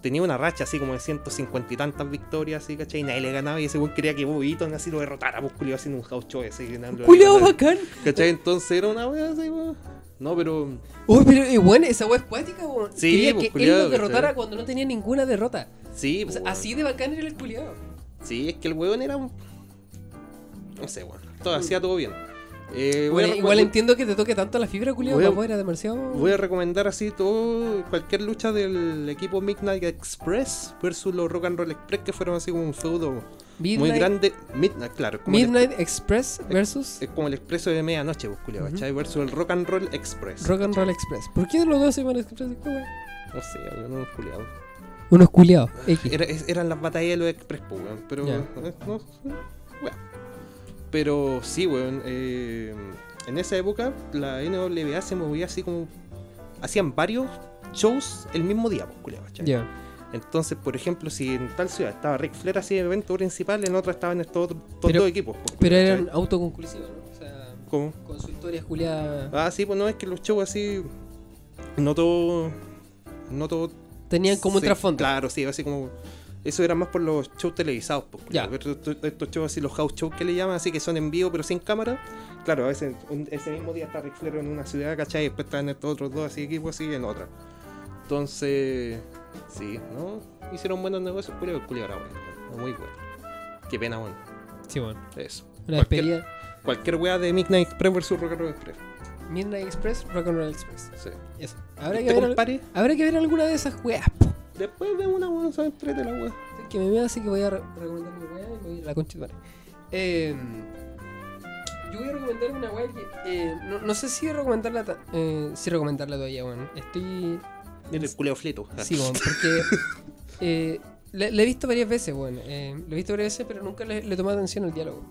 Tenía una racha así como de 150 y tantas victorias, así, ¿cachai? Y nadie le ganaba y ese weón quería que Bobby Eaton así lo derrotara, pues, culeado, haciendo un house ¡Culeado ganaba. bacán! ¿Cachai? Entonces era una wea así, weón. No, pero... Uy, pero eh, bueno, esa wea es cuática, weón. Sí, Quería pues, que culiao, él lo derrotara ¿cachai? cuando no tenía ninguna derrota. Sí, O sea, pues, así de bacán era el culiado. Sí, es que el weón era un. No sé, weón. Todo, hacía todo bien. Eh, Bueno, igual voy- entiendo que te toque tanto la fibra, culiado, voy a- papá, era demasiado. voy a recomendar así todo. Cualquier lucha del equipo Midnight Express versus los Rock and Roll Express, que fueron así como un feudo muy grande. Midnight, claro. El- Midnight Express versus es como el expreso de medianoche, pues, culiao, Ujú. ¿cachai? Versus el Rock and Roll Express. Rock and Roll Express. ¿Por qué los dos se llaman Express? No sé, culiado. Unos culiados. X. Era- es- eran las batallas de los Express, pues. Pero. No, weón. Pero sí, weón. eh, en esa época, la NWA se movía así como. Hacían varios shows el mismo día, pues. Ya. Entonces, por ejemplo, si en tal ciudad estaba Ric Flair así de evento principal, en otra estaban estos dos equipos. pues, Pero eran autoconclusivos, ¿no? O sea, ¿Cómo? con su historia juliada. Ah, sí, pues no es que los shows así. No todo. No todo Tenían como un Sí, trasfondo. Claro, sí, así como. Eso era más por los shows televisados. Pues, Ya. estos, shows así, los house shows que le llaman, así que son en vivo pero sin cámara. Claro, a veces un- ese mismo día está Ric Flair en una ciudad, ¿cachai? Y después están estos otros dos así equipos así en otra. Entonces, sí, ¿no? Hicieron buenos negocios, Julio, Julio ahora, bueno, muy bueno. Qué pena, bueno. Sí, bueno. Eso. Una Cualquier, despedida. cualquier wea de Midnight Express versus Rock and Roll Express. Midnight Express, Rock and Roll Express. Sí. Eso. Habrá que, ¿Te ver, al- compare? habrá que ver alguna de esas weas. po. Después vemos una wea, ¿sabes? Entrete la wea. Que me vea así que voy a re- recomendar mi wea y voy a ir a la concha de. Eh, yo voy a recomendar una wea que. eh, no, no sé si recomendarla. Eh, si recomendarla todavía, weón. Estoy. Mira el culeo fleto. Sí, weón, porque. eh, le, le he visto varias veces, weón. Eh, lo he visto varias veces, pero nunca le, le tomado atención al diálogo.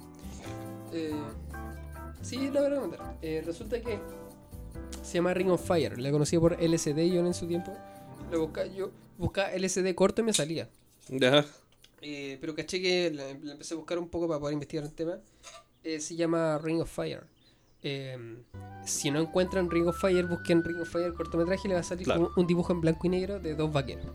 Eh, sí, la voy a recomendar. Eh, resulta que se llama Ring of Fire. La conocí por LCD yo en su tiempo. Lo busca, yo buscaba LCD corto y me salía. Ya. Eh, pero caché que la, la empecé a buscar un poco para poder investigar el tema. Eh, se llama Ring of Fire. Eh, si no encuentran Ring of Fire, busquen Ring of Fire cortometraje y le va a salir Claro. como un dibujo en blanco y negro de dos vaqueros.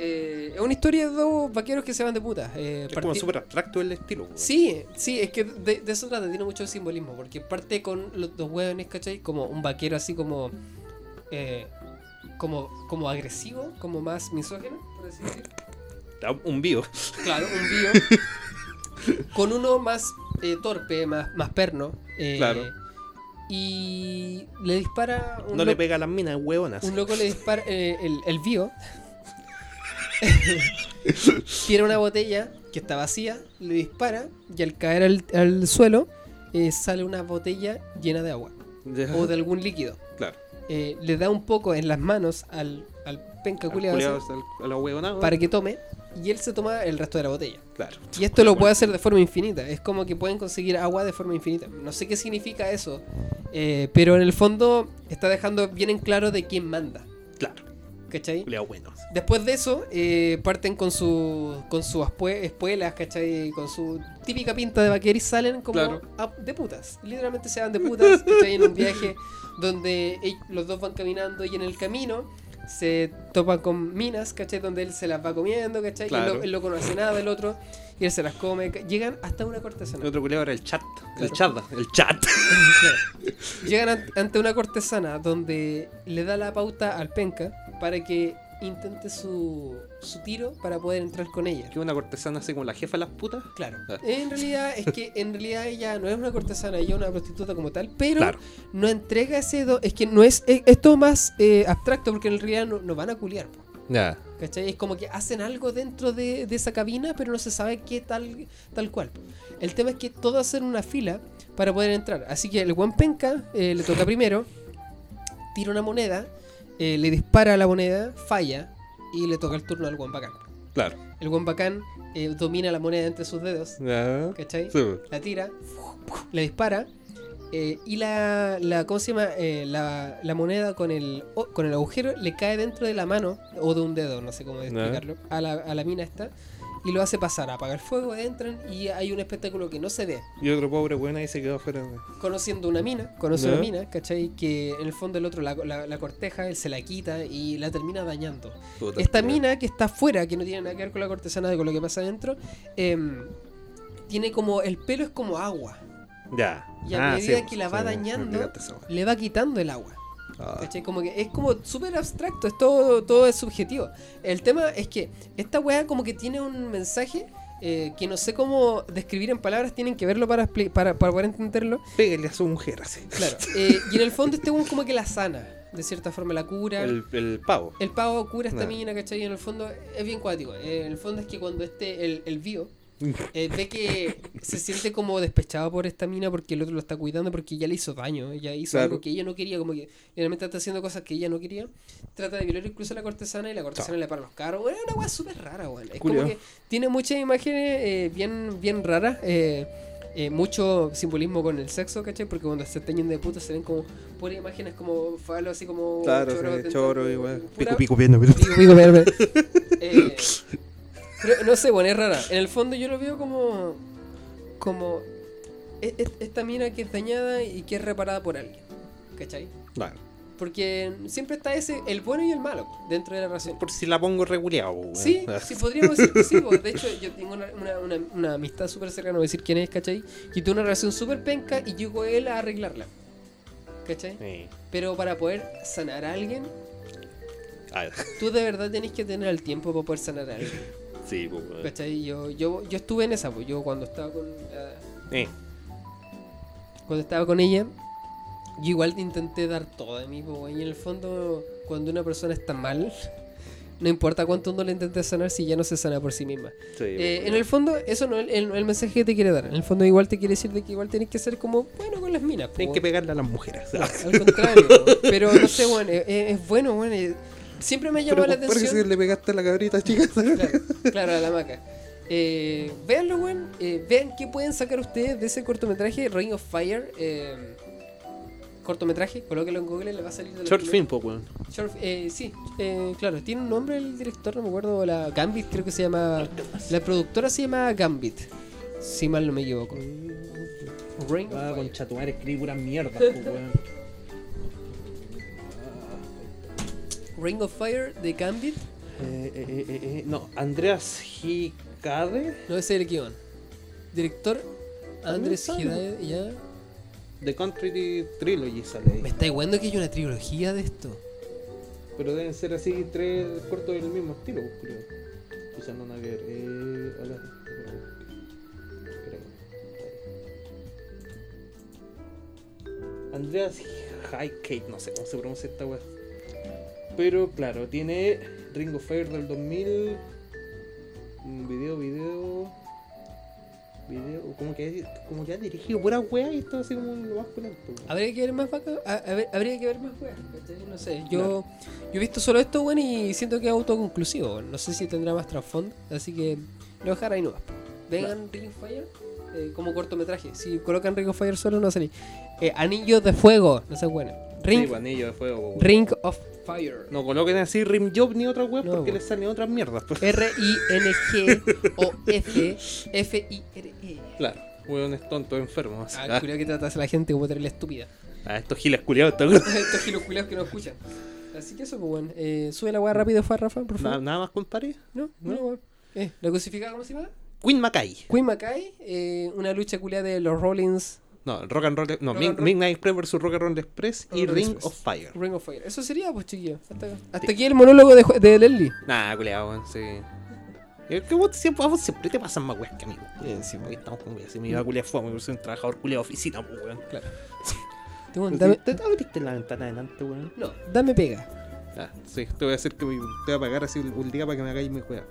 Eh, es una historia de dos vaqueros que se van de puta. Es como súper abstracto el estilo. Sí, sí, es que de, de eso trata, tiene mucho simbolismo, porque parte con los dos hueones, ¿cachai? Como un vaquero así como, como, como agresivo, como más misógeno, por así decirlo. Ah, Un bio. Claro, un bio. con uno más eh, torpe, más, más perno. eh, Claro. Y le dispara un, No le pega las minas, huevonas. un loco le dispara, eh, el, el. Tira una botella que está vacía, le dispara y al caer al, al suelo eh, sale una botella llena de agua o de algún líquido. Eh, le da un poco en las manos al, al penca huevonada. para que tome y él se toma el resto de la botella. Claro. Y esto lo puede hacer de forma infinita. Es como que pueden conseguir agua de forma infinita. No sé qué significa eso. eh, pero en el fondo está dejando bien en claro de quién manda. ¿Cachai? Bueno. Después de eso, eh, parten con su con sus espue- espuelas, ¿cachai? Con su típica pinta de vaquero y salen como Claro. a- de putas. Literalmente se van de putas, ¿cachai? En un viaje donde los dos van caminando y en el camino se topan con minas, ¿cachai? Donde él se las va comiendo, ¿cachai? Y Claro. él, lo- él conoce nada del otro y él se las come. Llegan hasta una cortesana. El otro culiao era el chat. El chat. El chat. Llegan an- ante una cortesana donde le da la pauta al penca para que intente su, su tiro para poder entrar con ella. Que una cortesana así como la jefa de las putas. Claro. Ah. En realidad es que en realidad ella no es una cortesana, ella es una prostituta como tal, pero Claro. no entrega ese do, es que no es es, es todo más eh, abstracto porque en realidad no, no van a culiar. po, Ya. ¿Cachai? Es como que hacen algo dentro de, de esa cabina, pero no se sabe qué tal, tal cual. El tema es que todos hacen una fila para poder entrar. Así que el buen penca eh, le toca primero, tira una moneda, eh, le dispara a la moneda, falla y le toca el turno al bacán. Claro. El bacán eh, domina la moneda entre sus dedos. ¿cachai? Sí. La tira, le dispara. eh, y la, la, ¿cómo se llama? La, la moneda con el, con el agujero le cae dentro de la mano o de un dedo, no sé cómo explicarlo, a la, a la mina esta. Y lo hace pasar, apaga el fuego, entran y hay un espectáculo que no se ve. Y otro pobre weón ahí se quedó afuera. conociendo una mina, conoce una mina, ¿cachai? Que en el fondo el otro la, la- la corteja, él se la quita y la termina dañando. Puta, Esta mina que está afuera, que no tiene nada que ver con la cortesana de con lo que pasa adentro, em, tiene como, el pelo es como agua, Ya. y a Ah, medida sí, que la va dañando, le va quitando el agua. Ah. Como que es como súper abstracto, es todo, todo es subjetivo. El tema es que esta weá como que tiene un mensaje eh, que no sé cómo describir en palabras, tienen que verlo para, para, para poder entenderlo. Pégale a su mujer así. Claro. eh, y en el fondo este weón como que la sana. De cierta forma la cura. El, El, el pavo. pavo cura esta Claro. mina, ¿cachai? Y en el fondo es bien cuático. Eh, en el fondo es que cuando este, el, el bio, eh, ve que se siente como despechado por esta mina porque el otro lo está cuidando porque ya le hizo daño. Ella hizo Claro. algo que ella no quería, como que realmente está haciendo cosas que ella no quería. Trata de violar incluso a la cortesana y la cortesana Chao. le para los carros. Bueno, es una weá súper rara, weón. Es como que tiene muchas imágenes eh, bien, bien raras. eh, eh, mucho simbolismo con el sexo, ¿cachai? Porque cuando se teñen de puta se ven como puras imágenes como falo, así como Claro, choros sí, choro igual. pura- Pico, pico, viendo, pero- Pico, pico, mira, mira. Eh, pero no sé, bueno, es rara. En el fondo yo lo veo como. como. e- e- esta mina que es dañada y que es reparada por alguien. ¿Cachai? Claro. Porque siempre está ese, el bueno y el malo dentro de la relación. Por si la pongo reguleado. Sí, sí, podríamos decir que sí. porque de hecho, yo tengo una, una, una, una amistad súper cercana, no voy a decir quién es, ¿cachai? Que tuvo una relación súper penca y llegó él a arreglarla. ¿Cachai? Sí. Pero para poder sanar a alguien, tú de verdad tenés que tener el tiempo para poder sanar a alguien. sí, pues, weón. ¿Cachai? Yo, yo, yo estuve en esa, pues yo cuando estaba con. ah, Eh, cuando estaba con ella, yo igual intenté dar todo de mí, pues, y en el fondo, cuando una persona está mal, no importa cuánto uno le intente sanar si ya no se sana por sí misma. sí, Eh, pues, en el fondo, eso no es el, el mensaje que te quiere dar. En el fondo, igual te quiere decir de que igual tenés que ser como bueno con las minas. Tienen po, que pegarle a las mujeres. Al contrario, po. pero no sé, bueno, es, es bueno, bueno. eh, Siempre me ha llamado la por atención. si le pegaste a la cabrita chica. Claro, claro, a la maca. Eh, véanlo, weón. Eh, vean qué pueden sacar ustedes de ese cortometraje, Ring of Fire. eh, cortometraje, colóquelo en Google, le va a salir de la Short film, pues, weón. Short- eh, sí, eh, claro, tiene un nombre el director, no me acuerdo, la Gambit creo que se llama... La productora se llama Gambit, si mal no me equivoco. Ring of Ah, con chatuar escribí puras mierdas, pues, weón. Ring of Fire de Gambit, Eh, eh, eh, eh, no, Andreas Hikade no ese es el guion. Director Andrés sale. Hidae, ya. The Country Trilogy sale ahí. Me está igualando que hay una trilogía de esto. Pero deben ser así tres cortos del mismo estilo, creo. Quizás no nada que ver. Eh, espera. Andreas Highgate, no sé cómo se pronuncia esta weá. Pero claro, tiene Ring of Fire del 2000. un Video, video. Video. Como que, como que ha dirigido pura weá y esto así como lo más weón. Habría que ver más vaca, a- a ver- habría que ver más weas. No sé, yo, yo he visto solo esto, bueno, y siento que es autoconclusivo, weón. No sé si tendrá más trasfondo, así que lo voy a dejar ahí nomás. Vengan Ring of Fire eh, como cortometraje. Si colocan Ring of Fire solo no salir. Eh, Anillo de Fuego, no sé bueno. Ring, Sí, anillo de fuego. weón. Ring of Fire. No coloquen así Rim Job ni otra web No, porque weón. les salen otras mierdas. pues. R-I-N-G o F F-I-R-E. Claro, hueones tontos, enfermos. Ah, Ah, el culiao que tratas a la gente como terrible estúpida. ah, estos giles culiados, estos- Estos gilos culiados que no escuchan. Así que eso, pues bueno. Eh, sube la weá rápido, fa, Rafa, por favor. nada, nada más compadre. No, no, ¿No? weón. Eh, ¿La crucificada cómo se llama? Queen Mackay. Queen Mackay, eh, una lucha culiada de los Rollins No, Rock and Roll. No, Rock Mid- and Roll. Midnight Express versus Rock and Roll Express y Rock Ring Express. of Fire. Ring of Fire. Eso sería, pues chiquillo. Hasta, hasta Sí. aquí el monólogo de, de Leslie. Nah, culiado, weón, sí. Es que vos siempre, vos siempre te pasan más weas que a mí. weón. Eh, sí, Aquí estamos con weas. Si me iba a culiar fome, yo soy un trabajador culiado de oficina, pues, weón. Claro. ¿Te, dame, te abriste la ventana adelante, weón? no, dame pega. Ah, sí, te voy a hacer que me, te voy a pagar así un, un día para que me hagáis mi juega.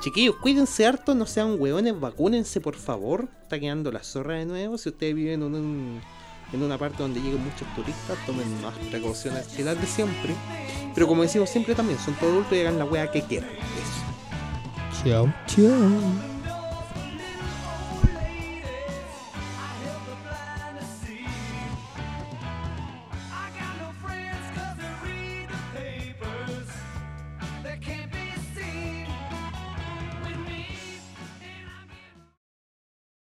Chiquillos, cuídense harto, no sean hueones, vacúnense por favor. Está quedando la zorra de nuevo. Si ustedes viven en, un- en una parte donde lleguen muchos turistas, tomen más precauciones que las de siempre. Pero como decimos siempre también, son todos adultos y hagan la wea que quieran. Eso. Chao, chao.